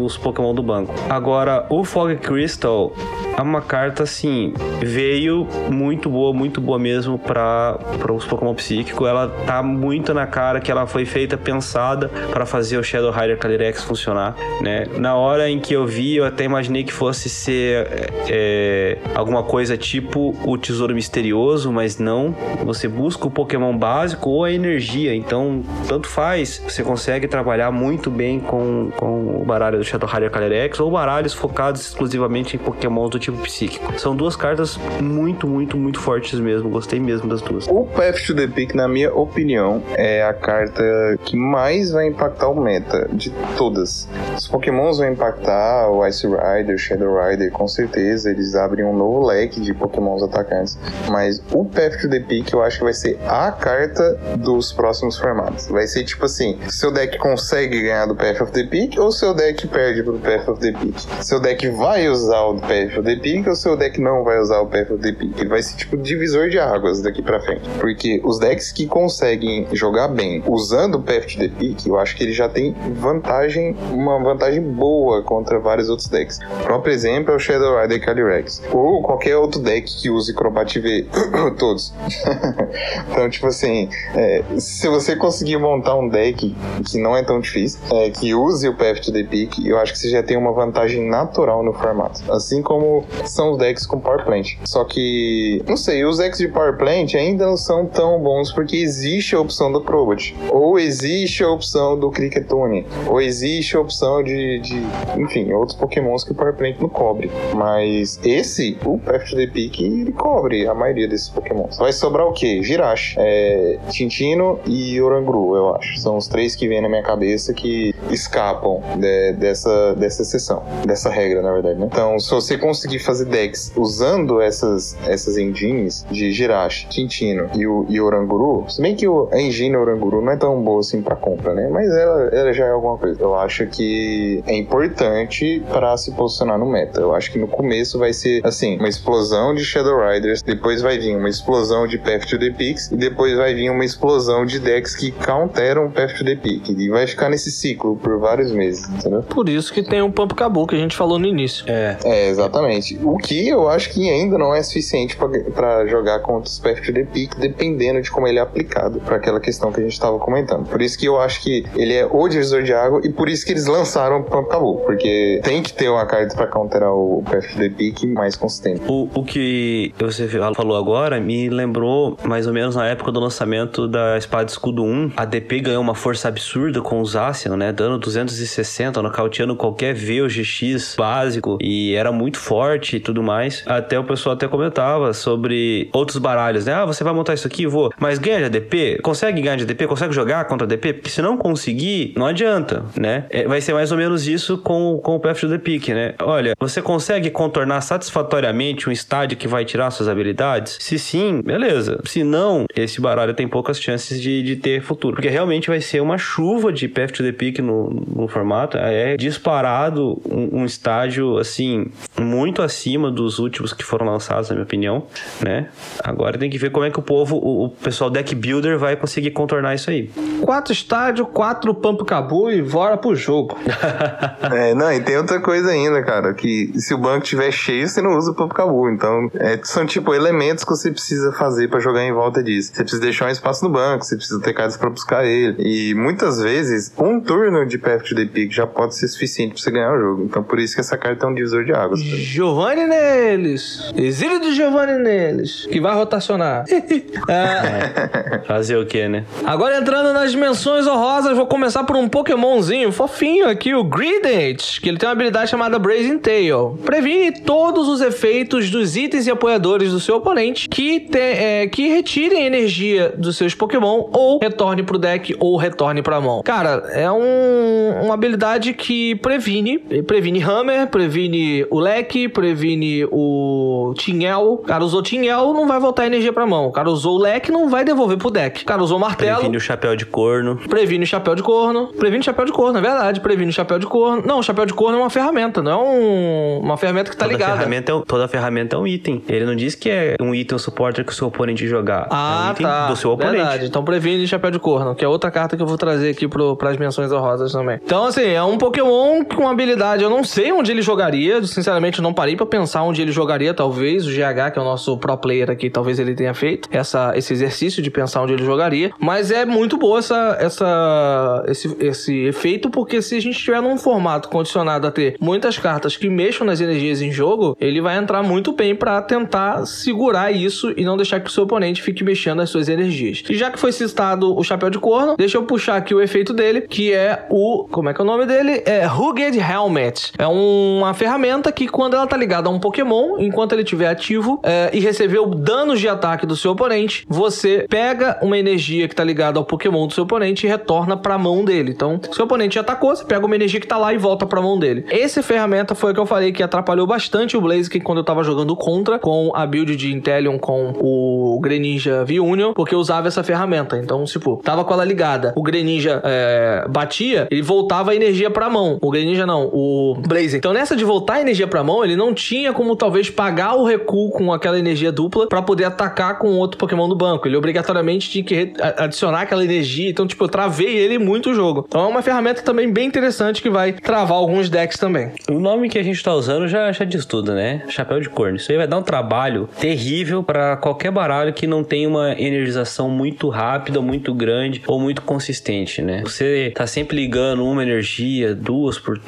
os Pokémon do banco. Agora, o Fog Crystal é uma carta assim, veio muito boa, muito boa mesmo para os Pokémon psíquico. Ela tá muito na cara que ela foi feita pensada para fazer o Shadow Rider Calyrex funcionar, né? Na hora em que eu vi, eu até imaginei que fosse ser é, alguma coisa tipo o Tesouro Misterioso, mas não. Você busca o Pokémon básico ou a energia, então tanto faz. Você consegue trabalhar muito bem com, com o baralho do Shadow Rider Calyrex ou baralhos focados exclusivamente em Pokémon do tipo psíquico. São duas cartas muito, muito, muito fortes mesmo. Gostei mesmo das duas. O Path to the Peak, na minha opinião, é a carta que mais vai impactar o meta de todas. Os Pokémons vão impactar o Ice Rider, Shadow Rider, com certeza. Eles abrem um novo leque de Pokémons atacantes. Mas o Path to the Peak eu acho que vai ser a carta dos próximos formatos. Vai ser tipo assim: seu deck consegue ganhar do Path of the Peak ou seu deck perde pro Path of the Peak? Seu deck vai usar o Path of the Peak ou seu deck não vai usar o Path of the Peak? Ele vai ser tipo divisor de águas daqui pra frente. Porque os decks que conseguem jogar bem usando o Path to the Peak, eu acho que ele já tem vantagem, uma vantagem boa contra vários outros decks. O próprio exemplo é o Shadow Rider Calyrex. Ou qualquer outro deck que use Crobat V. Todos. então, tipo assim, é, se você conseguir montar um deck que não é tão difícil, é, que use o Path to the Peak, eu acho que você já tem uma vantagem natural no formato. Assim como são os decks com Power Plant. Só que, não sei, os decks de Power Plant ainda não são tão bons porque existe a opção do Crobat. Ou existe a opção do Cricketune. Ou existe a opção de, de enfim, outros Pokémons que o Power Plant não cobre. Mas esse, o Path to the Peak, ele cobre a maioria desses Pokémons. Vai sobrar o quê? Girache, é, Tintino e Oranguru, eu acho. São os três que vêm na minha cabeça que escapam de, dessa, dessa exceção, dessa regra, na verdade, né? Então, se você conseguir fazer decks usando essas, essas engines de Girache, Tintino e, o, e Oranguru, se bem que o, a engine Oranguru não é tão boa assim pra compra, né? Mas ela, ela já é alguma coisa. Eu acho que é importante para se posicionar no meta. Eu acho que no começo vai ser, assim, uma explosão de Shadow Riders, depois vai vir uma explosão de Path to the Peaks e depois vai vir uma explosão de decks que counteram Path to the Peak. E vai ficar nesse ciclo por vários meses, entendeu? Por isso que tem um Pump Cabu que a gente falou no início. É. É, exatamente. O que eu acho que ainda não é suficiente para jogar contra os Path to the Peak, dependendo de como ele é aplicado para aquela questão que a gente estava comentando. Por isso que eu acho que ele é o divisor de água e por isso que eles lançaram o Pump Cabu, porque tem que ter uma carta para counterar o Path to the Peak mais consistente. O, o que você falou agora me lembrou mais ou menos na época do lançamento da Espada Escudo 1. A DP ganhou uma força absurda com o Zacian, né? Dando 260, nocauteando qualquer V ou GX básico. E era muito forte e tudo mais. Até o pessoal até comentava sobre outros baralhos, né? Ah, você vai montar isso aqui? Vou. Mas ganha de ADP? Consegue ganhar de ADP? Consegue jogar contra ADP? Porque se não conseguir, não adianta, né? É, vai ser mais ou menos isso com, com o Path to the Peak, né? Olha, você consegue contornar satisfatoriamente um estádio que vai tirar suas habilidades? Se sim, beleza. Se não, esse baralho tem poucas chances de, de ter futuro. Porque realmente vai ser uma chuva de Path to the Peak no, no formato. É disparado um, um estágio, assim, muito acima dos últimos que foram lançados, na minha opinião, né? Agora tem que ver como é que o povo, o, o pessoal deck builder vai conseguir contornar isso aí. Quatro estádio, quatro Pump Cabu e bora pro jogo. É, não, e tem outra coisa ainda, cara, que se o banco tiver cheio, você não usa o Pump Cabu. Então, é, são tipo elementos que você precisa fazer para jogar em volta disso. Você precisa deixar um espaço no banco, você precisa ter cartas para buscar ele. E muitas vezes, um turno de Path to the Peak já pode ser suficiente você ganhar o jogo. Então, por isso que essa carta é um divisor de águas. Giovanni Neles. Exílio de Giovanni Neles. Que vai rotacionar. Ah, Fazer o quê, né? agora entrando nas dimensões honrosas, vou começar por um Pokémonzinho fofinho aqui, o Greedent, que ele tem uma habilidade chamada Brazen Tail. Previne todos os efeitos dos itens e apoiadores do seu oponente que, te- é, que retirem energia dos seus Pokémon ou retorne pro deck ou retorne pra mão. Cara, é um, uma habilidade que previne, previne Hammer, previne o leque, previne o Tinhel. Cara, usou Tinhel, não vai voltar energia pra mão. O cara usou o leque, não vai devolver pro deck. O cara usou o martelo. Previne o chapéu de corno. Previne o chapéu de corno. Previne o chapéu de corno, é verdade. Previne o chapéu de corno. Não, o chapéu de corno é uma ferramenta, não é um- uma ferramenta que tá toda ligada. Ferramenta é, um- toda ferramenta é um item. Ele não diz que é um item supporter que o seu oponente jogar. é um Ah, item tá. do seu oponente. Verdade. Então previne chapéu de corno, que é outra carta que eu vou trazer aqui pro, pras menções honrosas também. Então, assim, é um Pokémon com habilidade. Eu não sei onde ele jogaria. Sinceramente, não parei pra pensar onde ele jogaria. Talvez o GH, que é o nosso pro player aqui, talvez ele tenha feito essa, esse exercício de pensar onde ele jogaria. Mas é muito boa essa, essa, esse, esse efeito, porque se a gente estiver num formato condicionado a ter muitas cartas que mexam nas energias em jogo, ele vai entrar muito bem pra tentar segurar isso e não deixar que o seu oponente fique mexendo nas suas energias. E já que foi citado o chapéu de corno, deixa eu puxar aqui o efeito dele, que é o. Como é que é o nome dele? É Rugged Helmet. É uma ferramenta que, quando ela tá ligada a um Pokémon, enquanto ele estiver ativo é, e recebeu danos de ataque do seu oponente, você pega uma energia que tá ligada ao Pokémon do seu oponente e retorna pra mão dele. Então, seu oponente atacou, você pega uma energia que tá lá e volta pra mão dele. Essa ferramenta foi a que eu falei que atrapalhou bastante o Blaziken quando eu tava jogando contra, com a build de Inteleon com o Greninja V-Union, porque eu usava essa ferramenta. Então, tipo, tava com ela ligada. O Greninja é, batia, ele voltava a energia pra mão. O Greninja não, o Blaziken. Então, nessa de voltar a energia pra mão, ele não tinha como talvez pagar o recuo com aquela energia dupla pra poder atacar com outro Pokémon do banco. Ele obrigatoriamente tinha que adicionar aquela energia. Então, tipo, eu travei ele muito o jogo. Então, é uma ferramenta também bem interessante que vai travar alguns decks também. O nome que a gente tá usando já, já diz tudo, né? Chapéu de corno. Isso aí vai dar um trabalho terrível pra qualquer baralho que não tenha uma energização muito rápida, muito grande ou muito consistente, né? Você tá sempre ligando uma energia, duas por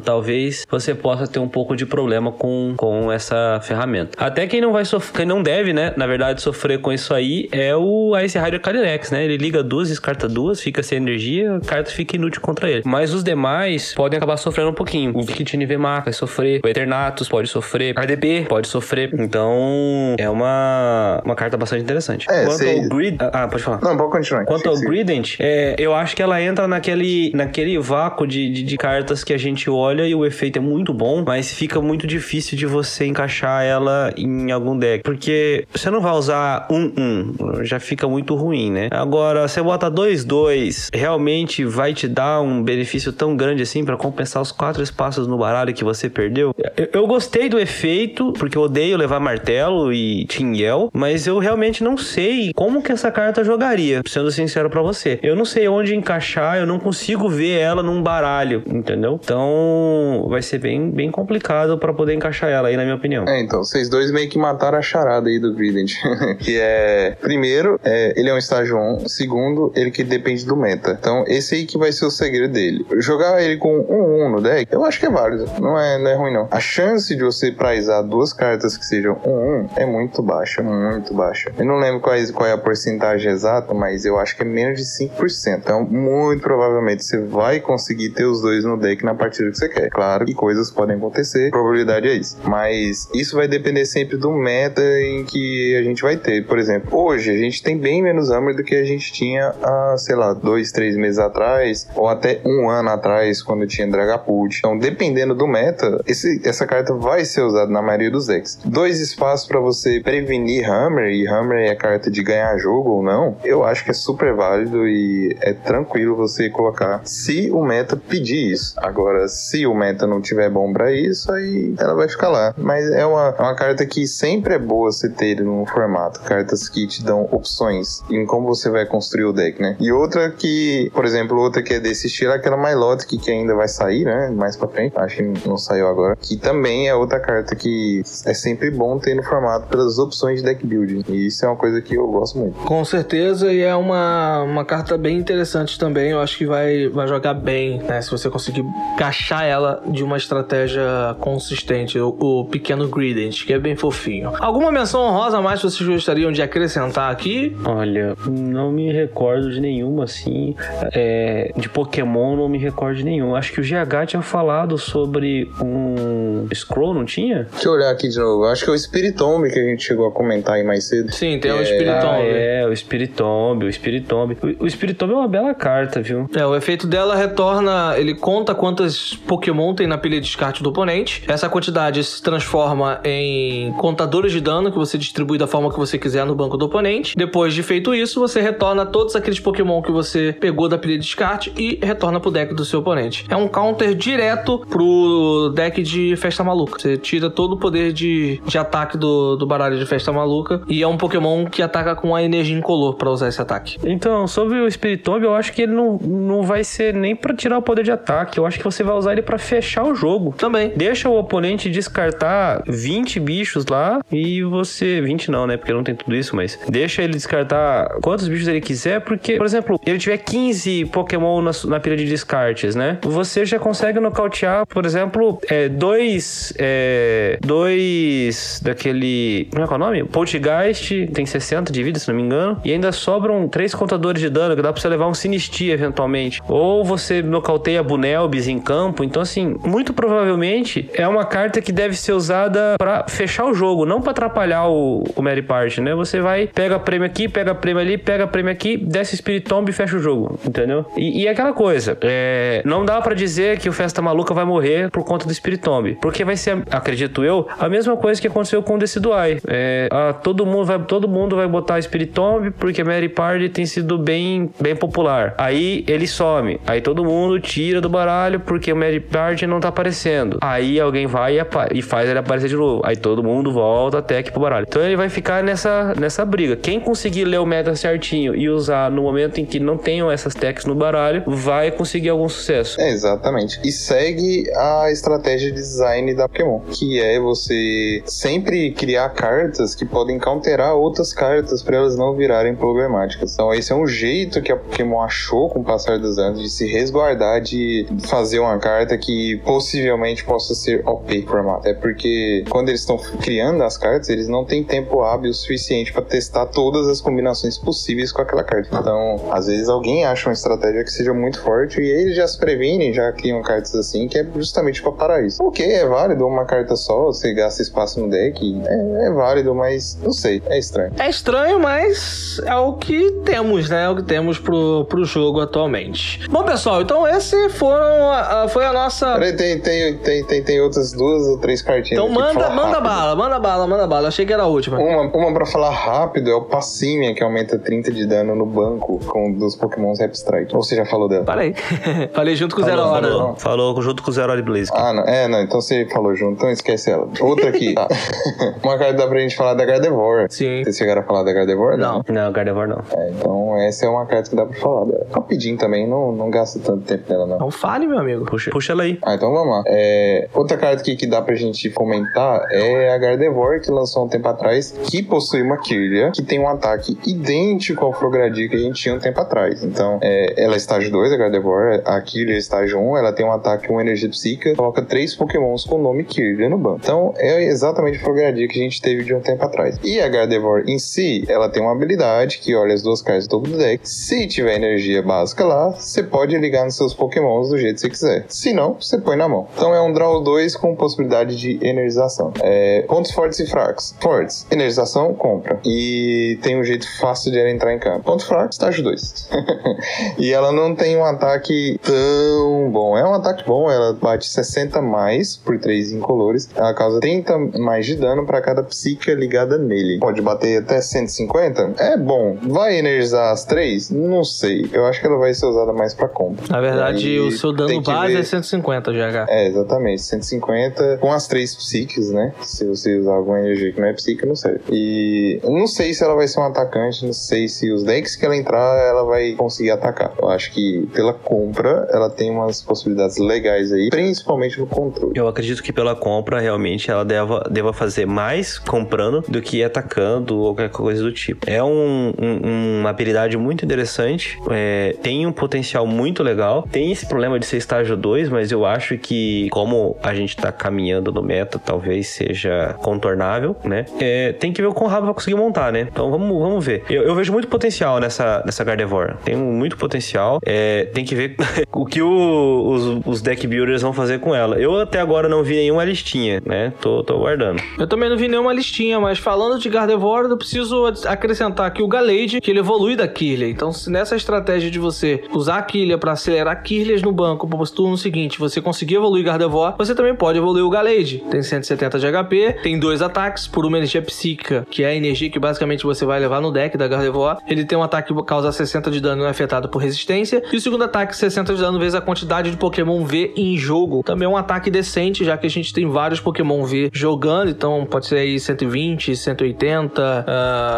talvez você possa ter um pouco de problema com, com essa ferramenta. Até quem não vai sofrer, quem não deve, né? Na verdade, sofrer com isso aí é o Ice Rider Calyrex, né? Ele liga duas, descarta duas, fica sem energia, a carta fica inútil contra ele. Mas os demais podem acabar sofrendo um pouquinho. O Victini VMAC vai sofrer, o Eternatus pode sofrer, RDP pode sofrer. Então, é uma, uma carta bastante interessante. É, Quanto sei- ao Grid... Ah, pode falar. Não, pode continuar. Quanto ao Sim, sim. Grident, é, eu acho que ela entra naquele, naquele vácuo de, de, de cartas que a gente olha e o efeito é muito bom, mas fica muito difícil de você encaixar ela em algum deck. Porque você não vai usar um 1, já fica muito ruim, né? Agora, você bota 2 2, realmente vai te dar um benefício tão grande assim pra compensar os quatro espaços no baralho que você perdeu? Eu, eu gostei do efeito, porque eu odeio levar martelo e Tinguel, mas eu realmente não sei como que essa carta jogaria, sendo sincero pra você. Eu não sei onde encaixar, eu não consigo ver ela num baralho, entendeu? Então, vai ser bem, bem complicado pra poder encaixar ela aí, na minha opinião. É, então, vocês dois meio que mataram a charada aí do Grident. que é, primeiro, é, ele é um estágio 1. Segundo, ele que depende do meta. Então, esse aí que vai ser o segredo dele. Jogar ele com um 1 no deck, eu acho que é válido. Não é, não é ruim, não. A chance de você prizar duas cartas que sejam um 1 é muito baixa, muito baixa. Eu não lembro qual é, qual é a porcentagem exata, mas eu acho que é menos de 5%. Então, muito provavelmente você vai conseguir ter os dois no deck na partida que você quer. Claro que coisas podem acontecer, probabilidade é isso. Mas isso vai depender sempre do meta em que a gente vai ter. Por exemplo, hoje a gente tem bem menos Hammer do que a gente tinha há, sei lá, dois, três meses atrás, ou até um ano atrás, quando tinha Dragapult. Então, dependendo do meta, esse, essa carta vai ser usada na maioria dos decks. Dois espaços para você prevenir Hammer, e Hammer é a carta de ganhar jogo ou não, eu acho que é super válido e é tranquilo você colocar se o meta pedir isso. Agora, se o meta não tiver bom pra isso, aí ela vai ficar lá. Mas é uma, é uma carta que sempre é boa você ter no formato. Cartas que te dão opções em como você vai construir o deck, né? E outra que, por exemplo, outra que é desse estilo é aquela Milotic que ainda vai sair, né? Mais pra frente. Acho que não saiu agora. Que também é outra carta que é sempre bom ter no formato pelas opções de deck building. E isso é uma coisa que eu gosto muito. Com certeza, e é uma, uma carta bem interessante também. Eu acho que vai, vai jogar bem, né? Se você conseguir encaixar ela de uma estratégia consistente. O, o pequeno Grident, que é bem fofinho. Alguma menção honrosa a mais que vocês gostariam de acrescentar aqui? Olha, não me recordo de nenhuma, assim. é, de Pokémon, não me recordo de nenhum. Acho que o GH tinha falado sobre um Scroll, não tinha? Deixa eu olhar aqui de novo. Acho que é o Spiritomb que a gente chegou a comentar aí mais cedo. Sim, tem o É, Spiritomb. Ah, é, o Spiritomb, o Spiritomb. O, o Spiritomb é uma bela carta, viu? É, o efeito dela retorna, ele conta quantas Pokémon tem na pilha de descarte do oponente. Essa quantidade se transforma em contadores de dano que você distribui da forma que você quiser no banco do oponente. Depois de feito isso, você retorna todos aqueles Pokémon que você pegou da pilha de descarte e retorna pro deck do seu oponente. É um counter direto pro deck de Festa Maluca. Você tira todo o poder de, de ataque do, do baralho de Festa Maluca e é um Pokémon que ataca com a energia incolor para usar esse ataque. Então, sobre o Spiritomb, eu acho que ele não, não vai ser nem pra tirar o poder de ataque. Eu acho que você vai usar ele pra fechar o jogo. Também. Deixa o oponente descartar 20 bichos lá e você. 20 não, né? Porque não tem tudo isso, mas deixa ele descartar quantos bichos ele quiser, porque, por exemplo, ele tiver 15 Pokémon na, na pilha de descartes, né? Você já consegue nocautear, por exemplo, é, dois. É, dois daquele. Como é que é o nome? Poltergeist, tem 60 de vida, se não me engano. E ainda sobram três contadores de dano, que dá pra você levar um Sinistia eventualmente. Ou você nocauteia Bunelbis em campo. Então, assim, muito provavelmente é uma carta que deve ser usada pra fechar o jogo, não pra atrapalhar o, o Mary Party, né? Você vai, pega prêmio aqui, pega prêmio ali, pega prêmio aqui, desce Spirit Tomb e fecha o jogo, entendeu? E, e aquela coisa, é, não dá pra dizer que o Festa Maluca vai morrer por conta do Spirit Tomb, porque vai ser, acredito eu, a mesma coisa que aconteceu com o Decidueye. É, a, todo, mundo vai, todo mundo vai botar Spirit Tomb porque Mary Party tem sido bem, bem popular. Aí ele some, aí todo mundo tira do baralho porque o Mary Party não tá aparecendo. Aí alguém vai e, e faz ele aparecer de novo. Aí todo mundo volta até aqui pro baralho. Então ele vai ficar nessa, nessa briga. Quem conseguir ler o meta certinho e usar no momento em que não tenham essas techs no baralho, vai conseguir algum sucesso. É, exatamente. E segue a estratégia de design da Pokémon, que é você sempre criar cartas que podem counterar outras cartas para elas não virarem problemáticas. Então esse é um jeito que a Pokémon achou com o passar dos anos de se resguardar de fazer uma carta que possivelmente possa ser OP formato. É porque quando eles estão criando as cartas, eles não têm tempo hábil suficiente para testar todas as combinações possíveis com aquela carta. Então, às vezes alguém acha uma estratégia que seja muito forte e eles já se previnem, já criam cartas assim, que é justamente para parar isso. Ok, é válido uma carta só, você gasta espaço no deck, é, é válido, mas não sei, é estranho. É estranho, mas é o que temos, né? É o que temos pro, pro jogo atualmente. Bom, pessoal, então esse foram a- a- foi a nossa. Peraí, tem, tem, tem, tem, tem outras duas ou três cartinhas. Então aqui pra manda, falar manda rápido. bala, manda bala, manda bala. Achei que era a última. Uma, uma pra falar rápido é o Passimian, que aumenta 30 de dano no banco com dos Pokémon Rap Strike. Ou você já falou dela? Falei. Falei junto com o Zero Falou, Hora. falou, falou junto com o Zero Hora Blaze. Ah, não. É, não. Então você falou junto. Então esquece ela. Outra aqui. Tá. Uma carta dá pra gente falar da Gardevoir. Sim. Vocês chegaram a falar da Gardevoir? Não. Não, Gardevoir não. É, então essa é uma carta que dá pra falar dela. Rapidinho também, não, não gasta tanto tempo dela, não. Então fale, meu amigo. Puxa, puxa ela aí. Ah, então vamos lá. É, outra carta aqui que dá pra gente comentar é a Gardevoir, que lançou um tempo atrás, que possui uma Kirlia, que tem um ataque idêntico ao Frogadier que a gente tinha um tempo atrás. Então, é, ela é estágio 2, a Gardevoir, a Kirlia é estágio 1, ela tem um ataque com energia psíquica, coloca três pokémons com o nome Kirlia no banco. Então, é exatamente o Frogadier que a gente teve de um tempo atrás. E a Gardevoir em si, ela tem uma habilidade que olha as duas cartas do topo do deck. Se tiver energia básica lá, você pode ligar nos seus pokémons do jeito que você quiser. Se não, você põe na mão. Então é um draw 2 com possibilidade de energização. É, pontos fortes e fracos. Fortes, energização, compra. E tem um jeito fácil de ela entrar em campo. Pontos fracos, estágio 2. e ela não tem um ataque tão bom. É um ataque bom, ela bate 60 mais por 3 incolores. Ela causa 30 mais de dano para cada psíquica ligada nele. Pode bater até 150? É bom. Vai energizar as 3? Não sei. Eu acho que ela vai ser usada mais para compra. Na verdade, E o seu dano que base é 150 GH. é, exatamente. 150 com as três psíquicas, né? Se você usar alguma energia que não é psíquica, não serve. E não sei se ela vai ser um atacante, não sei se os decks que ela entrar, ela vai conseguir atacar. Eu acho que pela compra, ela tem umas possibilidades legais aí, principalmente no controle. Eu acredito que pela compra, realmente, ela deva, deva fazer mais comprando do que atacando ou qualquer coisa do tipo. É um, um- uma habilidade muito interessante, é, tem um potencial muito legal. Tem esse problema de ser estágio 2, mas eu acho que, como a gente tá caminhando no meta, talvez seja contornável, né? É, tem que ver o quão rápido vai conseguir montar, né? Então vamos, vamos ver. Eu, eu vejo muito potencial nessa, nessa Gardevoir. Tem muito potencial. É, tem que ver o que o- os, os deck builders vão fazer com ela. Eu até agora não vi nenhuma listinha, né? Tô, tô aguardando. Eu também não vi nenhuma listinha, mas falando de Gardevoir, eu preciso acrescentar aqui o Galade, que ele evoluir da Kirlia. Então, se nessa estratégia de você usar a Kirlia para acelerar Kirlias no banco pro turno seguinte, você conseguir evoluir Gardevoir, você também pode evoluir o Galade. Tem 170 de HP, tem dois ataques por uma energia psíquica, que é a energia que basicamente você vai levar no deck da Gardevoir. Ele tem um ataque que causa 60 de dano é afetado por resistência. E o segundo ataque, 60 de dano vezes a quantidade de Pokémon V em jogo. Também é um ataque decente, já que a gente tem vários Pokémon V jogando, então pode ser aí 120, 180,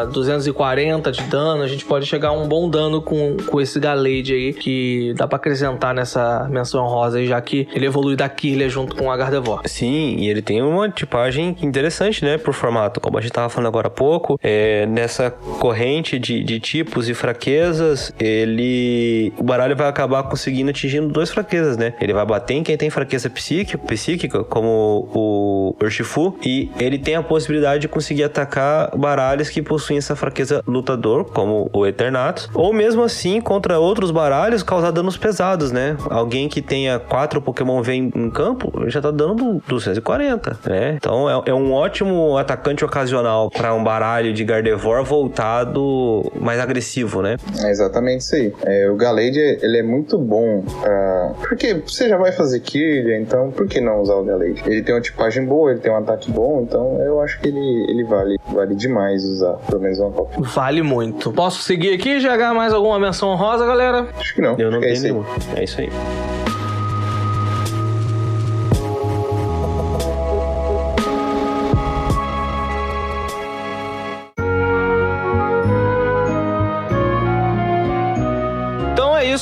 uh, 240 de dano. A gente pode chegar a um bom dano com, com esse Galade aí, que dá para acrescentar nessa menção rosa aí, já que ele evolui da Kirlia junto com a Gardevoir. Sim, e ele tem uma tipagem interessante, né, por formato. Como a gente tava falando agora há pouco, é, nessa corrente de, de tipos e fraquezas, ele. O baralho vai acabar conseguindo atingindo duas fraquezas, né? Ele vai bater em quem tem fraqueza psíquica, psíquica como o Urshifu, e ele tem a possibilidade de conseguir atacar baralhos que possuem essa fraqueza lutador, como o Eternatus, ou mesmo assim contra outros baralhos causar danos pesados, né? Alguém que tenha quatro Pokémon V em campo já tá dando 240, né? Então é, é um ótimo atacante ocasional para um baralho de Gardevoir voltado mais agressivo, né? É exatamente isso aí. É, o Galade, ele é muito bom pra... Porque você já vai fazer Kirlia, então por que não usar o Galade? Ele tem uma tipagem boa, ele tem um ataque bom, então eu acho que ele, ele vale, vale demais usar, pelo menos uma cópia. Vale muito. Posso seguir aqui e jogar mais alguma menção rosa, galera? Acho que não. Eu não é tenho nenhuma. É isso aí.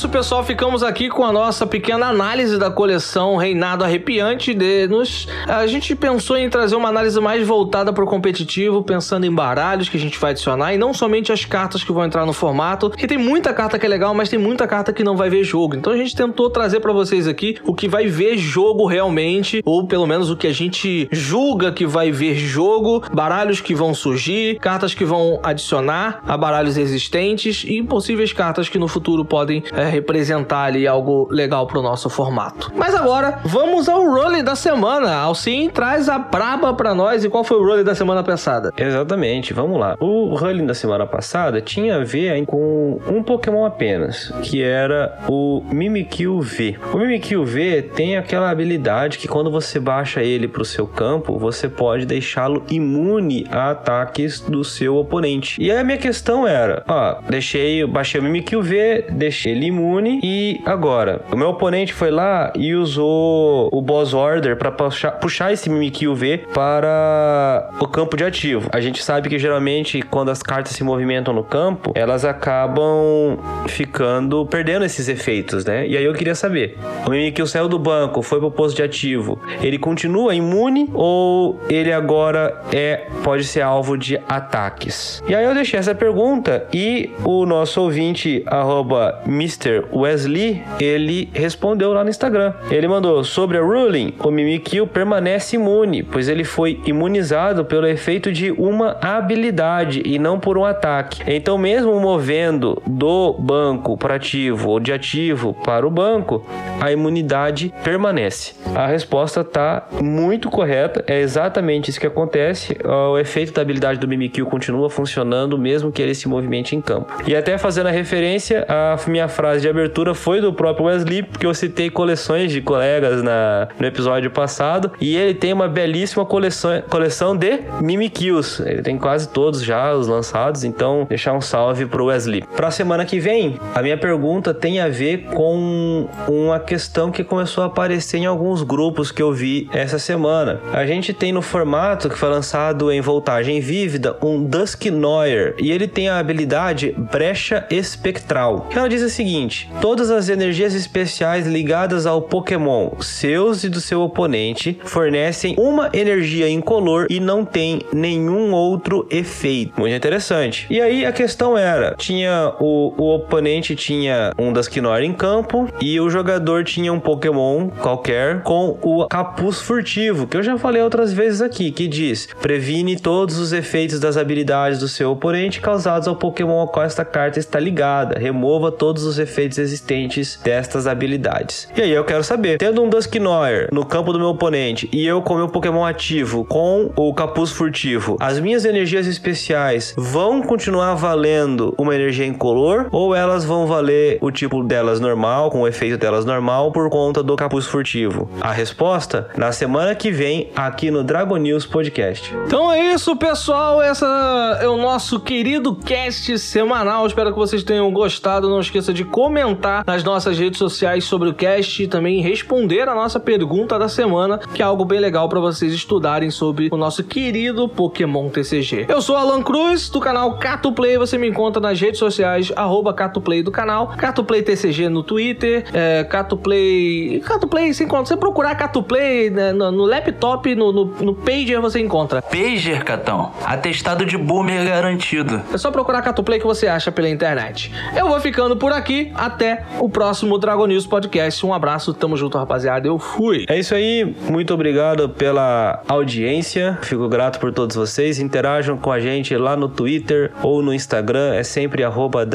Isso, pessoal. Ficamos aqui com a nossa pequena análise da coleção Reinado Arrepiante. De nos... A gente pensou em trazer uma análise mais voltada para o competitivo, pensando em baralhos que a gente vai adicionar e não somente as cartas que vão entrar no formato, que tem muita carta que é legal, mas tem muita carta que não vai ver jogo. Então a gente tentou trazer para vocês aqui o que vai ver jogo realmente, ou pelo menos o que a gente julga que vai ver jogo, baralhos que vão surgir, cartas que vão adicionar a baralhos existentes e possíveis cartas que no futuro podem é, representar ali algo legal pro nosso formato. Mas agora, vamos ao role da semana. Alcim traz a braba pra nós. E qual foi o role da semana passada? Exatamente, vamos lá. O Hulling da semana passada tinha a ver com um Pokémon apenas, que era o Mimikyu V. O Mimikyu V tem aquela habilidade que quando você baixa ele pro seu campo, você pode deixá-lo imune a ataques do seu oponente. E aí a minha questão era, ó, deixei, baixei o Mimikyu V, deixei ele imune e agora, o meu oponente foi lá e usou o Boss Order para puxar, puxar esse Mimikyu V para o campo de ativo. A gente sabe que geralmente quando as cartas se movimentam no campo, elas acabam ficando perdendo esses efeitos, né? E aí eu queria saber, o Mimikyu saiu do banco, foi pro posto de ativo, ele continua imune ou ele agora é pode ser alvo de ataques? E aí eu deixei essa pergunta e o nosso ouvinte arroba Mr. Wesley, ele respondeu lá no Instagram. Ele mandou sobre a ruling, o Mimikyu permanece imune, pois ele foi imunizado pelo efeito de uma habilidade e não por um ataque. Então, mesmo movendo do banco para ativo ou de ativo para o banco, a imunidade permanece. A resposta tá muito correta, é exatamente isso que acontece. O efeito da habilidade do Mimikyu continua funcionando mesmo que ele se movimente em campo. E até fazendo a referência, a minha frase de abertura foi do próprio Wesley, porque eu citei coleções de colegas na, no episódio passado, e ele tem uma belíssima coleção, coleção de Mimikyus. Ele tem quase todos já os lançados, então deixar um salve pro Wesley. Pra semana que vem, a minha pergunta tem a ver com uma questão que começou a aparecer em alguns grupos que eu vi essa semana. A gente tem no formato que foi lançado em voltagem vívida um Dusknoir, e ele tem a habilidade Brecha Espectral. Ela diz o seguinte: todas as energias especiais ligadas ao Pokémon, seus e do seu oponente, fornecem uma energia incolor e não tem nenhum outro efeito. Muito interessante. E aí a questão era: tinha o, o oponente tinha um Dusknoir em campo e o jogador tinha um Pokémon qualquer com o capuz furtivo, que eu já falei outras vezes aqui, que diz: previne todos os efeitos das habilidades do seu oponente causados ao Pokémon ao qual esta carta está ligada. Remova todos os efeitos macetes existentes destas habilidades. E aí eu quero saber, tendo um Dusknoir no campo do meu oponente e eu com meu Pokémon ativo com o capuz furtivo, as minhas energias especiais vão continuar valendo uma energia incolor ou elas vão valer o tipo delas normal, com o efeito delas normal por conta do capuz furtivo? A resposta na semana que vem aqui no Dragon News Podcast. Então é isso, pessoal. Essa é o nosso querido cast semanal. Espero que vocês tenham gostado. Não esqueça de comentar nas nossas redes sociais sobre o cast e também responder a nossa pergunta da semana, que é algo bem legal para vocês estudarem sobre o nosso querido Pokémon TCG. Eu sou Alan Cruz, do canal Cato Play. Você me encontra nas redes sociais, arroba Cato Play do canal, Cato Play TCG no Twitter, é, Cato Play. Cato Play você encontra. Você procurar Cato Play né, no, no laptop, no, no, no Pager, você encontra. Pager, Catão. Atestado de boomer garantido. É só procurar Catuplay que você acha pela internet. Eu vou ficando por aqui. Até o próximo Dragon News Podcast. Um abraço, tamo junto, rapaziada. Eu fui. É isso aí, muito obrigado pela audiência. Fico grato por todos vocês. Interajam com a gente lá no Twitter ou no Instagram. É sempre arroba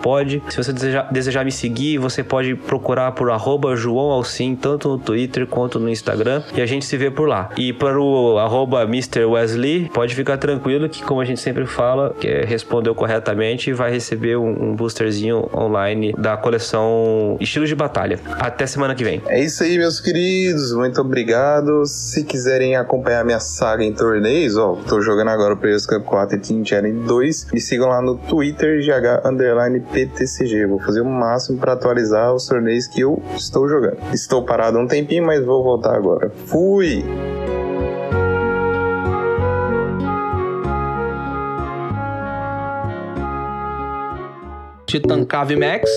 pod. Se você desejar, desejar me seguir, você pode procurar por arroba João Alcim, tanto no Twitter quanto no Instagram. E a gente se vê por lá. E para o arroba Mr. Wesley, pode ficar tranquilo que, como a gente sempre fala, que respondeu corretamente, vai receber um, um boosterzinho online da coleção Estilos de Batalha. Até semana que vem. É isso aí, meus queridos. Muito obrigado. Se quiserem acompanhar minha saga em torneios, ó, tô jogando agora o Players Cup 4 e Team Challenge 2. Me sigam lá no Twitter, GH underline PTCG. Vou fazer o máximo para atualizar os torneios que eu estou jogando. Estou parado um tempinho, mas vou voltar agora. Fui! Titan Cave Max.